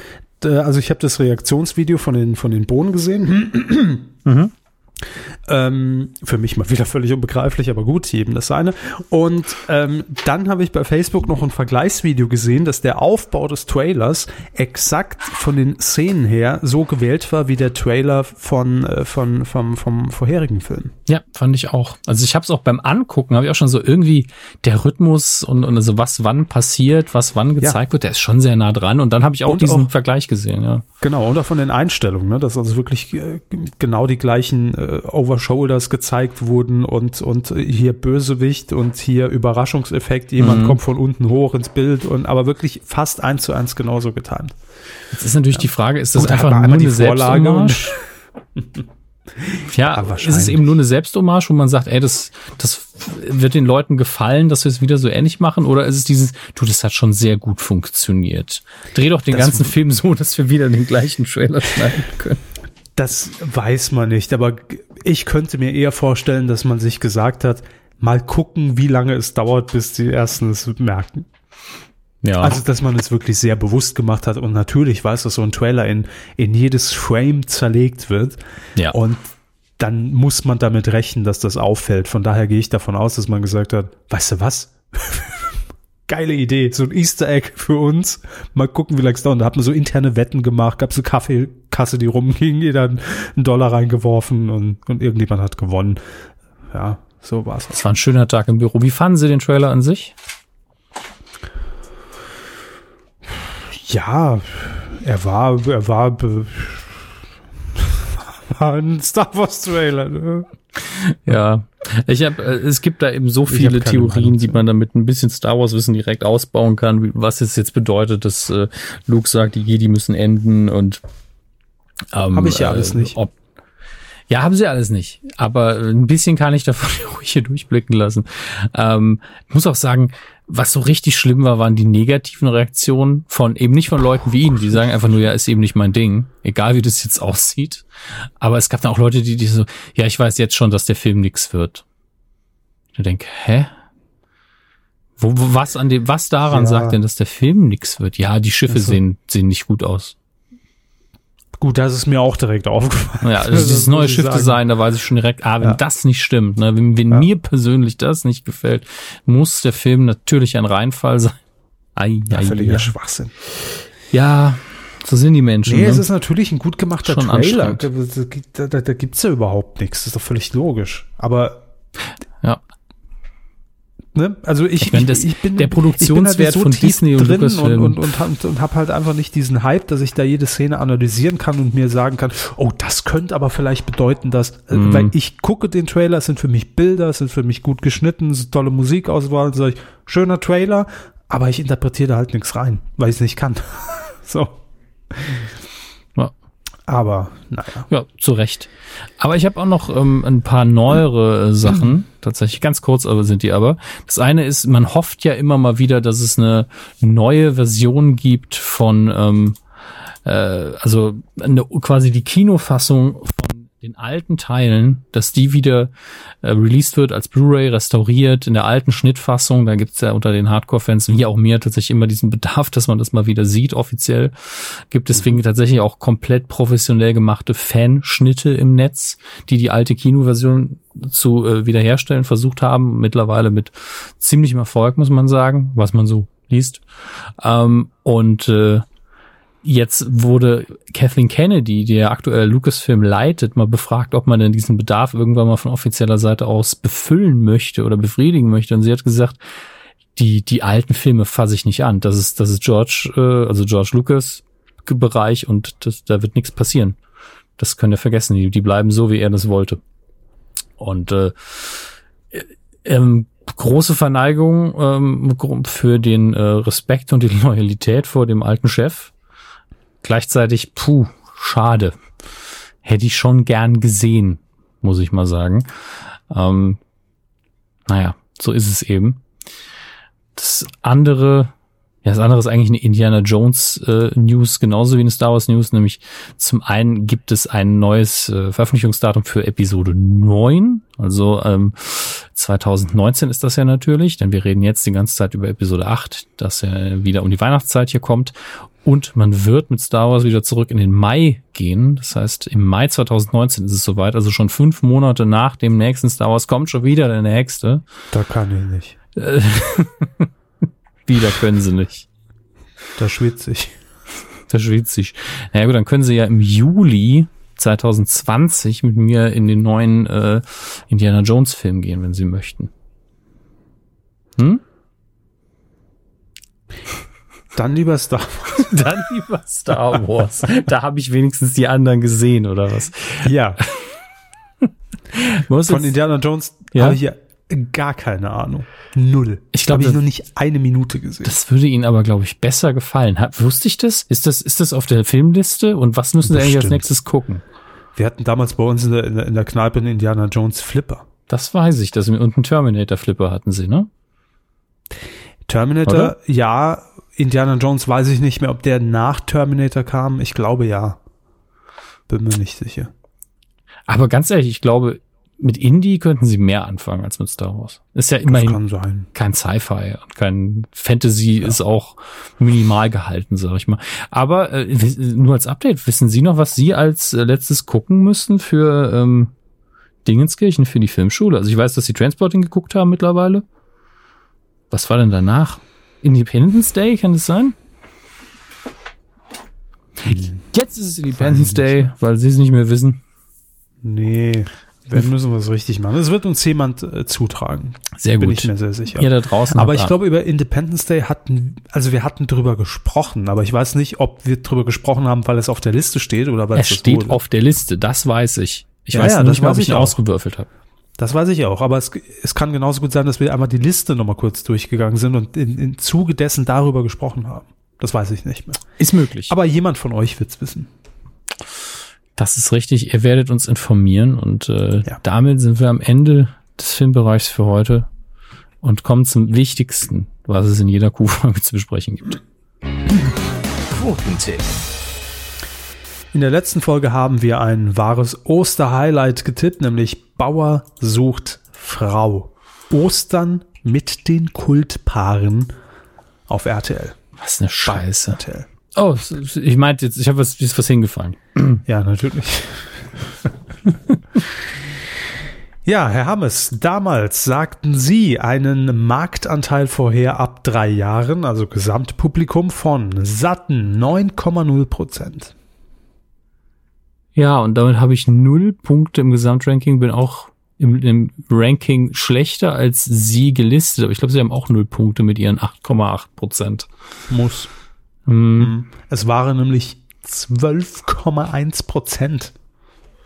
äh, also ich habe das Reaktionsvideo von den, von den Bohnen gesehen. (clears throat) Ähm, für mich mal wieder völlig unbegreiflich, aber gut, jedem das seine. Und ähm, dann habe ich bei Facebook noch ein Vergleichsvideo gesehen, dass der Aufbau des Trailers exakt von den Szenen her so gewählt war wie der Trailer von, äh, von vom, vom vorherigen Film. Ja, fand ich auch. Also ich habe es auch beim Angucken, habe ich auch schon so irgendwie der Rhythmus und, und also was wann passiert, was wann gezeigt wird, der ist schon sehr nah dran. Und dann habe ich auch Und diesen auch- Vergleich gesehen, ja. Genau, und auch von den Einstellungen, ne, dass also wirklich äh, genau die gleichen äh, Overshoulders gezeigt wurden und, und hier Bösewicht und hier Überraschungseffekt, jemand Mhm. kommt von unten hoch ins Bild und aber wirklich fast eins zu eins genauso getimt. Jetzt ist natürlich die Frage, ist das Gut, einfach nur eine Vorlage Selbsthommage? (laughs) ja, Ja, ist es eben nur eine Selbsthommage, wo man sagt, ey, das, das wird den Leuten gefallen, dass wir es wieder so ähnlich machen? Oder ist es dieses, du, das hat schon sehr gut funktioniert. Dreh doch den Das- ganzen Film so, dass wir wieder den gleichen Trailer schneiden können. Das weiß man nicht, aber ich könnte mir eher vorstellen, dass man sich gesagt hat, mal gucken, wie lange es dauert, bis die ersten es merken. Ja. Also, dass man es wirklich sehr bewusst gemacht hat und natürlich weiß, dass so ein Trailer in, in jedes Frame zerlegt wird. ja. Und dann muss man damit rechnen, dass das auffällt. Von daher gehe ich davon aus, dass man gesagt hat, weißt du was? Geile Idee, so ein Easter Egg für uns. Mal gucken, wie lange es dauert. Da hat man so interne Wetten gemacht, gab so Kaffeekasse, die rumging, jeder einen Dollar reingeworfen und, und irgendjemand hat gewonnen. Ja, so war's. Es war ein schöner Tag im Büro. Wie fanden Sie den Trailer an sich? Ja, er war, er war, (laughs) war ein Star Wars Trailer. Ne? Ja, ich habe, es gibt da eben so viele Theorien, Meinung die man damit ein bisschen Star Wars Wissen direkt ausbauen kann, wie- was es jetzt bedeutet, dass äh, Luke sagt, die Jedi müssen enden und ähm, Hab ich ja alles nicht. Ob, ja, haben sie alles nicht. Aber ein bisschen kann ich davon (laughs) ruhig hier durchblicken lassen. Ähm, ich muss auch sagen, was so richtig schlimm war, waren die negativen Reaktionen von eben nicht von Leuten wie Ihnen, die sagen einfach nur, ja, ist eben nicht mein Ding, egal wie das jetzt (laughs) aussieht. Aber es gab dann auch Leute, die, die so, ja, ich weiß jetzt schon, dass der Film nix wird. Ich denke, hä? Wo, wo, was an dem, was daran Ja. sagt denn, dass der Film nix wird? Ja, die Schiffe Ach so. sehen, sehen nicht gut aus. Gut, das ist mir auch direkt aufgefallen. Ja, (laughs) also dieses neue. Schiffdesign, da weiß ich schon direkt, ah, wenn Ja. das nicht stimmt, ne, wenn, wenn Ja. mir persönlich das nicht gefällt, muss der Film natürlich ein Reinfall sein. Ei, Ja, ei, völliger ei. Schwachsinn. ja, so sind die Menschen. Nee, ne? es ist natürlich ein gut gemachter Schon Trailer. Da, da, da gibt's ja überhaupt nichts. Das ist doch völlig logisch. Aber, ja. Ne, also ich, Ich meine, das- der ich bin halt Produktionswert von Disney und drin Lucasfilm. und, und, und, hab- und hab halt einfach nicht diesen Hype, dass ich da jede Szene analysieren kann und mir sagen kann, oh, das könnte aber vielleicht bedeuten, dass, Mhm. weil ich gucke den Trailer, es sind für mich Bilder, es sind für mich gut geschnitten, es ist tolle Musikauswahl, sage ich, schöner Trailer, aber ich interpretiere da halt nichts rein, weil ich es nicht kann. (laughs) so. Aber, naja. Ja, zu Recht. Aber ich habe auch noch ähm, ein paar neuere äh, Sachen, tatsächlich ganz kurz, aber sind die aber. Das eine ist, man hofft ja immer mal wieder, dass es eine neue Version gibt von ähm, äh, also eine, quasi die Kinofassung den alten Teilen, dass die wieder äh, released wird als Blu-ray, restauriert in der alten Schnittfassung. Da gibt's ja unter den Hardcore-Fans, wie auch mir, tatsächlich immer diesen Bedarf, dass man das mal wieder sieht, offiziell. Gibt deswegen tatsächlich auch komplett professionell gemachte Fanschnitte im Netz, die die alte Kinoversion zu äh, wiederherstellen versucht haben. Mittlerweile mit ziemlichem Erfolg, muss man sagen, was man so liest. Ähm, und äh, Jetzt wurde Kathleen Kennedy, die ja aktuell Lucasfilm leitet, mal befragt, ob man denn diesen Bedarf irgendwann mal von offizieller Seite aus befüllen möchte oder befriedigen möchte. Und sie hat gesagt, die, die alten Filme fasse ich nicht an. Das ist, das ist George, äh, also George Lucas Bereich und das, da wird nichts passieren. Das könnt ihr vergessen. Die, die bleiben so, wie er das wollte. Und äh, ähm, große Verneigung ähm, für den äh, Respekt und die (laughs) Loyalität vor dem alten Chef gleichzeitig, puh, schade. Hätte ich schon gern gesehen, muss ich mal sagen. Ähm, naja, so ist es eben. Das andere, ja, das andere ist eigentlich eine Indiana Jones äh, News, genauso wie eine Star Wars News, nämlich zum einen gibt es ein neues äh, Veröffentlichungsdatum für Episode 9, also ähm, 2019 ist das ja natürlich, denn wir reden jetzt die ganze Zeit über Episode 8, das ja wieder um die Weihnachtszeit hier kommt und man wird mit Star Wars wieder zurück in den Mai gehen. Das heißt, im Mai 2019 ist es soweit, also schon fünf Monate nach dem nächsten Star Wars kommt schon wieder der nächste. Da kann ich nicht. (laughs) wieder können sie nicht. Da schwitze ich. Da schwitze ich. Naja gut, dann können sie ja im Juli 2020 mit mir in den neuen äh, Indiana Jones Film gehen, wenn sie möchten. Hm? Dann lieber Star Wars. (laughs) Dann lieber Star Wars. Da habe ich wenigstens die anderen gesehen, oder was? Ja. Von jetzt- Indiana Jones Ja? habe ich ja gar keine Ahnung. Null. Ich glaub, habe ich noch nicht eine Minute gesehen. Das würde Ihnen aber, glaube ich, besser gefallen. Hat, wusste ich das? Ist das, ist das auf der Filmliste? Und was müssen Sie eigentlich als nächstes gucken? Wir hatten damals bei uns in der, in der, Kneipe einen Indiana Jones Flipper. Das weiß ich, dass Sie und einen Terminator-Flipper hatten Sie, ne? Terminator, Oder? ja. Indiana Jones weiß ich nicht mehr, ob der nach Terminator kam. Ich glaube ja. Bin mir nicht sicher. Aber ganz ehrlich, ich glaube, mit Indie könnten Sie mehr anfangen als mit Star Wars. Ist ja immerhin kein Sci-Fi und kein Fantasy ist auch minimal gehalten, sag ich mal. Aber äh, nur als Update, wissen Sie noch, was Sie als äh, letztes gucken müssen für ähm, Dingenskirchen, für die Filmschule? Also ich weiß, dass Sie Transporting geguckt haben mittlerweile. Was war denn danach? Independence Day, kann das sein? Jetzt ist es Independence Day, weil Sie es nicht mehr wissen. Nee, wenn müssen wir es richtig machen. Es wird uns jemand äh, zutragen. Sehr Bin gut. ich mir sehr sicher. Ihr da draußen. aber ich glaube, über Independence Day hatten, also wir hatten drüber gesprochen, aber ich weiß nicht, ob wir drüber gesprochen haben, weil es auf der Liste steht oder weil es das steht wurde. auf der Liste, das weiß ich. Ich Ja, weiß ja, nicht, mehr, ob ich ihn ausgewürfelt habe. Das weiß ich auch, aber es, es kann genauso gut sein, dass wir einmal die Liste nochmal kurz durchgegangen sind und in, in Zuge dessen darüber gesprochen haben. Das weiß ich nicht mehr. Ist möglich. Aber jemand von euch wird's wissen. Das ist richtig. Ihr werdet uns informieren und äh, Ja. damit sind wir am Ende des Filmbereichs für heute und kommen zum Wichtigsten, was es in jeder Q-Folge zu besprechen gibt. Quotentipp. In der letzten Folge haben wir ein wahres Osterhighlight getippt, nämlich Bauer sucht Frau. Ostern mit den Kultpaaren auf RTL. Was eine Scheiße. RTL. Oh, ich meinte jetzt, ich habe was, ist was hingefallen. Ja, natürlich. (laughs) ja, Herr Hammes, damals sagten Sie einen Marktanteil vorher ab drei Jahren, also Gesamtpublikum von satten 9,0 Prozent. Ja, und damit habe ich null Punkte im Gesamtranking, bin auch im, im Ranking schlechter als Sie gelistet, aber ich glaube, Sie haben auch null Punkte mit Ihren 8,8 Prozent. Muss. Hm. Es waren nämlich 12,1 Prozent.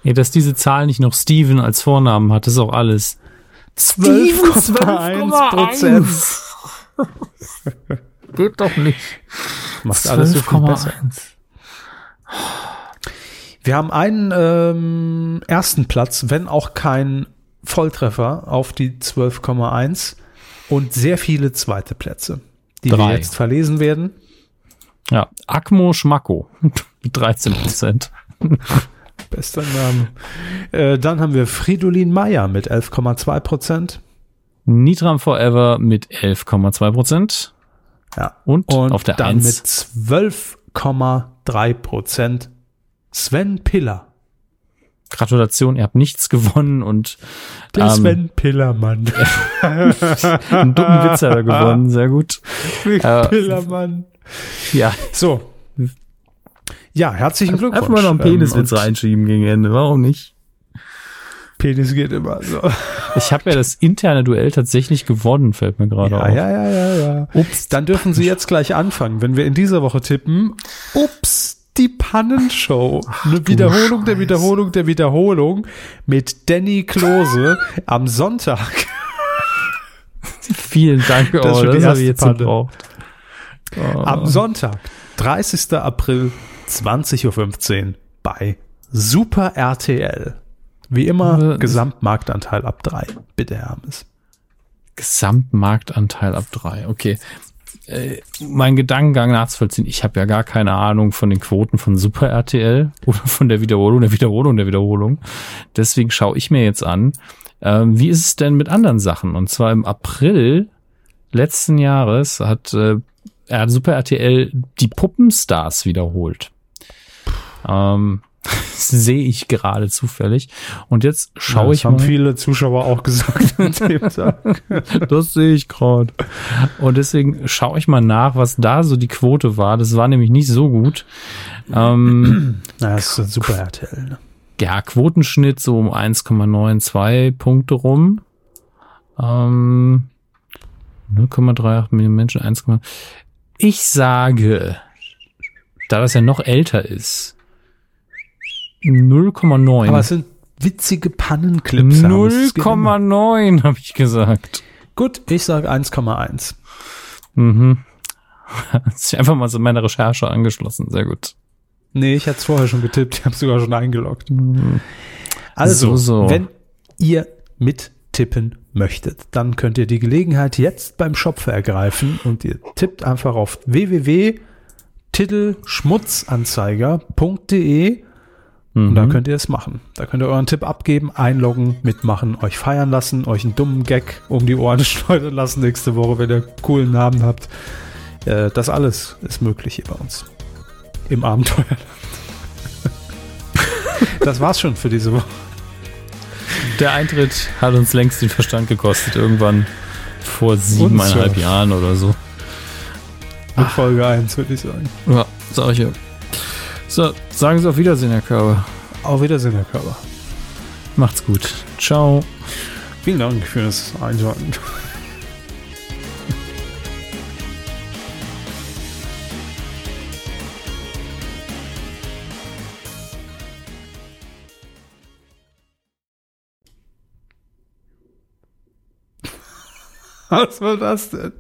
Ja, dass diese Zahl nicht noch Steven als Vornamen hat, ist auch alles. 12,1 Prozent. Geht doch nicht. Macht alles so viel besser. 12,1. Wir haben einen ähm, ersten Platz, wenn auch kein Volltreffer auf die 12,1 und sehr viele zweite Plätze, die wir Drei. jetzt verlesen werden. Ja, Akmo Schmacko (laughs) mit 13 Prozent. Bester Name. Äh, dann haben wir Fridolin Meyer mit 11,2 Prozent. Nitram Forever mit 11,2 Prozent. Ja. Und, Und auf der dann 1 mit 12,3 Prozent Sven Piller. Gratulation, ihr habt nichts gewonnen und Der ähm, Sven Pillermann. (laughs) einen dummen Witz hat er gewonnen, sehr gut. Äh, Pillermann. Ja, So. Ja, herzlichen Glückwunsch. einfach mal noch einen Peniswitz Ähm, reinschieben gegen Ende, warum nicht? Penis geht immer so. Ich habe ja das interne Duell tatsächlich gewonnen, fällt mir gerade Ja, auf. ja, ja, ja, ja. Ups. Dann dürfen Sie jetzt gleich anfangen, wenn wir in dieser Woche tippen. Ups, die Pannenshow. Eine Wiederholung der Scheiße. Wiederholung der Wiederholung mit Danny Klose (laughs) am Sonntag. Vielen Dank, oh, Das das, schon die habe erste ich jetzt gebraucht. Oh. Am Sonntag, 30. April, 20.15 Uhr bei Super RTL. Wie immer, Äh, Gesamtmarktanteil ab drei. Bitte, Hermes. Gesamtmarktanteil ab drei. Okay. Äh, mein Gedankengang nachzuvollziehen, ich habe ja gar keine Ahnung von den Quoten von Super RTL (laughs) oder von der Wiederholung, der Wiederholung, der Wiederholung. Deswegen schaue ich mir jetzt an, ähm, wie ist es denn mit anderen Sachen? Und zwar im April letzten Jahres hat äh, er- Super RTL die Puppenstars wiederholt. Ähm, (laughs) sehe ich gerade zufällig. Und jetzt schaue das ich haben mal. viele Zuschauer auch gesagt an dem (laughs) Tag. Das sehe ich gerade. Und deswegen schaue ich mal nach, was da so die Quote war. Das war nämlich nicht so gut. Ähm, (clears throat) Na, das ist Super RTL. Ne? ja, Quotenschnitt so um 1,92 Punkte rum. Ähm, 0,38 Millionen Menschen, 1, ich sage, da das ja noch älter ist, 0,9. Aber es sind witzige Pannenclips. Hermes. Es geht immer. 0,9 habe ich gesagt. Gut, ich sage 1,1. Mhm. (laughs) Hat sich einfach mal so meine Recherche angeschlossen. Sehr gut. Nee, ich hatte es vorher schon getippt. (laughs) Ich habe sogar schon eingeloggt. Also, So, so. wenn ihr mittippen möchtet, dann könnt ihr die Gelegenheit jetzt beim Shop ergreifen und ihr tippt einfach auf www.titelschmutzanzeiger.de und Mhm. da könnt ihr es machen. Da könnt ihr euren Tipp abgeben, einloggen, mitmachen, euch feiern lassen, euch einen dummen Gag um die Ohren (laughs) schleudern lassen nächste Woche, wenn ihr einen coolen Namen habt. Äh, das alles ist möglich hier bei uns. Im Abenteuerland. (laughs) das war's schon für diese Woche. Der Eintritt hat uns längst den Verstand gekostet. Irgendwann vor siebeneinhalb ja. Jahren oder so. Mit Folge 1, würde ich sagen. Ja, sag ich ja. So, sagen Sie auf Wiedersehen, Herr Körber. Auf Wiedersehen, Herr Körber. Macht's gut. Ciao. Vielen Dank für das Einschalten. (laughs) Was war das denn?